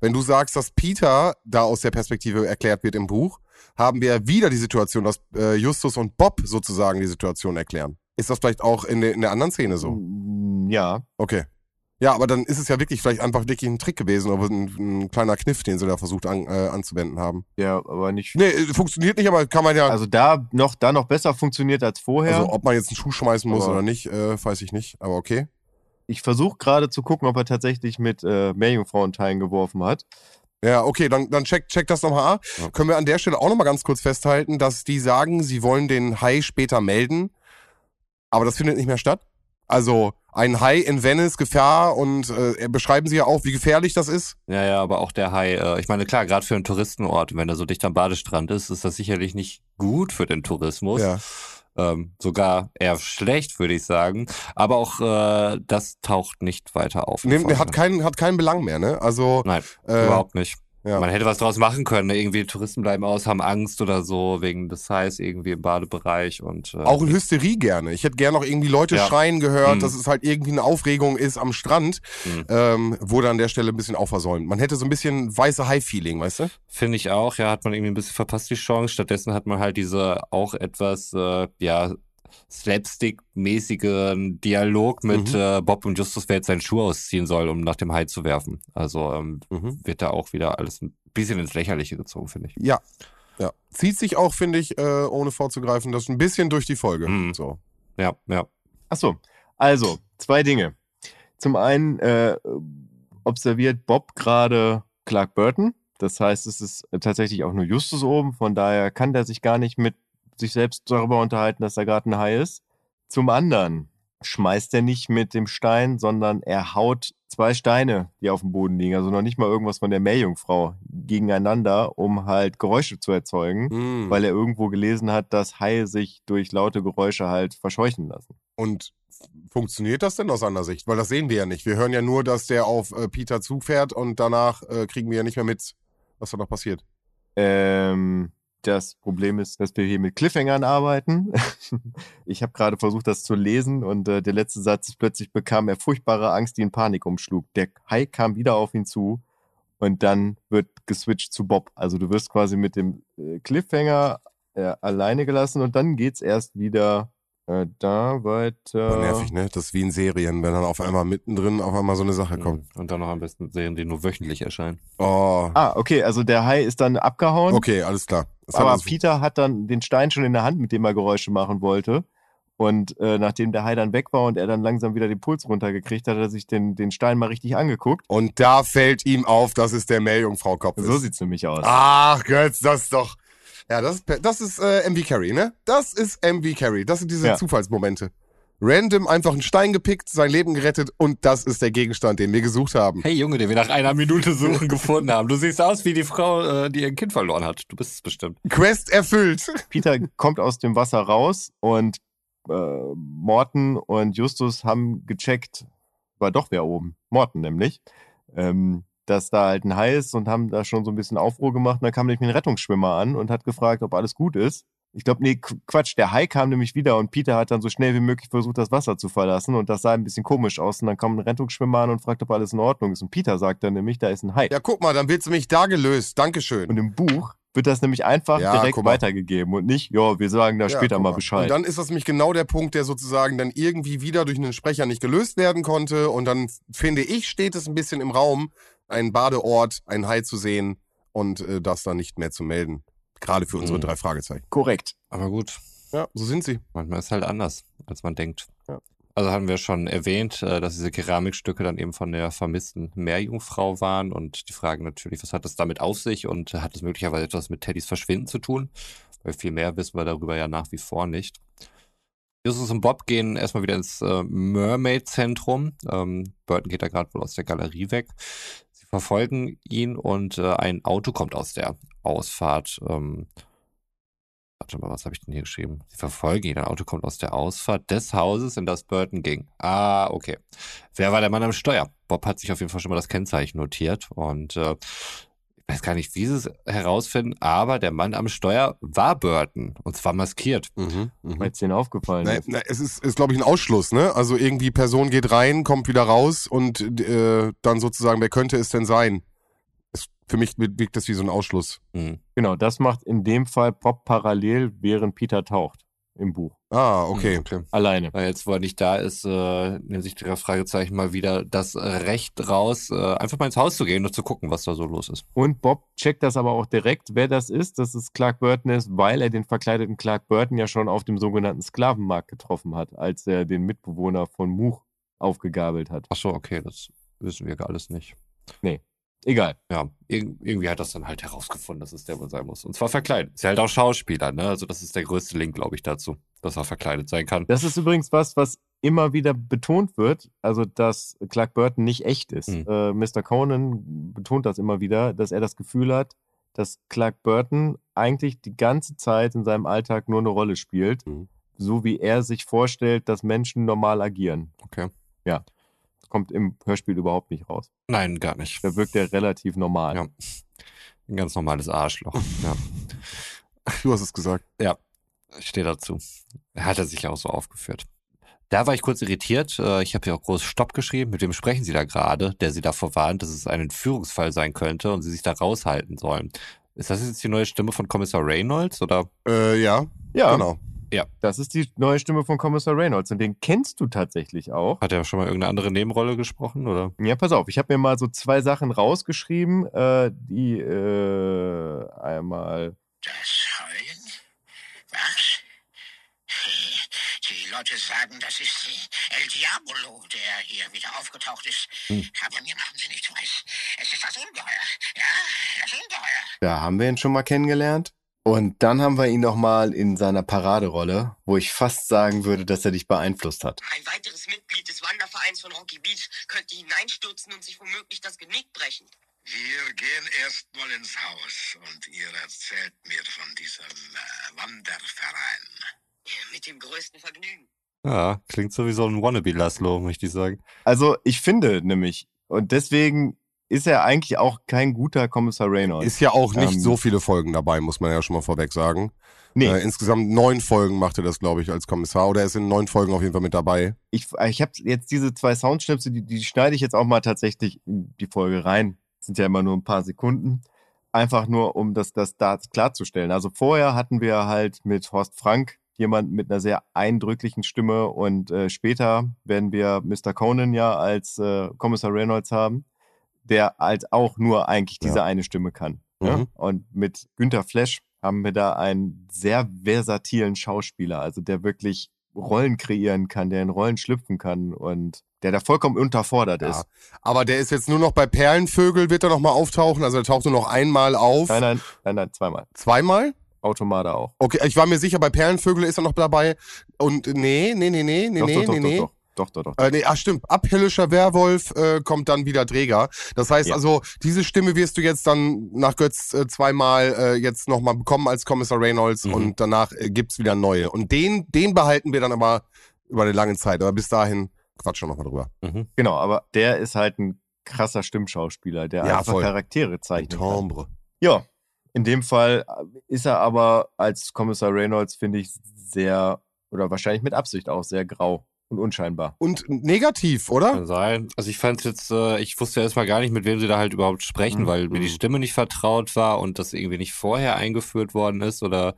Wenn du sagst, dass Peter da aus der Perspektive erklärt wird im Buch, haben wir wieder die Situation, dass äh, Justus und Bob sozusagen die Situation erklären. Ist das vielleicht auch in, der in der anderen Szene so? Mm, Ja, Okay. Ja, aber dann ist es ja wirklich vielleicht einfach wirklich ein Trick gewesen oder ein, ein kleiner Kniff, den sie da versucht an, äh, anzuwenden haben. ja, aber nicht. Nee, äh, funktioniert nicht, aber kann man ja. Also da noch, da noch besser funktioniert als vorher. Also ob man jetzt einen Schuh schmeißen muss Aber- oder nicht, äh, weiß ich nicht. Aber okay. Ich versuche gerade zu gucken, ob er tatsächlich mit äh, Meerjungfrauenteilen geworfen hat. Ja, okay, dann, dann check, check das nochmal ab. Ja. Können wir an der Stelle auch nochmal ganz kurz festhalten, dass die sagen, sie wollen den Hai später melden, aber das findet nicht mehr statt. Also ein Hai in Venice, Gefahr und äh, beschreiben sie ja auch, wie gefährlich das ist. Ja, ja, aber auch der Hai, äh, ich meine, klar, gerade für einen Touristenort, wenn er so dicht am Badestrand ist, ist das sicherlich nicht gut für den Tourismus. Ja. Ähm, sogar eher schlecht, würde ich sagen. Aber auch äh, das taucht nicht weiter auf. Nee, hat keinen, hat keinen Belang mehr, ne? Also Nein, äh, überhaupt nicht. Ja. Man hätte was draus machen können. ne? Irgendwie Touristen bleiben aus, haben Angst oder so, wegen des Hais irgendwie im Badebereich und äh, auch in Hysterie gerne. Ich hätte gerne noch irgendwie Leute Ja. schreien gehört, Mhm. dass es halt irgendwie eine Aufregung ist am Strand, Mhm. ähm, wurde an der Stelle ein bisschen auch versäumt. Man hätte so ein bisschen weiße Hai-Feeling, weißt du? Finde ich auch, ja, hat man irgendwie ein bisschen verpasst die Chance. Stattdessen hat man halt diese auch etwas, äh, ja, slapstick-mäßigen Dialog mit Mhm. äh, Bob und Justus, wer jetzt seinen Schuh ausziehen soll, um nach dem Hai zu werfen. Also ähm, Mhm. wird da auch wieder alles ein bisschen ins Lächerliche gezogen, finde ich. Ja. Ja. Zieht sich auch, finde ich, äh, ohne vorzugreifen, das ein bisschen durch die Folge. Mhm. So. Ja, ja. Ach so, also zwei Dinge. Zum einen äh, observiert Bob gerade Clark Burton. Das heißt, es ist tatsächlich auch nur Justus oben. Von daher kann der sich gar nicht mit sich selbst darüber unterhalten, dass da gerade ein Hai ist. Zum anderen schmeißt er nicht mit dem Stein, sondern er haut zwei Steine, die auf dem Boden liegen, also noch nicht mal irgendwas von der Meerjungfrau, gegeneinander, um halt Geräusche zu erzeugen, Mhm. weil er irgendwo gelesen hat, dass Haie sich durch laute Geräusche halt verscheuchen lassen. Und funktioniert das denn aus seiner Sicht? Weil das sehen wir ja nicht. Wir hören ja nur, dass der auf äh, Peter zufährt und danach äh, kriegen wir ja nicht mehr mit, was da noch passiert. Ähm, das Problem ist, dass wir hier mit Cliffhangern arbeiten. ich habe gerade versucht, das zu lesen und äh, der letzte Satz ist plötzlich bekam er furchtbare Angst, die in Panik umschlug. Der Hai kam wieder auf ihn zu und dann wird geswitcht zu Bob. Also du wirst quasi mit dem äh, Cliffhanger äh, alleine gelassen und dann geht's erst wieder äh, da weiter. Aber nervig, ne? Das ist wie in Serien, wenn dann auf einmal mittendrin auf einmal so eine Sache kommt. Und dann noch am besten Serien, die nur wöchentlich erscheinen. Oh. Ah, okay, also der Hai ist dann abgehauen. Okay, alles klar. Das Aber hat uns- Peter hat dann den Stein schon in der Hand, mit dem er Geräusche machen wollte. Und äh, nachdem der Hai dann weg war und er dann langsam wieder den Puls runtergekriegt hat, hat er sich den, den Stein mal richtig angeguckt. und da fällt ihm auf, dass es der Meerjungfrau-Kopf ist. So sieht's nämlich aus. Ach, Götz, das ist doch. Ja, das ist, das ist äh, MV Carry, ne? Das ist MV Carry. Das sind diese Ja. Zufallsmomente. Random einfach einen Stein gepickt, sein Leben gerettet und das ist der Gegenstand, den wir gesucht haben. Hey Junge, den wir nach einer Minute suchen gefunden haben. Du siehst aus wie die Frau, äh, die ihr Kind verloren hat. Du bist es bestimmt. Quest erfüllt. Peter kommt aus dem Wasser raus und äh, Morten und Justus haben gecheckt, war doch wer oben, Morten nämlich, ähm, dass da halt ein Hai ist und haben da schon so ein bisschen Aufruhr gemacht. Und dann kam nämlich ein Rettungsschwimmer an und hat gefragt, ob alles gut ist. Ich glaube, nee, Qu- Quatsch, der Hai kam nämlich wieder und Peter hat dann so schnell wie möglich versucht, das Wasser zu verlassen und das sah ein bisschen komisch aus. Und dann kam ein Rettungsschwimmer an und fragt, ob alles in Ordnung ist. Und Peter sagt dann nämlich, da ist ein Hai. Ja, guck mal, dann wird's nämlich da gelöst. Dankeschön. Und im Buch wird das nämlich einfach Ja, direkt weitergegeben und nicht, ja, wir sagen da Ja, später mal Bescheid. Und dann ist das nämlich genau der Punkt, der sozusagen dann irgendwie wieder durch einen Sprecher nicht gelöst werden konnte. Und dann finde ich, steht es ein bisschen im Raum, einen Badeort, einen Hai zu sehen und äh, das dann nicht mehr zu melden. Gerade für unsere Mhm. drei Fragezeichen. Korrekt. Aber gut, Ja, so sind sie. manchmal ist halt anders, als man denkt. Ja. Also haben wir schon erwähnt, äh, dass diese Keramikstücke dann eben von der vermissten Meerjungfrau waren und die Frage natürlich, was hat es damit auf sich und hat es möglicherweise etwas mit Teddys Verschwinden zu tun? Weil viel mehr wissen wir darüber ja nach wie vor nicht. Justus und Bob gehen erstmal wieder ins äh, Mermaid-Zentrum. Ähm, Burton geht da gerade wohl aus der Galerie weg. Verfolgen ihn und äh, ein Auto kommt aus der Ausfahrt. Ähm, warte mal, was habe ich denn hier geschrieben? Sie verfolgen ihn. Ein Auto kommt aus der Ausfahrt des Hauses, in das Burton ging. Ah, okay. Wer war der Mann am Steuer? Bob hat sich auf jeden Fall schon mal das Kennzeichen notiert und äh, weiß gar nicht, wie sie es herausfinden, aber der Mann am Steuer war Burton und zwar maskiert. Mhm, mhm. Weil es denen aufgefallen Na, ist. na, es ist, ist glaube ich, ein Ausschluss, ne? Also irgendwie Person geht rein, kommt wieder raus und äh, dann sozusagen, wer könnte es denn sein? Für mich wirkt das wie so ein Ausschluss. Mhm. Genau, das macht in dem Fall Bob parallel, während Peter taucht im Buch. Ah, okay. okay. Alleine. Weil jetzt, wo er nicht da ist, äh, nimmt sich der Fragezeichen mal wieder das Recht raus, äh, einfach mal ins Haus zu gehen und zu gucken, was da so los ist. Und Bob checkt das aber auch direkt, wer das ist, dass es Clark Burton ist, weil er den verkleideten Clark Burton ja schon auf dem sogenannten Sklavenmarkt getroffen hat, als er den Mitbewohner von Much aufgegabelt hat. Ach so, okay, das wissen wir alles nicht. Egal. Ja, irg irgendwie hat das dann halt herausgefunden, dass es der wohl sein muss. Und zwar verkleidet. Ist ja halt auch Schauspieler, ne? Also das ist der größte Link, glaube ich, dazu, dass er verkleidet sein kann. Das ist übrigens was, was immer wieder betont wird, also dass Clark Burton nicht echt ist. Hm. Äh, Mr. Conan betont das immer wieder, dass er das Gefühl hat, dass Clark Burton eigentlich die ganze Zeit in seinem Alltag nur eine Rolle spielt, Mhm. so wie er sich vorstellt, dass Menschen normal agieren. Okay. Kommt im Hörspiel überhaupt nicht raus. Nein, gar nicht. Da wirkt er relativ normal. Ja. Ein ganz normales Arschloch. Ja. Du hast es gesagt. Ich stehe dazu. Hat er sich auch so aufgeführt. Da war ich kurz irritiert. Äh, Ich habe ja auch groß Stopp geschrieben. Mit wem sprechen Sie da gerade, der Sie davor warnt, dass es ein Entführungsfall sein könnte und Sie sich da raushalten sollen? Ist das jetzt die neue Stimme von Kommissar Reynolds oder? Äh, ja, Ja, genau. Das ist die neue Stimme von Kommissar Reynolds und den kennst du tatsächlich auch. Hat er schon mal irgendeine andere Nebenrolle gesprochen oder? Ja, pass auf, ich habe mir mal so zwei Sachen rausgeschrieben, äh, die äh, einmal. Das Heulen? Was? Die Leute sagen, das ist El Diabolo, der hier wieder aufgetaucht ist. Hm. Aber mir machen sie nichts weiß. Es ist das Ungeheuer. Ja, das Ungeheuer. Da haben wir ihn schon mal kennengelernt. Und dann haben wir ihn noch mal in seiner Paraderolle, wo ich fast sagen würde, dass er dich beeinflusst hat. Ein weiteres Mitglied des Wandervereins von Rocky Beach könnte hineinstürzen und sich womöglich das Genick brechen. Wir gehen erst mal ins Haus und ihr erzählt mir von diesem äh, Wanderverein. Mit dem größten Vergnügen. Ja, klingt so wie so ein Wannabe Laszlo, möchte ich sagen. Also ich finde nämlich, und deswegen ist er eigentlich auch kein guter Kommissar Reynolds. Ist ja auch nicht Ähm, so viele Folgen dabei, muss man ja schon mal vorweg sagen. nee, Äh, insgesamt neun Folgen macht er das, glaube ich, als Kommissar. Oder er ist in neun Folgen auf jeden Fall mit dabei. ich, ich habe jetzt diese zwei Soundschnipsel, die, die schneide ich jetzt auch mal tatsächlich in die Folge rein. Sind ja immer nur ein paar Sekunden. Einfach nur, um das, das da klarzustellen. Also vorher hatten wir halt mit Horst Frank jemanden mit einer sehr eindrücklichen Stimme und äh, später werden wir Mr. Conan ja als äh, Kommissar Reynolds haben, der halt auch nur eigentlich diese eine Stimme kann. Ja? Mhm. Und mit Günther Flesch haben wir da einen sehr versatilen Schauspieler, also der wirklich Rollen kreieren kann, der in Rollen schlüpfen kann und der da vollkommen unterfordert Ja. ist. Aber der ist jetzt nur noch bei Perlenvögel, wird er noch mal auftauchen. Also er taucht nur noch einmal auf. Nein, nein, nein, nein, zweimal. Zweimal? Automata auch. Okay, ich war mir sicher, bei Perlenvögel ist er noch dabei. Und nee, nee, nee, nee, nee, doch, nee, doch, nee, nee. doch, doch, doch, doch, doch. Äh, nee, ach stimmt, abhellischer Werwolf äh, kommt dann wieder Träger. Das heißt Ja. also, diese Stimme wirst du jetzt dann nach Götz äh, zweimal äh, jetzt nochmal bekommen als Kommissar Reynolds Mhm. und danach äh, gibt's wieder neue. Und den, den behalten wir dann aber über eine lange Zeit. Aber bis dahin quatschen wir nochmal drüber. Mhm. Genau, aber der ist halt ein krasser Stimmschauspieler, der Ja, einfach voll. Charaktere zeichnet. kann. Timbre. Ja, in dem Fall ist er aber als Kommissar Reynolds, finde ich, sehr, oder wahrscheinlich mit Absicht auch sehr grau und unscheinbar. Und negativ, oder? Kann sein. Also ich fand jetzt, äh, ich wusste erstmal gar nicht, mit wem sie da halt überhaupt sprechen, Mhm. weil mir die Mhm. Stimme nicht vertraut war und das irgendwie nicht vorher eingeführt worden ist oder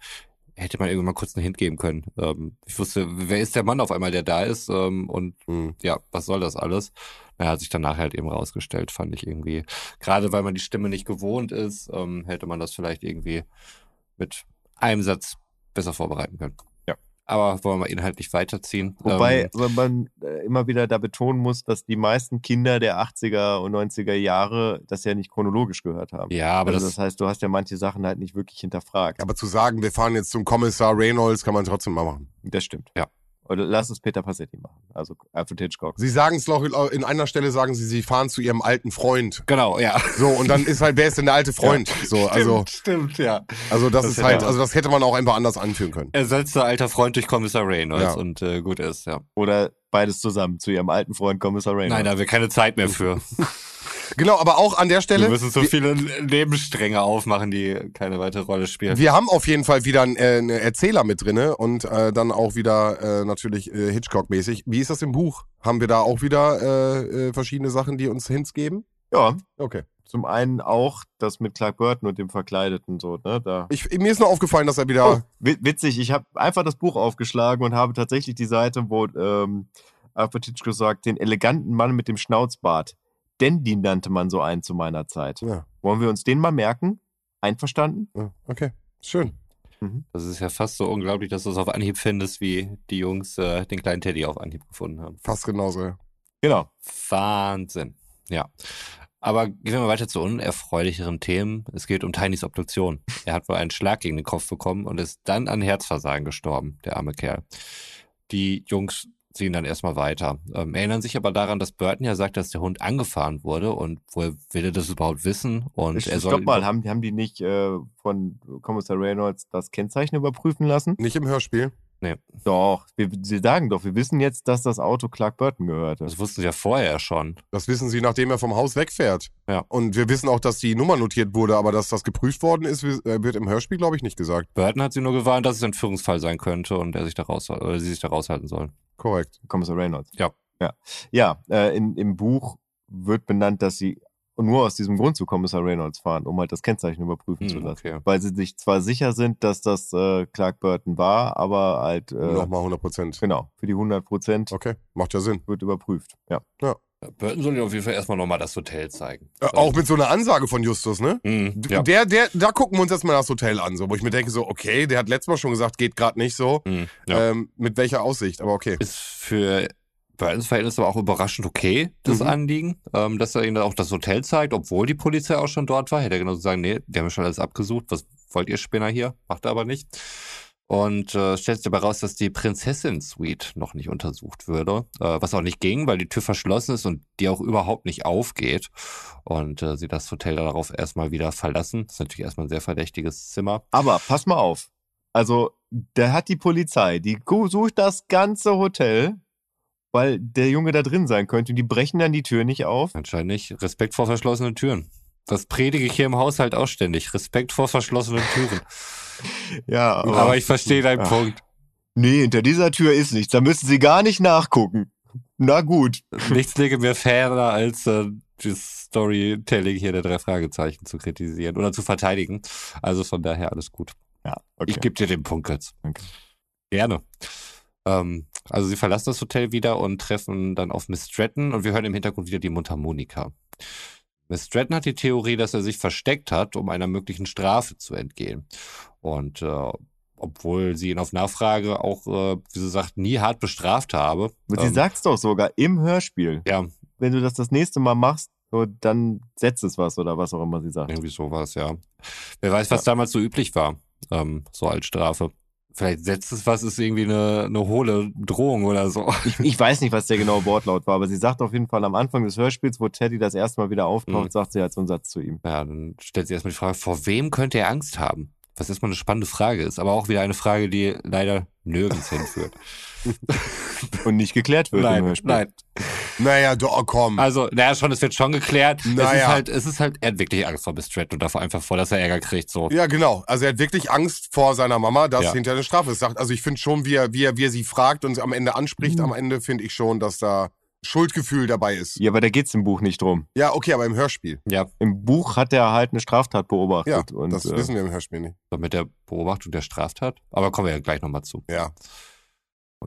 hätte man irgendwie mal kurz einen Hint geben können. Ähm, ich wusste, wer ist der Mann auf einmal, der da ist ähm, und Hm. ja, was soll das alles? Er hat sich danach halt eben rausgestellt, fand ich irgendwie. Gerade weil man die Stimme nicht gewohnt ist, ähm, hätte man das vielleicht irgendwie mit einem Satz besser vorbereiten können. Aber wollen wir inhaltlich weiterziehen? Wobei Ähm, aber man äh, immer wieder da betonen muss, dass die meisten Kinder der 80er und 90er Jahre das ja nicht chronologisch gehört haben. ja, aber also das, das heißt, du hast ja manche Sachen halt nicht wirklich hinterfragt. Aber zu sagen, wir fahren jetzt zum Kommissar Reynolds, kann man trotzdem mal machen. Das stimmt. Ja. Oder lass es Peter Passetti machen. Also Alfred Hitchcock. Sie sagen es noch, in einer Stelle sagen sie, sie fahren zu ihrem alten Freund. genau, ja. So, und dann ist halt, wer ist denn der alte Freund? So, also, stimmt, ja. also das, Das ist hätte halt, man- also das hätte man auch einfach anders anführen können. Ersetzter alter Freund durch Kommissar Reynolds Ja. und äh, gut ist, ja. Oder beides zusammen zu ihrem alten Freund Kommissar Reynolds. Nein, da haben wir keine Zeit mehr für. Genau, aber auch an der Wir Stelle, müssen so viele Nebenstränge aufmachen, die keine weitere Rolle spielen. wir haben auf jeden Fall wieder einen, äh, einen Erzähler mit drinne und äh, dann auch wieder äh, natürlich äh, Hitchcock-mäßig. Wie ist das im Buch? Haben wir da auch wieder äh, äh, verschiedene Sachen, die uns Hints geben? Ja, Okay. zum einen auch das mit Clark Burton und dem Verkleideten so, ne? Da. Ich, mir ist nur aufgefallen, dass er wieder. Oh, wi- witzig, ich habe einfach das Buch aufgeschlagen und habe tatsächlich die Seite, wo ähm, Alfred Hitchcock sagt, den eleganten Mann mit dem Schnauzbart. Dandy nannte man so einen zu meiner Zeit. Ja, Wollen wir uns den mal merken? Einverstanden? ja, okay. Schön. Das ist ja fast so unglaublich, dass du es auf Anhieb findest, wie die Jungs äh, den kleinen Teddy auf Anhieb gefunden haben. Fast genauso, ja. Genau. Wahnsinn. Ja. Aber gehen wir mal weiter zu unerfreulicheren Themen. Es geht um Tinys Obduktion. Er hat wohl einen Schlag gegen den Kopf bekommen und ist dann an Herzversagen gestorben, der arme Kerl. Die Jungs ziehen dann erstmal weiter. Ähm, erinnern sich aber daran, dass Burton ja sagt, dass der Hund angefahren wurde und woher will er das überhaupt wissen? Und er soll Stopp mal, haben, haben die nicht äh, von Kommissar Reynolds das Kennzeichen überprüfen lassen? Nicht im Hörspiel. Doch, wir, sie sagen doch, wir wissen jetzt, dass das Auto Clark Burton gehörte. das wussten sie ja vorher schon. Das wissen sie, nachdem er vom Haus wegfährt. Ja. Und wir wissen auch, dass die Nummer notiert wurde, aber dass das geprüft worden ist, äh, wird im Hörspiel, glaube ich, nicht gesagt. Burton hat sie nur gewarnt, dass es ein Entführungsfall sein könnte und er sich da raus oder sie sich da raushalten sollen. Korrekt. Kommissar Reynolds. Ja. Ja, ja äh, in, im Buch wird benannt, dass sie nur aus diesem Grund zu Kommissar Reynolds fahren, um halt das Kennzeichen überprüfen zu Hm, lassen. okay. Weil sie sich zwar sicher sind, dass das äh, Clark Burton war, aber halt, äh, Nochmal 100 Prozent. genau, für die 100 Prozent Okay, macht ja Sinn. wird überprüft. Ja. Burton soll ihr auf jeden Fall erstmal nochmal das Hotel zeigen. Äh, auch mit so einer Ansage von Justus, ne? Mhm, ja. Der, der, da gucken wir uns jetzt mal das Hotel an, so, wo ich mir denke, so, okay, der hat letztes Mal schon gesagt, geht gerade nicht so. Mhm, ja. Ähm, mit welcher Aussicht, aber okay. ist für Burtons Verhältnis aber auch überraschend okay, das Mhm. Anliegen, ähm, dass er ihnen auch das Hotel zeigt, obwohl die Polizei auch schon dort war. Hätte er genauso sagen, nee, die haben schon alles abgesucht, was wollt ihr Spinner hier? Macht er aber nicht. Und äh, stellt sich dabei raus, dass die Prinzessin-Suite noch nicht untersucht würde, äh, was auch nicht ging, weil die Tür verschlossen ist und die auch überhaupt nicht aufgeht. Und äh, sie das Hotel darauf erstmal wieder verlassen. Das ist natürlich erstmal ein sehr verdächtiges Zimmer. Aber pass mal auf. Also, da hat die Polizei, die sucht das ganze Hotel, weil der Junge da drin sein könnte und die brechen dann die Tür nicht auf. Anscheinend nicht. Respekt vor verschlossenen Türen. Das predige ich hier im Haushalt auch ständig. Respekt vor verschlossenen Türen. Ja, Aber ich verstehe deinen Ach. Punkt. Nee, hinter dieser Tür ist nichts. Da müssen sie gar nicht nachgucken. Na gut. Nichts lege mir ferner, als äh, das Storytelling hier der drei Fragezeichen zu kritisieren oder zu verteidigen. Also von daher alles gut. Ja, okay. Ich gebe dir den Punkt jetzt. Danke. Gerne. Ähm, also sie verlassen das Hotel wieder und treffen dann auf Miss Stratton und wir hören im Hintergrund wieder die Mundharmonika. Miss Stratton hat die Theorie, dass er sich versteckt hat, um einer möglichen Strafe zu entgehen. Und äh, obwohl sie ihn auf Nachfrage auch, äh, wie sie sagt, nie hart bestraft habe. Und sie ähm, sagt's doch sogar im Hörspiel. Ja, Wenn du das das nächste Mal machst, so, dann setzt es was oder was auch immer sie sagt. Irgendwie sowas, ja. Wer weiß, was damals so üblich war, ähm, so als Strafe. Vielleicht setzt es was, ist irgendwie eine, eine hohle Drohung oder so. Ich, ich weiß nicht, was der genaue Wortlaut war, aber sie sagt auf jeden Fall am Anfang des Hörspiels, wo Teddy das erste Mal wieder auftaucht, Mhm. sagt sie halt so einen Satz zu ihm. Ja, dann stellt sich erstmal die Frage, vor wem könnte er Angst haben? Was erstmal eine spannende Frage ist, aber auch wieder eine Frage, die leider nirgends hinführt. Und nicht geklärt wird im nein, Hörspiel. nein. Naja, doch, komm. Also, naja, schon, es wird schon geklärt. Es ist Naja. halt, es ist halt, er hat wirklich Angst vor Miss Stratton und davor einfach vor, dass er Ärger kriegt, so. Ja, genau. Also er hat wirklich Angst vor seiner Mama, dass Ja. hinterher eine Strafe ist. Sagt, Also ich finde schon, wie er, wie, er, wie er sie fragt und sie am Ende anspricht, am Ende finde ich schon, dass da Schuldgefühl dabei ist. Ja, aber da geht's im Buch nicht drum. Ja, okay, aber im Hörspiel. Ja, Im Buch hat er halt eine Straftat Ja, beobachtet. und, das äh, wissen wir im Hörspiel nicht. mit der Beobachtung der Straftat. Aber kommen wir ja gleich nochmal zu. Ja.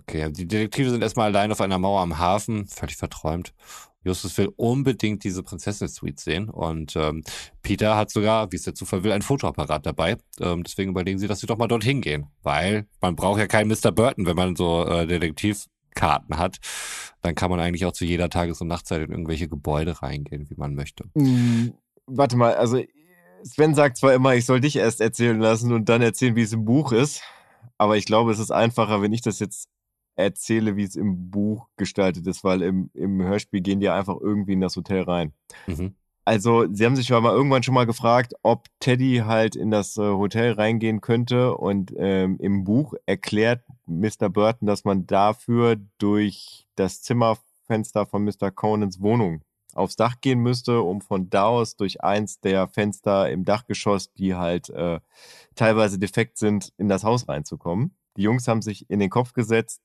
Okay, die Detektive sind erstmal allein auf einer Mauer am Hafen, völlig verträumt. Justus will unbedingt diese Prinzessin-Suite sehen und ähm, Peter hat sogar, wie es der Zufall will, ein Fotoapparat dabei. Ähm, deswegen überlegen sie, dass sie doch mal dorthin gehen, weil man braucht ja keinen Mr. Burton, wenn man so äh, Detektivkarten hat. Dann kann man eigentlich auch zu jeder Tages- und Nachtzeit in irgendwelche Gebäude reingehen, wie man möchte. Mm, Warte mal, also Sven sagt zwar immer, ich soll dich erst erzählen lassen und dann erzählen, wie es im Buch ist, aber ich glaube, es ist einfacher, wenn ich das jetzt erzähle, wie es im Buch gestaltet ist, weil im, im Hörspiel gehen die einfach irgendwie in das Hotel rein. Mhm. Also, sie haben sich ja mal irgendwann schon mal gefragt, ob Teddy halt in das äh, Hotel reingehen könnte. Und ähm, im Buch erklärt Mr. Burton, dass man dafür durch das Zimmerfenster von Mr. Conans Wohnung aufs Dach gehen müsste, um von da aus durch eins der Fenster im Dachgeschoss, die halt äh, teilweise defekt sind, in das Haus reinzukommen. Die Jungs haben sich in den Kopf gesetzt,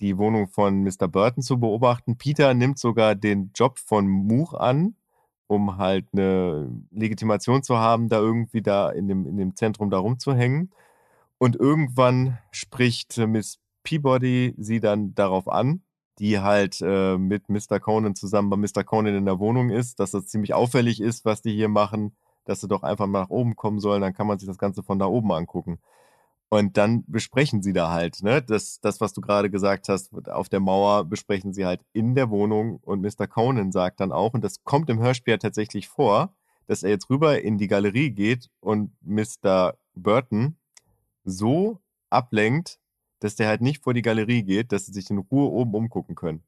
die Wohnung von Mr. Burton zu beobachten. Peter nimmt sogar den Job von Moore an, um halt eine Legitimation zu haben, da irgendwie da in dem, in dem Zentrum da rumzuhängen. Und irgendwann spricht äh, Miss Peabody sie dann darauf an, die halt äh, mit Mr. Conan zusammen bei Mr. Conan in der Wohnung ist, dass das ziemlich auffällig ist, was die hier machen, dass sie doch einfach mal nach oben kommen sollen, dann kann man sich das Ganze von da oben angucken. Und dann besprechen sie da halt, ne? Das, das, was du gerade gesagt hast, auf der Mauer besprechen sie halt in der Wohnung und Mr. Conan sagt dann auch, und das kommt im Hörspiel ja tatsächlich vor, dass er jetzt rüber in die Galerie geht und Mr. Burton so ablenkt, dass der halt nicht vor die Galerie geht, dass sie sich in Ruhe oben umgucken können.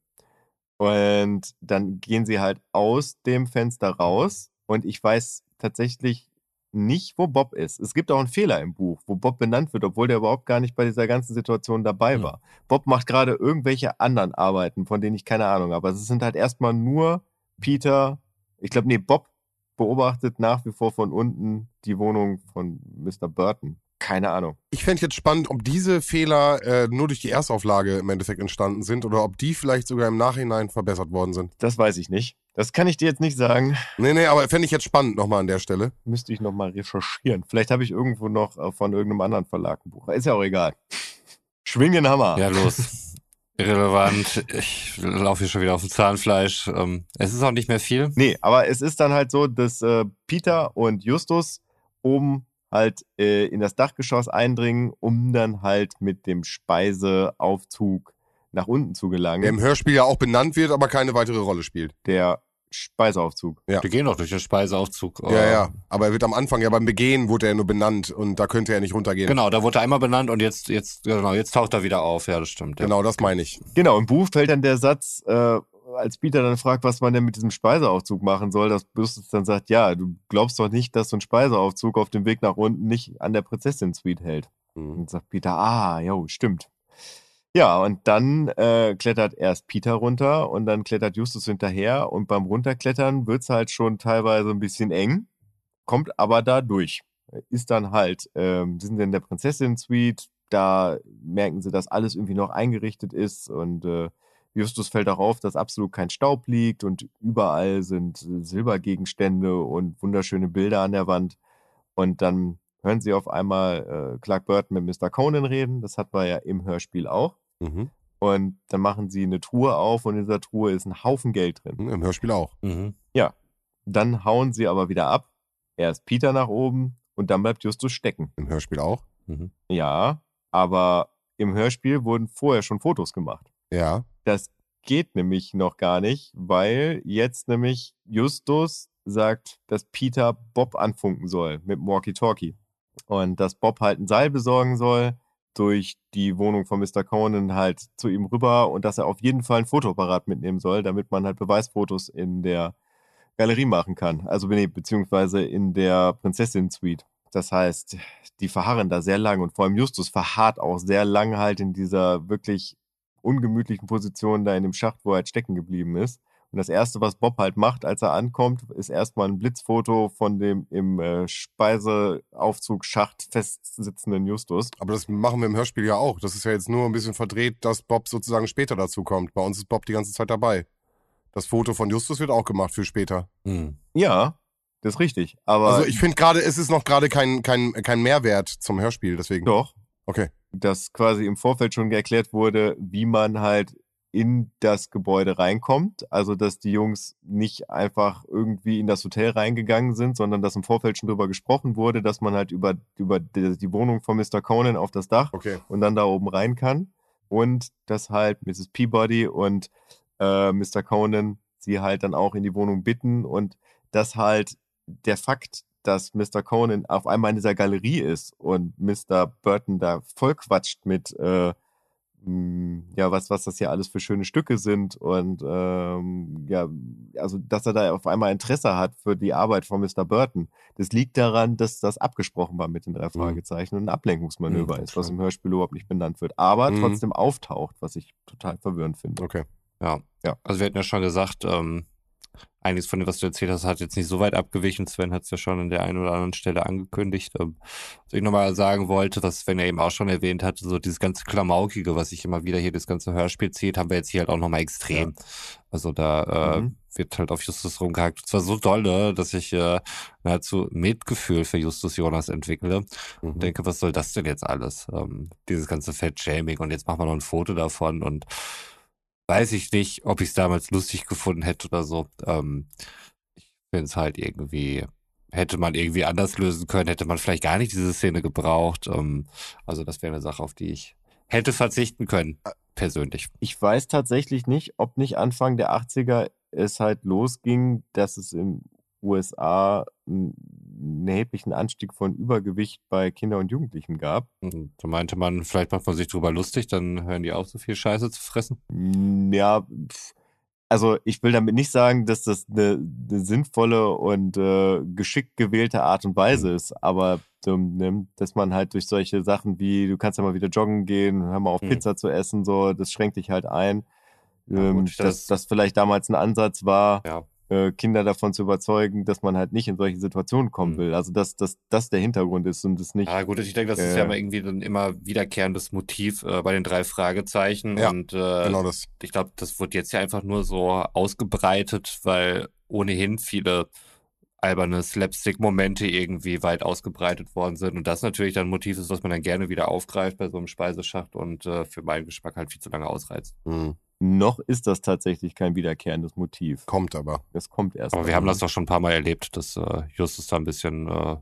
Und dann gehen sie halt aus dem Fenster raus und ich weiß tatsächlich nicht, wo Bob ist. Es gibt auch einen Fehler im Buch, wo Bob benannt wird, obwohl der überhaupt gar nicht bei dieser ganzen Situation dabei war. Bob macht gerade irgendwelche anderen Arbeiten, von denen ich keine Ahnung habe. Also es sind halt erstmal nur Peter, ich glaube, nee, Bob beobachtet nach wie vor von unten die Wohnung von Mr. Burton. Keine Ahnung. Ich fände jetzt spannend, ob diese Fehler äh, nur durch die Erstauflage im Endeffekt entstanden sind oder ob die vielleicht sogar im Nachhinein verbessert worden sind. Das weiß ich nicht. Das kann ich dir jetzt nicht sagen. Nee, nee, aber fände ich jetzt spannend nochmal an der Stelle. Müsste ich nochmal recherchieren. Vielleicht habe ich irgendwo noch äh, von irgendeinem anderen Verlag ein Buch. Ist ja auch egal. Schwing den Hammer. Ja, los. Irrelevant. Ich laufe hier schon wieder auf dem Zahnfleisch. Ähm, es ist auch nicht mehr viel. Nee, aber es ist dann halt so, dass äh, Peter und Justus oben halt äh, in das Dachgeschoss eindringen, um dann halt mit dem Speiseaufzug nach unten zu gelangen. Der im Hörspiel ja auch benannt wird, aber keine weitere Rolle spielt. der Speiseaufzug. Ja. Wir gehen doch durch den Speiseaufzug. Ja, ja. Aber er wird am Anfang, ja beim Begehen wurde er nur benannt und da könnte er nicht runtergehen. Genau, da wurde er einmal benannt und jetzt, jetzt, genau, jetzt taucht er wieder auf. Ja, das stimmt. Ja. Genau, das meine ich. Genau, im Buch fällt dann der Satz, äh, als Peter dann fragt, was man denn mit diesem Speiseaufzug machen soll, dass Justus dann sagt, ja, du glaubst doch nicht, dass so ein Speiseaufzug auf dem Weg nach unten nicht an der Prinzessin-Suite hält. Mhm. Und sagt Peter, ah, jo, stimmt. Ja, und dann äh, klettert erst Peter runter und dann klettert Justus hinterher und beim Runterklettern wird's halt schon teilweise ein bisschen eng, kommt aber da durch. Ist dann halt, ähm, sind in der Prinzessin-Suite, da merken sie, dass alles irgendwie noch eingerichtet ist und äh, Justus fällt auch auf, dass absolut kein Staub liegt und überall sind Silbergegenstände und wunderschöne Bilder an der Wand. Und dann hören sie auf einmal äh, Clark Burton mit Mr. Conan reden. Das hatten wir ja im Hörspiel auch. Mhm. Und dann machen sie eine Truhe auf und in dieser Truhe ist ein Haufen Geld drin. Im Hörspiel auch. Mhm. Dann hauen sie aber wieder ab. Erst Peter nach oben und dann bleibt Justus stecken. Im Hörspiel auch. Mhm. Ja, aber im Hörspiel wurden vorher schon Fotos gemacht. Ja. Das geht nämlich noch gar nicht, weil jetzt nämlich Justus sagt, dass Peter Bob anfunken soll mit Walkie-Talkie. Und dass Bob halt ein Seil besorgen soll, durch die Wohnung von Mr. Conan halt zu ihm rüber und dass er auf jeden Fall ein Fotoapparat mitnehmen soll, damit man halt Beweisfotos in der Galerie machen kann. Also nee, beziehungsweise in der Prinzessin-Suite. Das heißt, die verharren da sehr lang und vor allem Justus verharrt auch sehr lang halt in dieser wirklich ungemütlichen Position da in dem Schacht, wo er halt stecken geblieben ist. Und das erste, was Bob halt macht, als er ankommt, ist erstmal ein Blitzfoto von dem im äh, Speiseaufzugsschacht festsitzenden Justus. Aber das machen wir im Hörspiel ja auch. Das ist ja jetzt nur ein bisschen verdreht, dass Bob sozusagen später dazu kommt. Bei uns ist Bob die ganze Zeit dabei. Das Foto von Justus wird auch gemacht für später. Mhm. Ja, das ist richtig. Aber Also ich finde gerade, es ist noch gerade kein, kein, kein Mehrwert zum Hörspiel, deswegen. doch, Okay. dass quasi im Vorfeld schon erklärt wurde, wie man halt in das Gebäude reinkommt. Also, dass die Jungs nicht einfach irgendwie in das Hotel reingegangen sind, sondern dass im Vorfeld schon drüber gesprochen wurde, dass man halt über, über die, Wohnung von Mr. Conan auf das Dach Okay. und dann da oben rein kann. Und dass halt Mrs. Peabody und äh, Mr. Conan sie halt dann auch in die Wohnung bitten und dass halt der Fakt, dass Mr. Conan auf einmal in dieser Galerie ist und Mr. Burton da voll quatscht mit, äh, ja, was, was das hier alles für schöne Stücke sind und ähm, ja, also dass er da auf einmal Interesse hat für die Arbeit von Mr. Burton. Das liegt daran, dass das abgesprochen war mit den drei Fragezeichen und ein Ablenkungsmanöver Mhm, ist, was im Hörspiel überhaupt nicht benannt wird, aber Mhm. trotzdem auftaucht, was ich total verwirrend finde. Okay. Ja. Ja. Also wir hatten ja schon gesagt, ähm, einiges von dem, was du erzählt hast, hat jetzt nicht so weit abgewichen. Sven hat es ja schon an der einen oder anderen Stelle angekündigt. Ähm, was ich nochmal sagen wollte, was Sven ja eben auch schon erwähnt hatte, so dieses ganze Klamaukige, was sich immer wieder hier das ganze Hörspiel zieht, haben wir jetzt hier halt auch nochmal extrem. Also da äh, Mhm. wird halt auf Justus rumgehackt. Und zwar so dolle, dass ich äh, nahezu Mitgefühl für Justus Jonas entwickle Mhm. und denke, was soll das denn jetzt alles? Ähm, dieses ganze Fettshaming und jetzt machen wir noch ein Foto davon und weiß ich nicht, ob ich es damals lustig gefunden hätte oder so. Ähm, ich finde es halt irgendwie hätte man irgendwie anders lösen können, hätte man vielleicht gar nicht diese Szene gebraucht. Ähm, also das wäre eine Sache, auf die ich hätte verzichten können, persönlich. Ich weiß tatsächlich nicht, ob nicht Anfang der 80er es halt losging, dass es in USA einen erheblichen Anstieg von Übergewicht bei Kindern und Jugendlichen gab. Und Da meinte man, vielleicht macht man sich drüber lustig, dann hören die auch so viel Scheiße zu fressen. Ja, also ich will damit nicht sagen, dass das eine, eine sinnvolle und äh, geschickt gewählte Art und Weise ist, aber ähm, ne, dass man halt durch solche Sachen wie, du kannst ja mal wieder joggen gehen, hör mal auf Mhm. Pizza zu essen, so, das schränkt dich halt ein. Ja, Ähm, gut, dass das- das vielleicht damals ein Ansatz war, Ja. Äh, Kinder davon zu überzeugen, dass man halt nicht in solche Situationen kommen Mhm. will. Also dass das dass der Hintergrund ist und es nicht. Ja, gut, ich denke, das ist Äh. ja immer irgendwie ein immer wiederkehrendes Motiv äh, bei den drei Fragezeichen. Ja, und äh, Genau das. ich glaube, das wird jetzt ja einfach nur so ausgebreitet, weil ohnehin viele alberne Slapstick-Momente irgendwie weit ausgebreitet worden sind. Und das natürlich dann ein Motiv ist, was man dann gerne wieder aufgreift bei so einem Speiseschacht und äh, für meinen Geschmack halt viel zu lange ausreizt. Mhm. Noch ist das tatsächlich kein wiederkehrendes Motiv. Kommt aber. Das kommt erst. Aber wir haben das doch schon ein paar Mal erlebt, dass äh, Justus da ein bisschen äh,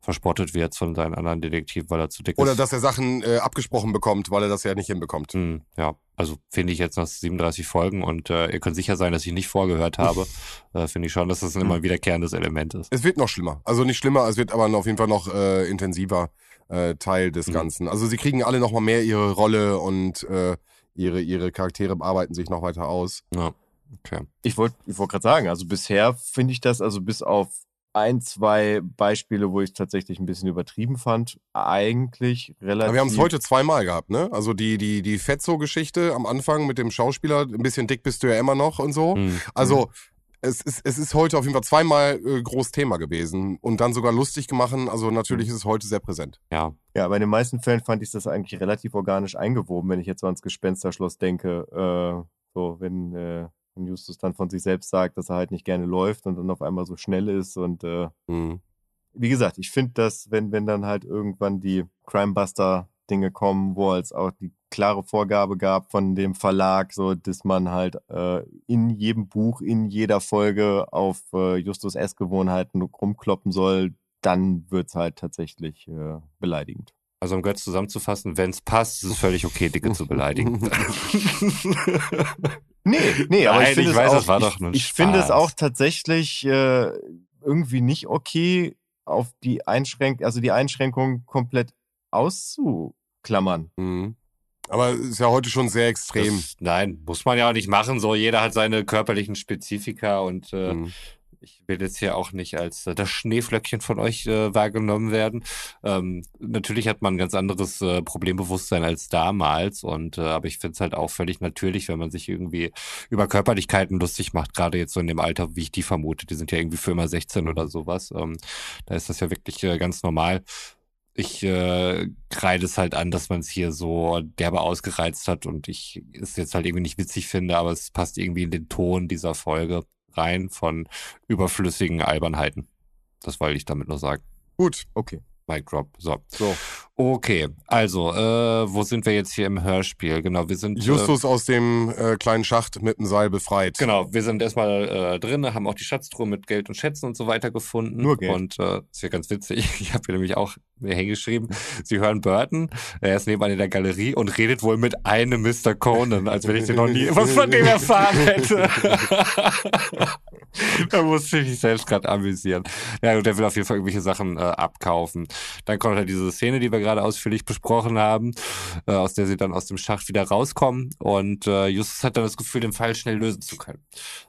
verspottet wird von seinen anderen Detektiven, weil er zu dick Oder ist. dass er Sachen äh, abgesprochen bekommt, weil er das ja nicht hinbekommt. Hm, ja, also finde ich jetzt nach 37 Folgen und äh, ihr könnt sicher sein, dass ich nicht vorgehört habe, äh, finde ich schon, dass das ein immer wiederkehrendes Element ist. Es wird noch schlimmer. Also nicht schlimmer, es wird aber auf jeden Fall noch äh, intensiver äh, Teil des Mhm. Ganzen. Also sie kriegen alle nochmal mehr ihre Rolle und äh, ihre, ihre Charaktere arbeiten sich noch weiter aus. Ja, okay. Ich wollte ich wollt gerade sagen, also bisher finde ich das, also bis auf ein, zwei Beispiele, wo ich es tatsächlich ein bisschen übertrieben fand, eigentlich relativ. Aber wir haben es heute zweimal gehabt, ne? Also die, die, die Fetzo-Geschichte am Anfang mit dem Schauspieler, ein bisschen dick bist du ja immer noch und so. Hm. Also es ist, es ist heute auf jeden Fall zweimal äh, groß Thema gewesen und dann sogar lustig gemacht. Also natürlich ist es heute sehr präsent. Ja, Ja, bei den meisten Fällen fand ich das eigentlich relativ organisch eingewoben, wenn ich jetzt so ans Gespensterschloss denke. Äh, so, wenn, äh, wenn Justus dann von sich selbst sagt, dass er halt nicht gerne läuft und dann auf einmal so schnell ist. Und äh, Mhm. wie gesagt, ich finde das, wenn, wenn dann halt irgendwann die Crimebuster-Dinge kommen, wo es auch die klare Vorgabe gab von dem Verlag, so dass man halt äh, in jedem Buch, in jeder Folge auf äh, Justus Essgewohnheiten rumkloppen soll, dann wird's halt tatsächlich äh, beleidigend. also um Götz zusammenzufassen, wenn es passt, ist es völlig okay, Dicke zu beleidigen. Nee, nee, aber Nein, ich finde ich es weiß, auch, das war ich, doch nur ich finde es Spaß. auch tatsächlich äh, irgendwie nicht okay, auf die Einschränk also die Einschränkung komplett auszuklammern. Mhm. Aber es ist ja heute schon sehr extrem. Das, nein, muss man ja auch nicht machen. So, jeder hat seine körperlichen Spezifika und äh, Mhm. ich will jetzt hier auch nicht als äh, das Schneeflöckchen von euch äh, wahrgenommen werden. Ähm, natürlich hat man ein ganz anderes äh, Problembewusstsein als damals und äh, aber ich finde es halt auch völlig natürlich, wenn man sich irgendwie über Körperlichkeiten lustig macht, gerade jetzt so in dem Alter, wie ich die vermute. Die sind ja irgendwie für immer 16 oder sowas. Ähm, da ist das ja wirklich äh, ganz normal. Ich äh, kreide es halt an, dass man es hier so derbe ausgereizt hat und ich es jetzt halt irgendwie nicht witzig finde, aber es passt irgendwie in den Ton dieser Folge rein von überflüssigen Albernheiten. Das wollte ich damit nur sagen. Gut. Okay. Mic Drop. So. So. Okay, also, äh, wo sind wir jetzt hier im Hörspiel? Genau, wir sind. Äh, Justus aus dem äh, kleinen Schacht mit dem Seil befreit. Genau, wir sind erstmal äh, drin, haben auch die Schatztruhe mit Geld und Schätzen und so weiter gefunden. Nur Geld. Und äh, ist ja ganz witzig. Ich habe hier nämlich auch mir hingeschrieben, sie hören Burton, er ist nebenan in der Galerie und redet wohl mit einem Mr. Conan, als wenn ich den noch nie was von dem erfahren hätte. da musste ich mich selbst gerade amüsieren. Ja, und der will auf jeden Fall irgendwelche Sachen äh, abkaufen. Dann kommt halt diese Szene, die wir gerade ausführlich besprochen haben, äh, aus der sie dann aus dem Schacht wieder rauskommen. Und äh, Justus hat dann das Gefühl, den Fall schnell lösen zu können.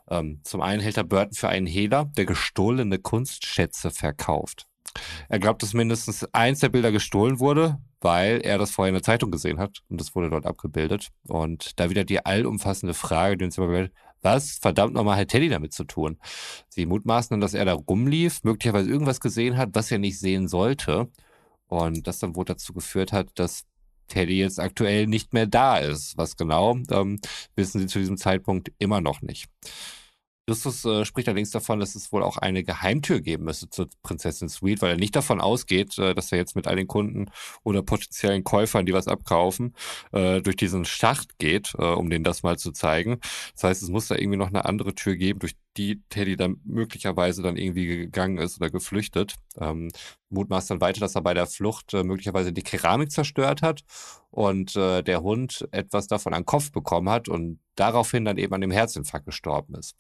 Ähm, zum einen hält er Burton für einen Hehler, der gestohlene Kunstschätze verkauft. Er glaubt, dass mindestens eins der Bilder gestohlen wurde, weil er das vorher in der Zeitung gesehen hat und das wurde dort abgebildet. Und da wieder die allumfassende Frage, die uns immer bewegt, was verdammt nochmal hat Teddy damit zu tun? Sie mutmaßen dann, dass er da rumlief, möglicherweise irgendwas gesehen hat, was er nicht sehen sollte. Und das dann wohl dazu geführt hat, dass Teddy jetzt aktuell nicht mehr da ist. Was genau, ähm, wissen sie zu diesem Zeitpunkt immer noch nicht. Justus äh, spricht allerdings davon, dass es wohl auch eine Geheimtür geben müsste zur Prinzessin Suite, weil er nicht davon ausgeht, äh, dass er jetzt mit all den Kunden oder potenziellen Käufern, die was abkaufen, äh, durch diesen Schacht geht, äh, um denen das mal zu zeigen. Das heißt, es muss da irgendwie noch eine andere Tür geben, durch die Teddy dann möglicherweise dann irgendwie gegangen ist oder geflüchtet. Ähm, mutmaßt dann weiter, dass er bei der Flucht äh, möglicherweise die Keramik zerstört hat und äh, der Hund etwas davon an den Kopf bekommen hat und daraufhin dann eben an dem Herzinfarkt gestorben ist.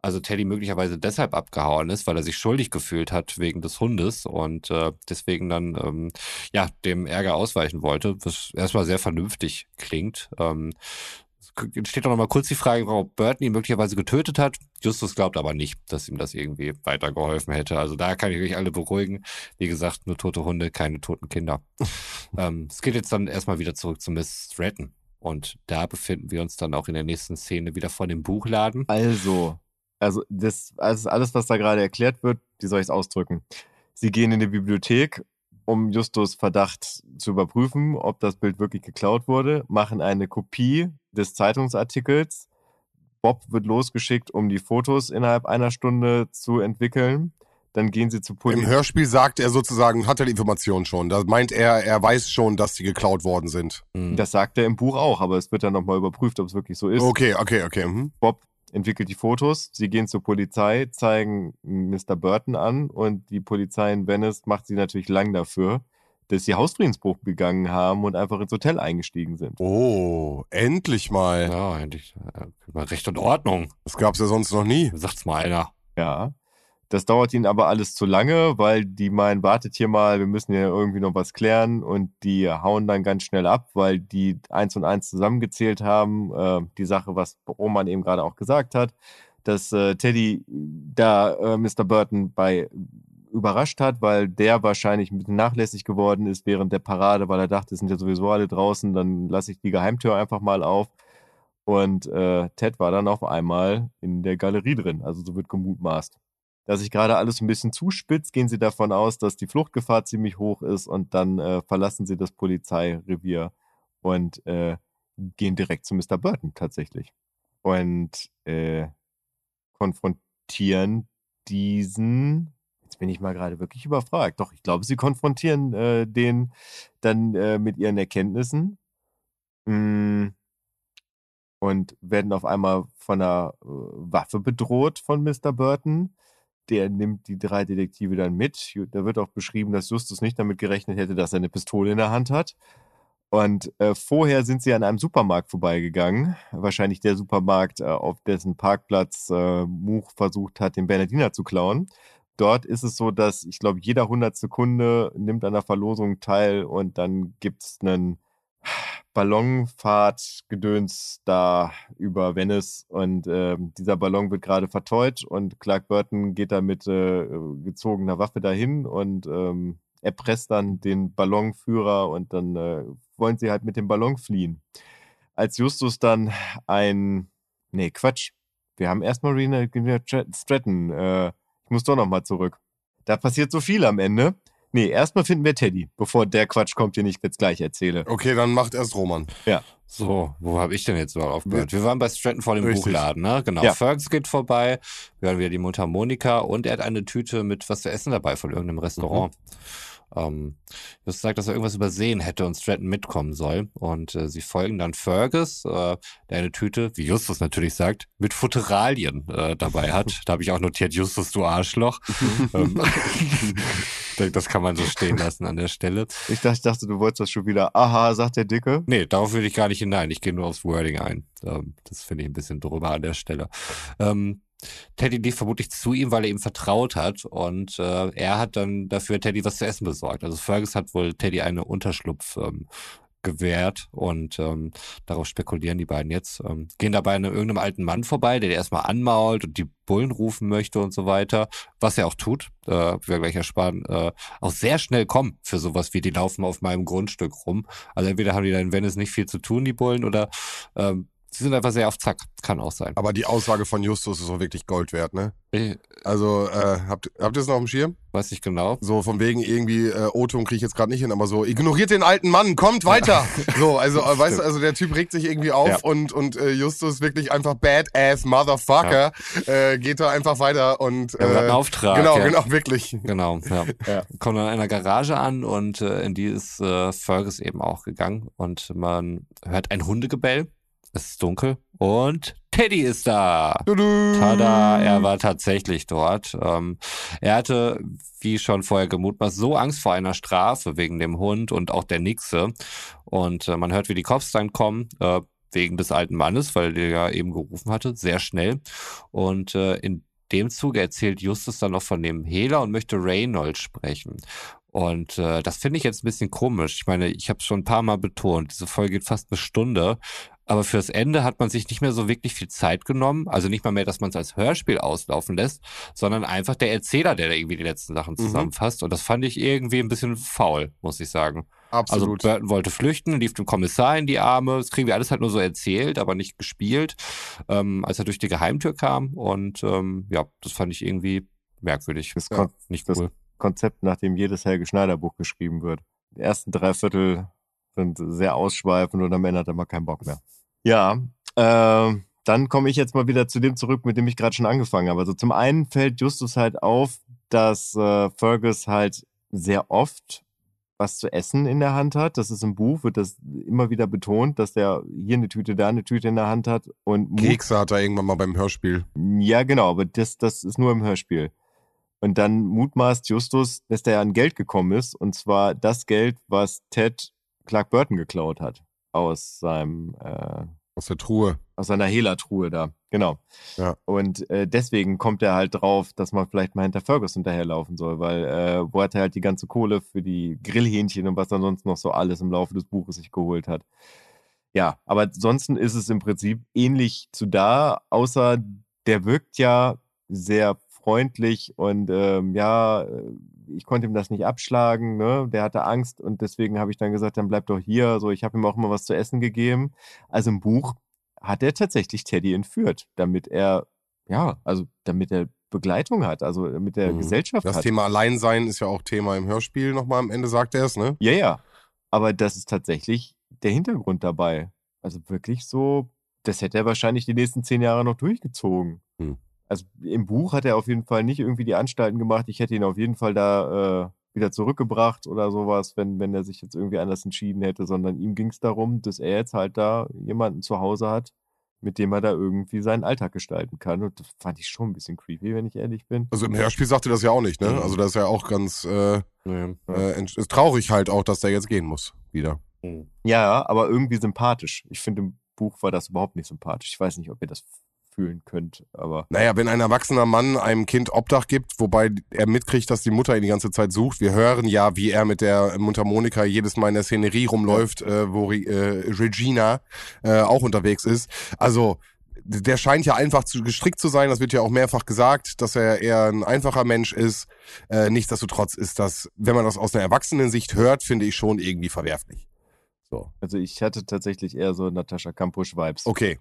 Also Teddy möglicherweise deshalb abgehauen ist, weil er sich schuldig gefühlt hat wegen des Hundes und äh, deswegen dann ähm, ja dem Ärger ausweichen wollte, was erstmal sehr vernünftig klingt. Ähm, steht auch noch mal kurz die Frage, ob Burton ihn möglicherweise getötet hat. Justus glaubt aber nicht, dass ihm das irgendwie weitergeholfen hätte. Also da kann ich euch alle beruhigen. Wie gesagt, nur tote Hunde, keine toten Kinder. ähm, es geht jetzt dann erstmal wieder zurück zu Miss Stratton. Und da befinden wir uns dann auch in der nächsten Szene wieder vor dem Buchladen. Also, also das, also alles, was da gerade erklärt wird, wie soll ich es ausdrücken? Sie gehen in die Bibliothek, um Justus Verdacht zu überprüfen, ob das Bild wirklich geklaut wurde, machen eine Kopie des Zeitungsartikels. Bob wird losgeschickt, um die Fotos innerhalb einer Stunde zu entwickeln. Dann gehen sie zu Im Polizei. Hörspiel sagt er sozusagen, hat er die Information schon. Da meint er, er weiß schon, dass die geklaut worden sind. Hm. Das sagt er im Buch auch, aber es wird dann nochmal überprüft, ob es wirklich so ist. Okay, okay, okay. Mhm. Bob entwickelt die Fotos, sie gehen zur Polizei, zeigen Mr. Burton an und die Polizei in Venice macht sie natürlich lang dafür, dass sie Hausfriedensbruch begangen haben und einfach ins Hotel eingestiegen sind. Oh, endlich mal. Ja, endlich. äh, mal Recht und Ordnung. Das gab's ja sonst noch nie. Sagt's mal einer. Ja. Das dauert ihnen aber alles zu lange, weil die meinen, wartet hier mal, wir müssen ja irgendwie noch was klären und die hauen dann ganz schnell ab, weil die eins und eins zusammengezählt haben. Äh, die Sache, was Roman eben gerade auch gesagt hat, dass äh, Teddy da äh, Mr. Burton bei überrascht hat, weil der wahrscheinlich ein bisschen nachlässig geworden ist während der Parade, weil er dachte, es sind ja sowieso alle draußen, dann lasse ich die Geheimtür einfach mal auf. Und äh, Ted war dann auf einmal in der Galerie drin, also so wird gemutmaßt da sich gerade alles ein bisschen zuspitzt, gehen sie davon aus, dass die Fluchtgefahr ziemlich hoch ist und dann äh, verlassen sie das Polizeirevier und äh, gehen direkt zu Mr. Burton tatsächlich und äh, konfrontieren diesen. Jetzt bin ich mal gerade wirklich überfragt. Doch, ich glaube, sie konfrontieren äh, den dann äh, mit ihren Erkenntnissen. Mm, und werden auf einmal von einer äh, Waffe bedroht von Mr. Burton der nimmt die drei Detektive dann mit. Da wird auch beschrieben, dass Justus nicht damit gerechnet hätte, dass er eine Pistole in der Hand hat. Und äh, vorher sind sie an einem Supermarkt vorbeigegangen. Wahrscheinlich der Supermarkt, äh, auf dessen Parkplatz äh, Much versucht hat, den Bernardiner zu klauen. Dort ist es so, dass ich glaube, jeder hundertste Kunde nimmt an der Verlosung teil und dann gibt es einen Ballonfahrtgedöns da über Venice und äh, dieser Ballon wird gerade verteut und Clark Burton geht da mit äh, gezogener Waffe dahin und ähm, erpresst dann den Ballonführer und dann äh, wollen sie halt mit dem Ballon fliehen. Als Justus dann ein, nee, Quatsch, wir haben erstmal Rena Stratton, äh, muss doch nochmal zurück. Da passiert so viel am Ende. Nee, erstmal finden wir Teddy, bevor der Quatsch kommt, den ich jetzt gleich erzähle. Okay, dann macht erst Roman. So, wo habe ich denn jetzt überhaupt aufgehört? Wir waren bei Stratton vor dem Richtig. Buchladen, ne? Genau. Ja. Fergus geht vorbei, wir haben wieder die Mundharmonika und er hat eine Tüte mit was zu essen dabei von irgendeinem Restaurant. Ähm, sagt, dass er irgendwas übersehen hätte und Stratton mitkommen soll. Und äh, sie folgen dann Fergus, äh, der eine Tüte, wie Justus natürlich sagt, mit Futteralien äh, dabei hat. Da habe ich auch notiert, Justus, du Arschloch. ähm, ich denke, das kann man so stehen lassen an der Stelle. Ich dachte, ich dachte, du wolltest das schon wieder. Aha, sagt der Dicke. Nee, darauf will ich gar nicht hinein. Ich gehe nur aufs Wording ein. Ähm, das finde ich ein bisschen drüber an der Stelle. Ähm, Teddy lief vermutlich zu ihm, weil er ihm vertraut hat und äh, er hat dann dafür Teddy was zu essen besorgt. Also Fergus hat wohl Teddy eine Unterschlupf ähm, gewährt und ähm, darauf spekulieren die beiden jetzt. Ähm, gehen dabei an irgendeinem alten Mann vorbei, der die erstmal anmault und die Bullen rufen möchte und so weiter, was er auch tut, äh, wir gleich ersparen, äh, auch sehr schnell kommen für sowas wie die laufen auf meinem Grundstück rum. Also entweder haben die da in Venice nicht viel zu tun, die Bullen, oder ähm, sie sind einfach sehr auf Zack. Kann auch sein. Aber die Aussage von Justus ist auch wirklich Gold wert, ne? Ich Also, äh, habt, habt ihr es noch auf dem Schirm? weiß nicht genau. So von wegen irgendwie, äh, O-Ton kriege ich jetzt gerade nicht hin, aber so, ignoriert den alten Mann, kommt weiter. so, also, äh, weißt du, also der Typ regt sich irgendwie auf Ja. und, und äh, Justus wirklich einfach badass Motherfucker, äh, geht da einfach weiter und Er hat einen äh, Auftrag. genau, ja. genau, wirklich. Genau, ja. Ja. Kommt dann in einer Garage an und äh, in die ist äh, Fergus eben auch gegangen und man hört ein Hundegebell. Es ist dunkel und Teddy ist da. Tada, er war tatsächlich dort. Ähm, er hatte, wie schon vorher gemutmaßt, so Angst vor einer Strafe wegen dem Hund und auch der Nixe. Und äh, man hört, wie die Cops dann kommen, äh, wegen des alten Mannes, weil der ja eben gerufen hatte, sehr schnell. Und äh, in dem Zuge erzählt Justus dann noch von dem Hehler und möchte Reynolds sprechen. Und äh, das finde ich jetzt ein bisschen komisch. Ich meine, ich habe es schon ein paar Mal betont, diese Folge geht fast eine Stunde. Aber fürs Ende hat man sich nicht mehr so wirklich viel Zeit genommen. Also nicht mal mehr, dass man es als Hörspiel auslaufen lässt, sondern einfach der Erzähler, der da irgendwie die letzten Sachen Mhm. zusammenfasst. Und das fand ich irgendwie ein bisschen faul, muss ich sagen. Absolut. Also Burton wollte flüchten, lief dem Kommissar in die Arme. Das kriegen wir alles halt nur so erzählt, aber nicht gespielt, ähm, als er durch die Geheimtür kam. Und ähm, ja, das fand ich irgendwie merkwürdig. Das, Ja. Nicht das cool. Konzept, nach dem jedes Helge Schneider Buch geschrieben wird. Die ersten drei Viertel sind sehr ausschweifend und am Ende hat er mal keinen Bock mehr. Ja, ähm, dann komme ich jetzt mal wieder zu dem zurück, mit dem ich gerade schon angefangen habe. Also zum einen fällt Justus halt auf, dass äh, Fergus halt sehr oft was zu essen in der Hand hat. Das ist im Buch, wird das immer wieder betont, dass der hier eine Tüte, da eine Tüte in der Hand hat. Und Mut- Kekse hat er irgendwann mal beim Hörspiel. ja, genau, aber das, das ist nur im Hörspiel. Und dann mutmaßt Justus, dass der an Geld gekommen ist, und zwar das Geld, was Ted Clark Burton geklaut hat aus seinem äh, Aus der Truhe. aus seiner Hehlertruhe da. Genau. Ja. Und äh, deswegen kommt er halt drauf, dass man vielleicht mal hinter Fergus hinterherlaufen soll, weil äh, wo hat er halt die ganze Kohle für die Grillhähnchen und was er sonst noch so alles im Laufe des Buches sich geholt hat. Ja, aber ansonsten ist es im Prinzip ähnlich zu da, außer der wirkt ja sehr freundlich und ähm, ja, äh, ich konnte ihm das nicht abschlagen, ne? Der hatte Angst und deswegen habe ich dann gesagt, dann bleib doch hier. So, ich habe ihm auch immer was zu essen gegeben. Also im Buch hat er tatsächlich Teddy entführt, damit er, ja, also damit er Begleitung hat, also damit er Mhm. Gesellschaft Das hat. Thema Alleinsein ist ja auch Thema im Hörspiel nochmal am Ende, sagt er es, ne? Ja, ja. Aber das ist tatsächlich der Hintergrund dabei. Also wirklich so, das hätte er wahrscheinlich die nächsten zehn Jahre noch durchgezogen. Hm. Also im Buch hat er auf jeden Fall nicht irgendwie die Anstalten gemacht. Ich hätte ihn auf jeden Fall da äh, wieder zurückgebracht oder sowas, wenn, wenn er sich jetzt irgendwie anders entschieden hätte, sondern ihm ging es darum, dass er jetzt halt da jemanden zu Hause hat, mit dem er da irgendwie seinen Alltag gestalten kann. Und das fand ich schon ein bisschen creepy, wenn ich ehrlich bin. Also im Hörspiel sagt er das ja auch nicht, ne? Mhm. Also das ist ja auch ganz äh, Ja. äh, ist traurig halt auch, dass der jetzt gehen muss. Wieder. Ja, aber irgendwie sympathisch. Ich finde, im Buch war das überhaupt nicht sympathisch. Ich weiß nicht, ob ihr das fühlen könnt, aber Naja, wenn ein erwachsener Mann einem Kind Obdach gibt, wobei er mitkriegt, dass die Mutter ihn die ganze Zeit sucht. Wir hören ja, wie er mit der Mundharmonika jedes Mal in der Szenerie rumläuft, äh, wo äh, Regina äh, auch unterwegs ist. Also der scheint ja einfach zu gestrickt zu sein. Das wird ja auch mehrfach gesagt, dass er eher ein einfacher Mensch ist. Äh, nichtsdestotrotz ist das, wenn man das aus einer Erwachsenensicht hört, finde ich schon irgendwie verwerflich. So. also ich hatte tatsächlich eher so Natascha Kampusch-Vibes Okay.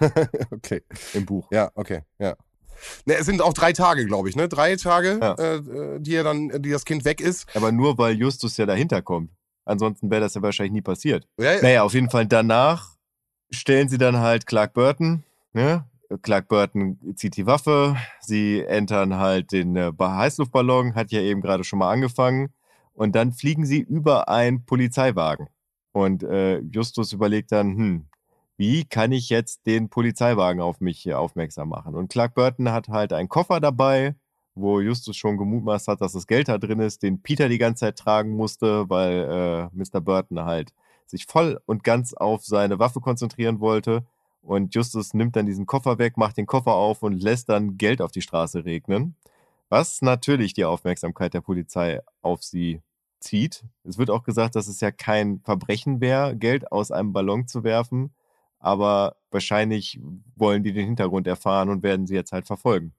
okay. im Buch. Ja, okay, ja. Ne, es sind auch drei Tage, glaube ich, ne? Drei Tage, Ja. äh, die er dann, die das Kind weg ist. Aber nur, weil Justus ja dahinter kommt. Ansonsten wäre das ja wahrscheinlich nie passiert. Ja, ja. Naja, auf jeden Fall danach stellen sie dann halt Clark Burton. Ne? Clark Burton zieht die Waffe. Sie entern halt den äh, Heißluftballon, hat ja eben gerade schon mal angefangen. Und dann fliegen sie über einen Polizeiwagen. Und äh, Justus überlegt dann, hm, wie kann ich jetzt den Polizeiwagen auf mich hier aufmerksam machen? Und Clark Burton hat halt einen Koffer dabei, wo Justus schon gemutmaßt hat, dass das Geld da drin ist, den Peter die ganze Zeit tragen musste, weil äh, Mr. Burton halt sich voll und ganz auf seine Waffe konzentrieren wollte. Und Justus nimmt dann diesen Koffer weg, macht den Koffer auf und lässt dann Geld auf die Straße regnen. Was natürlich die Aufmerksamkeit der Polizei auf sie zieht. Es wird auch gesagt, dass es ja kein Verbrechen wäre, Geld aus einem Ballon zu werfen. Aber wahrscheinlich wollen die den Hintergrund erfahren und werden sie jetzt halt verfolgen.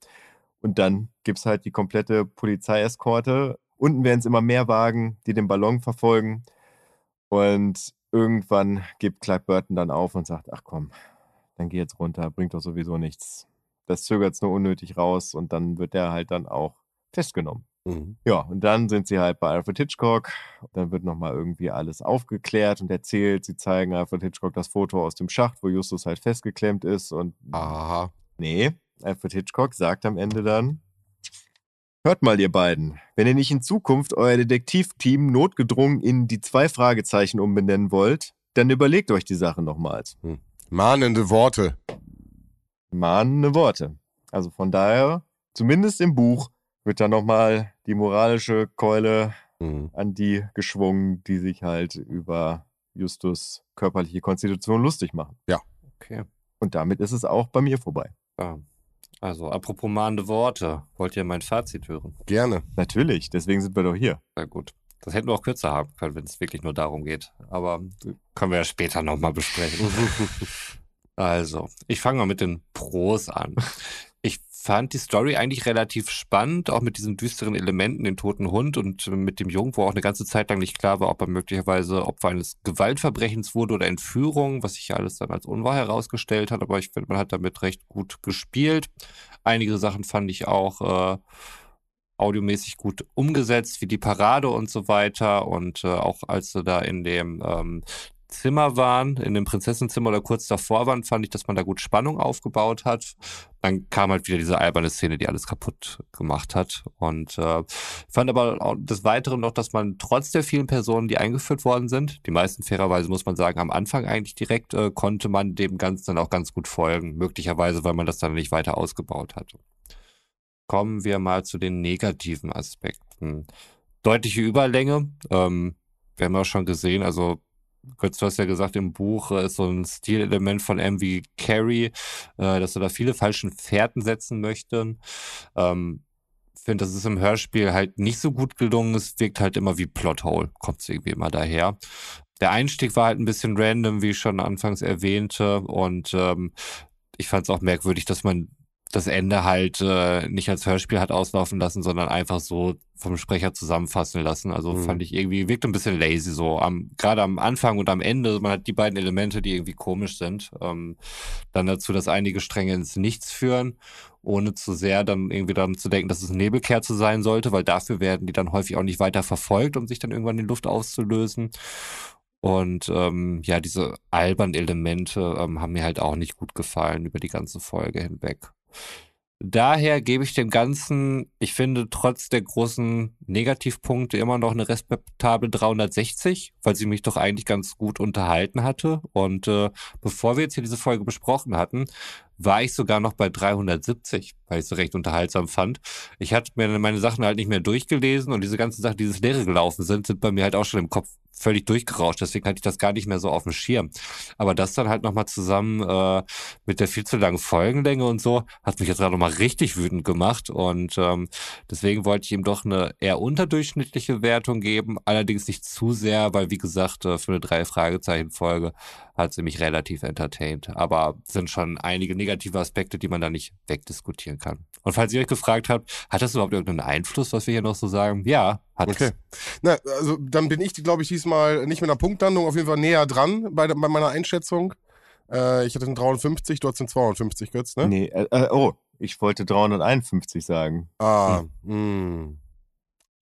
Und dann gibt's halt die komplette Polizeieskorte. Unten werden es immer mehr Wagen, die den Ballon verfolgen. Und irgendwann gibt Clark Burton dann auf und sagt, ach komm, dann geh jetzt runter, bringt doch sowieso nichts. Das zögert's nur unnötig raus und dann wird er halt dann auch festgenommen. Mhm. Ja, und dann sind sie halt bei Alfred Hitchcock. Dann wird nochmal irgendwie alles aufgeklärt und erzählt. Sie zeigen Alfred Hitchcock das Foto aus dem Schacht, wo Justus halt festgeklemmt ist. Und Aha. nee, Alfred Hitchcock sagt am Ende dann, Hört mal, ihr beiden, wenn ihr nicht in Zukunft euer Detektivteam notgedrungen in die zwei Fragezeichen umbenennen wollt, dann überlegt euch die Sache nochmals. Mahnende Worte. Mahnende Worte. Also von daher, zumindest im Buch, wird da nochmal die moralische Keule Mhm. an die geschwungen, die sich halt über Justus körperliche Konstitution lustig machen. Okay. Und damit ist es auch bei mir vorbei. Ja. Also, apropos mahnende Worte. Wollt ihr mein Fazit hören? Gerne. Natürlich, deswegen sind wir doch hier. Na gut. Das hätten wir auch kürzer haben können, wenn es wirklich nur darum geht. Aber können wir ja später nochmal besprechen. Also, ich fange mal mit den Pros an. Fand die Story eigentlich relativ spannend, auch mit diesen düsteren Elementen, den toten Hund und mit dem Jungen, wo auch eine ganze Zeit lang nicht klar war, ob er möglicherweise Opfer eines Gewaltverbrechens wurde oder Entführung, was sich alles dann als unwahr herausgestellt hat. Aber ich finde, man hat damit recht gut gespielt. Einige Sachen fand ich auch äh, audiomäßig gut umgesetzt, wie die Parade und so weiter. Und äh, auch als sie da in dem ähm, Zimmer waren, in dem Prinzessenzimmer oder kurz davor waren, fand ich, dass man da gut Spannung aufgebaut hat. Dann kam halt wieder diese alberne Szene, die alles kaputt gemacht hat. Und äh, fand aber auch des Weiteren noch, dass man trotz der vielen Personen, die eingeführt worden sind, die meisten fairerweise muss man sagen, am Anfang eigentlich direkt, äh, konnte man dem Ganzen dann auch ganz gut folgen. Möglicherweise, weil man das dann nicht weiter ausgebaut hatte. Kommen wir mal zu den negativen Aspekten. Deutliche Überlänge. Ähm, wir haben ja schon gesehen, also Götz, du hast ja gesagt, im Buch äh, ist so ein Stilelement von MV Carey, äh, dass er da viele falschen Fährten setzen möchte. Ähm, finde, das ist im Hörspiel halt nicht so gut gelungen. Es wirkt halt immer wie Plothole, kommt es irgendwie immer daher. Der Einstieg war halt ein bisschen random, wie ich schon anfangs erwähnte. Und ähm, ich fand es auch merkwürdig, dass man das Ende halt äh, nicht als Hörspiel hat auslaufen lassen, sondern einfach so vom Sprecher zusammenfassen lassen. Also Mhm. fand ich irgendwie, wirkt ein bisschen lazy so. Am, gerade am Anfang und am Ende, man hat die beiden Elemente, die irgendwie komisch sind. Ähm, dann dazu, dass einige Stränge ins Nichts führen, ohne zu sehr dann irgendwie dann zu denken, dass es eine Nebelkerze sein sollte, weil dafür werden die dann häufig auch nicht weiter verfolgt, um sich dann irgendwann in die Luft auszulösen. Und ähm, ja, diese albernen Elemente ähm, haben mir halt auch nicht gut gefallen über die ganze Folge hinweg. Daher gebe ich dem Ganzen, ich finde, trotz der großen Negativpunkte immer noch eine respektable 360, weil sie mich doch eigentlich ganz gut unterhalten hatte. Und äh, bevor wir jetzt hier diese Folge besprochen hatten, war ich sogar noch bei 370, weil ich es recht unterhaltsam fand. Ich hatte mir meine Sachen halt nicht mehr durchgelesen und diese ganzen Sachen, die ins Leere gelaufen sind, sind bei mir halt auch schon im Kopf völlig durchgerauscht. Deswegen hatte ich das gar nicht mehr so auf dem Schirm. Aber das dann halt nochmal zusammen äh, mit der viel zu langen Folgenlänge und so, hat mich jetzt gerade nochmal richtig wütend gemacht. Und ähm, deswegen wollte ich ihm doch eine eher unterdurchschnittliche Wertung geben. Allerdings nicht zu sehr, weil wie gesagt, äh, für eine Drei-Fragezeichen-Folge hat sie mich relativ entertained. Aber es sind schon einige negative Aspekte, die man da nicht wegdiskutieren kann. Und falls ihr euch gefragt habt, hat das überhaupt irgendeinen Einfluss, was wir hier noch so sagen? Ja, hat Okay. es. Na, also dann bin ich, glaube ich, diesmal nicht mit einer Punktlandung auf jeden Fall näher dran bei, bei meiner Einschätzung. Äh, ich hatte einen 350, du hast einen 250, Götz, ne? Nee, äh, äh, oh, ich wollte 351 sagen. Ah, mh.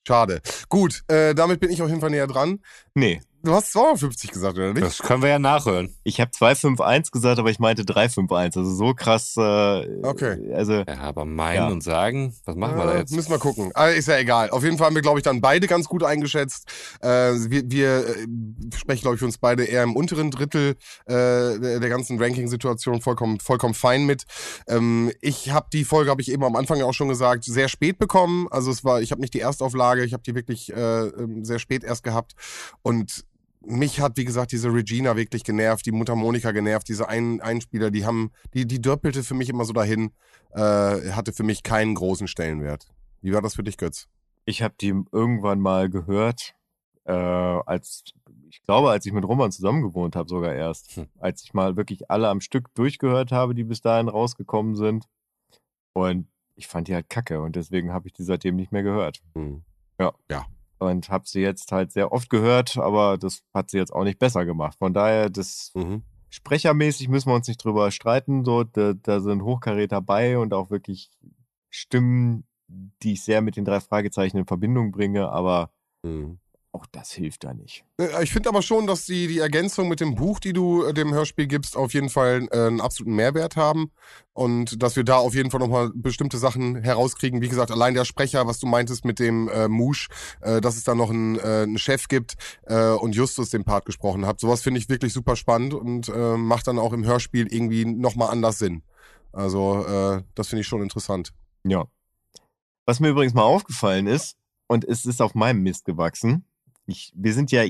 Schade. Gut, äh, damit bin ich auf jeden Fall näher dran. Nee, Du hast 250 gesagt, oder nicht? Das können wir ja nachhören. ich habe 251 gesagt, aber ich meinte 351. Also so krass. Äh, Okay. Also Ja, aber meinen Ja. und sagen, was machen wir da jetzt? Müssen wir gucken. Aber ist ja egal. Auf jeden Fall haben wir, glaube ich, dann beide ganz gut eingeschätzt. Äh, wir wir äh, sprechen, glaube ich, für uns beide eher im unteren Drittel äh, der, der ganzen Ranking-Situation vollkommen, vollkommen fein mit. Ähm, ich habe die Folge, habe ich eben am Anfang ja auch schon gesagt, sehr spät bekommen. Also es war, ich habe nicht die Erstauflage, ich habe die wirklich äh, ähm, sehr spät erst gehabt. Und mich hat, wie gesagt, diese Regina wirklich genervt, die Mutter Monika genervt, diese ein Einspieler, die haben, die, die dörpelte für mich immer so dahin, äh, hatte für mich keinen großen Stellenwert. Wie war das für dich, Götz? ich habe die irgendwann mal gehört, äh, als ich glaube, als ich mit Roman zusammen gewohnt habe, sogar erst. Hm. Als ich mal wirklich alle am Stück durchgehört habe, die bis dahin rausgekommen sind. Und ich fand die halt kacke und deswegen habe ich die seitdem nicht mehr gehört. Und habe sie jetzt halt sehr oft gehört, aber das hat sie jetzt auch nicht besser gemacht. Von daher, das Mhm. sprechermäßig müssen wir uns nicht drüber streiten. So, da, da sind Hochkaräter bei und auch wirklich Stimmen, die ich sehr mit den drei Fragezeichen in Verbindung bringe. Aber Mhm. Auch das hilft da nicht. Äh, Ich finde aber schon, dass die, die Ergänzung mit dem Buch, die du äh, dem Hörspiel gibst, auf jeden Fall äh, einen absoluten Mehrwert haben. Und dass wir da auf jeden Fall nochmal bestimmte Sachen herauskriegen. Wie gesagt, allein der Sprecher, was du meintest mit dem äh, Musch, äh, dass es da noch einen, äh, einen Chef gibt äh, und Justus den Part gesprochen hat. Sowas finde ich wirklich super spannend und äh, macht dann auch im Hörspiel irgendwie nochmal anders Sinn. Also, äh, das finde ich schon interessant. Ja. Was mir übrigens mal aufgefallen ist, und es ist auf meinem Mist gewachsen, ich, wir sind ja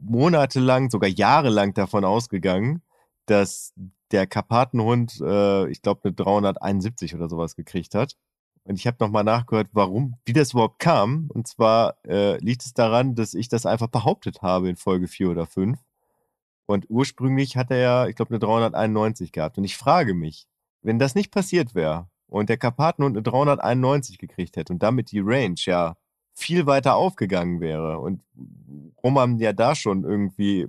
monatelang, sogar jahrelang davon ausgegangen, dass der Karpatenhund, äh, ich glaube, eine 371 oder sowas gekriegt hat. Und ich habe nochmal nachgehört, warum, wie das überhaupt kam. Und zwar äh, liegt es daran, dass ich das einfach behauptet habe in Folge 4 oder 5. Und ursprünglich hat er ja, ich glaube, eine 391 gehabt. Und ich frage mich, wenn das nicht passiert wäre und der Karpatenhund eine 391 gekriegt hätte und damit die Range ja viel weiter aufgegangen wäre und Roman ja da schon irgendwie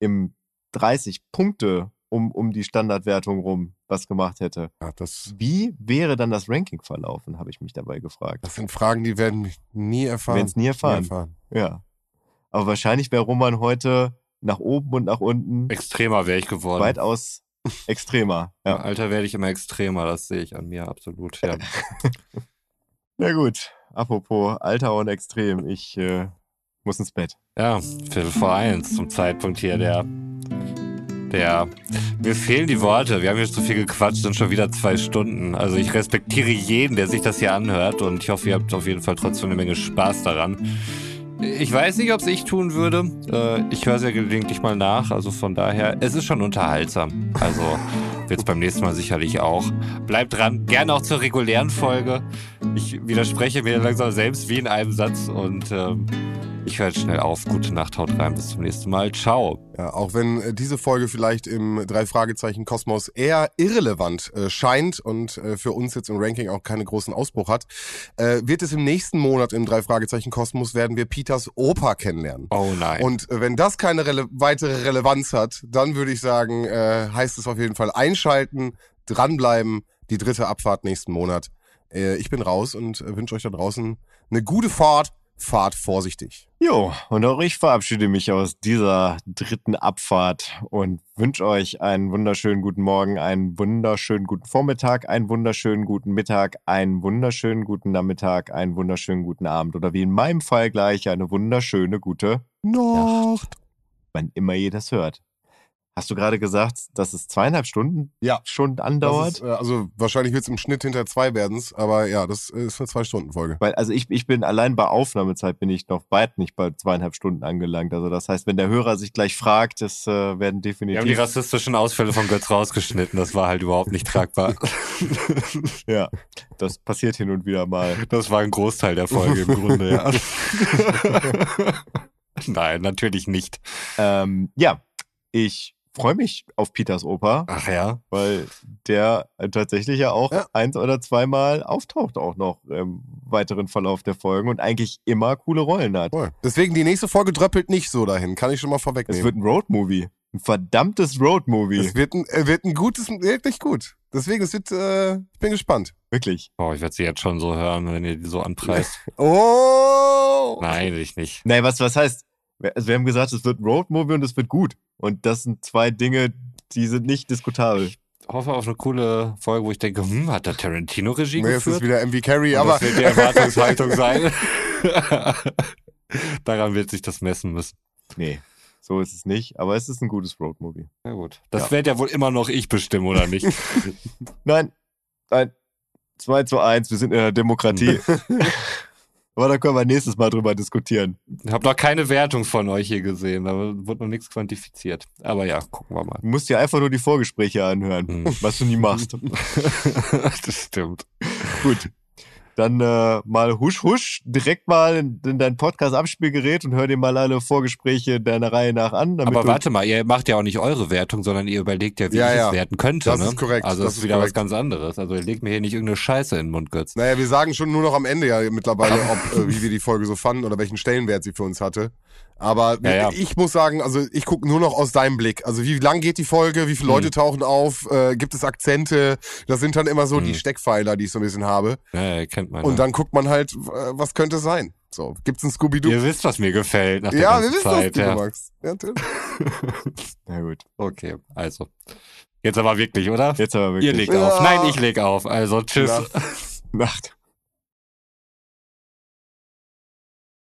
im 30 Punkte um, um die Standardwertung rum was gemacht hätte. Ja, das, Wie wäre dann das Ranking verlaufen, habe ich mich dabei gefragt. das sind Fragen, die werden wir nie erfahren. Werden es nie erfahren. Ja. Aber wahrscheinlich wäre Roman heute nach oben und nach unten Extremer wäre ich geworden. weitaus extremer. Im Ja. Alter werde ich immer extremer, das sehe ich an mir absolut. Ja. Na gut, apropos Alter und Extrem, ich äh, muss ins Bett. Ja, Viertel vor eins zum Zeitpunkt hier der. Der. Mir fehlen die Worte. Wir haben hier so viel gequatscht, sind schon wieder zwei Stunden. Also ich respektiere jeden, der sich das hier anhört und ich hoffe, ihr habt auf jeden Fall trotzdem eine Menge Spaß daran. Ich weiß nicht, ob es ich tun würde. Äh, ich höre sehr gelegentlich mal nach, also von daher, es ist schon unterhaltsam. Also wird es beim nächsten Mal sicherlich auch. Bleibt dran, gerne auch zur regulären Folge. Ich widerspreche mir langsam selbst wie in einem Satz und ähm, ich höre jetzt schnell auf. Gute Nacht, haut rein, bis zum nächsten Mal. Ciao. Ja, auch wenn äh, diese Folge vielleicht im Drei-Fragezeichen-Kosmos eher irrelevant äh, scheint und äh, für uns jetzt im Ranking auch keinen großen Ausbruch hat, äh, wird es im nächsten Monat im Drei-Fragezeichen-Kosmos werden wir Peters Opa kennenlernen. Oh nein. Und äh, wenn das keine rele weitere Relevanz hat, dann würde ich sagen, äh, heißt es auf jeden Fall einschalten, dranbleiben, die dritte Abfahrt nächsten Monat. Ich bin raus und wünsche euch da draußen eine gute Fahrt. Fahrt vorsichtig. Jo, und auch ich verabschiede mich aus dieser dritten Abfahrt und wünsche euch einen wunderschönen guten Morgen, einen wunderschönen guten Vormittag, einen wunderschönen guten Mittag, einen wunderschönen guten Nachmittag, einen wunderschönen guten Abend oder wie in meinem Fall gleich eine wunderschöne gute, Nacht. wann immer ihr das hört. Hast du gerade gesagt, dass es zweieinhalb Stunden Ja. schon andauert? ist, äh, also wahrscheinlich wird es im Schnitt hinter zwei werden's, aber ja, das ist eine Zwei-Stunden-Folge. Weil, also ich, ich bin allein bei Aufnahmezeit bin ich noch weit nicht bei zweieinhalb Stunden angelangt. Also das heißt, wenn der Hörer sich gleich fragt, das äh, werden Wir haben die definitiv. rassistischen Ausfälle von Götz rausgeschnitten. Das war halt überhaupt nicht tragbar. ja, das passiert hin und wieder mal. Das war ein Großteil der Folge im Grunde, ja. Nein, natürlich nicht. Ähm, ja, ich freue mich auf Peters Oper, Ach ja. weil der äh, tatsächlich ja auch Ja. eins oder zweimal auftaucht auch noch im weiteren Verlauf der Folgen und eigentlich immer coole Rollen hat. Voll. Deswegen die nächste Folge dröppelt nicht so dahin, kann ich schon mal Es vorwegnehmen. wird ein Roadmovie. Ein verdammtes Roadmovie. Es wird ein, äh, wird ein gutes, wirklich gut. Deswegen, es wird, äh, ich bin gespannt. Wirklich. Oh, ich werde sie jetzt schon so hören, wenn ihr die so anpreist. Oh! Nein, ich nicht. Nee, was, was heißt? Also wir haben gesagt, es wird ein Roadmovie und es wird gut. Und das sind zwei Dinge, die sind nicht diskutabel. Ich hoffe auf eine coole Folge, wo ich denke, hm, hat der Tarantino Regie Nee, es ist geführt? wieder MV Carey, Und aber das wird die Erwartungshaltung sein. Daran wird sich das messen müssen. Nee, so ist es nicht. Aber es ist ein gutes Roadmovie. Na gut. Das Ja. wird ja wohl immer noch ich bestimmen, oder nicht? Nein, nein. 2 zu 1, wir sind in der Demokratie. Aber da können wir nächstes Mal drüber diskutieren. Ich habe noch keine Wertung von euch hier gesehen, da wird noch nichts quantifiziert. Aber ja, gucken wir mal. Du musst dir einfach nur die Vorgespräche anhören, Hm. was du nie machst. das stimmt. Gut. Dann äh, mal husch husch, direkt mal in, in dein Podcast-Abspielgerät und hör dir mal alle Vorgespräche deiner Reihe nach an. Aber warte mal, ihr macht ja auch nicht eure Wertung, sondern ihr überlegt ja, wie Ja, ich ja. es werten könnte. Das ne? ist korrekt, Also das ist wieder was korrekt. ganz anderes. Also ihr legt mir hier nicht irgendeine Scheiße in den Mund, Götz. naja, wir sagen schon nur noch am Ende ja mittlerweile, ob, äh, wie wir die Folge so fanden oder welchen Stellenwert sie für uns hatte. Aber Ja, ja. ich muss sagen, also ich gucke nur noch aus deinem Blick. Also wie lang geht die Folge, wie viele Leute Hm. tauchen auf, äh, gibt es Akzente? Das sind dann immer so die Hm. Steckpfeiler, die ich so ein bisschen habe. Ja, ihr kennt meine. Und dann guckt man halt, was könnte es sein. So, gibt's ein Scooby-Doo? Ihr wisst, was mir gefällt nach der Ja, wir ganzen wissen, was Zeit. du ja. magst. Ja. Na gut. Okay, also. Jetzt aber wirklich, oder? Jetzt aber Ihr wirklich. legt Ja. auf. Nein, ich leg auf. Also, tschüss. Ja. Nacht.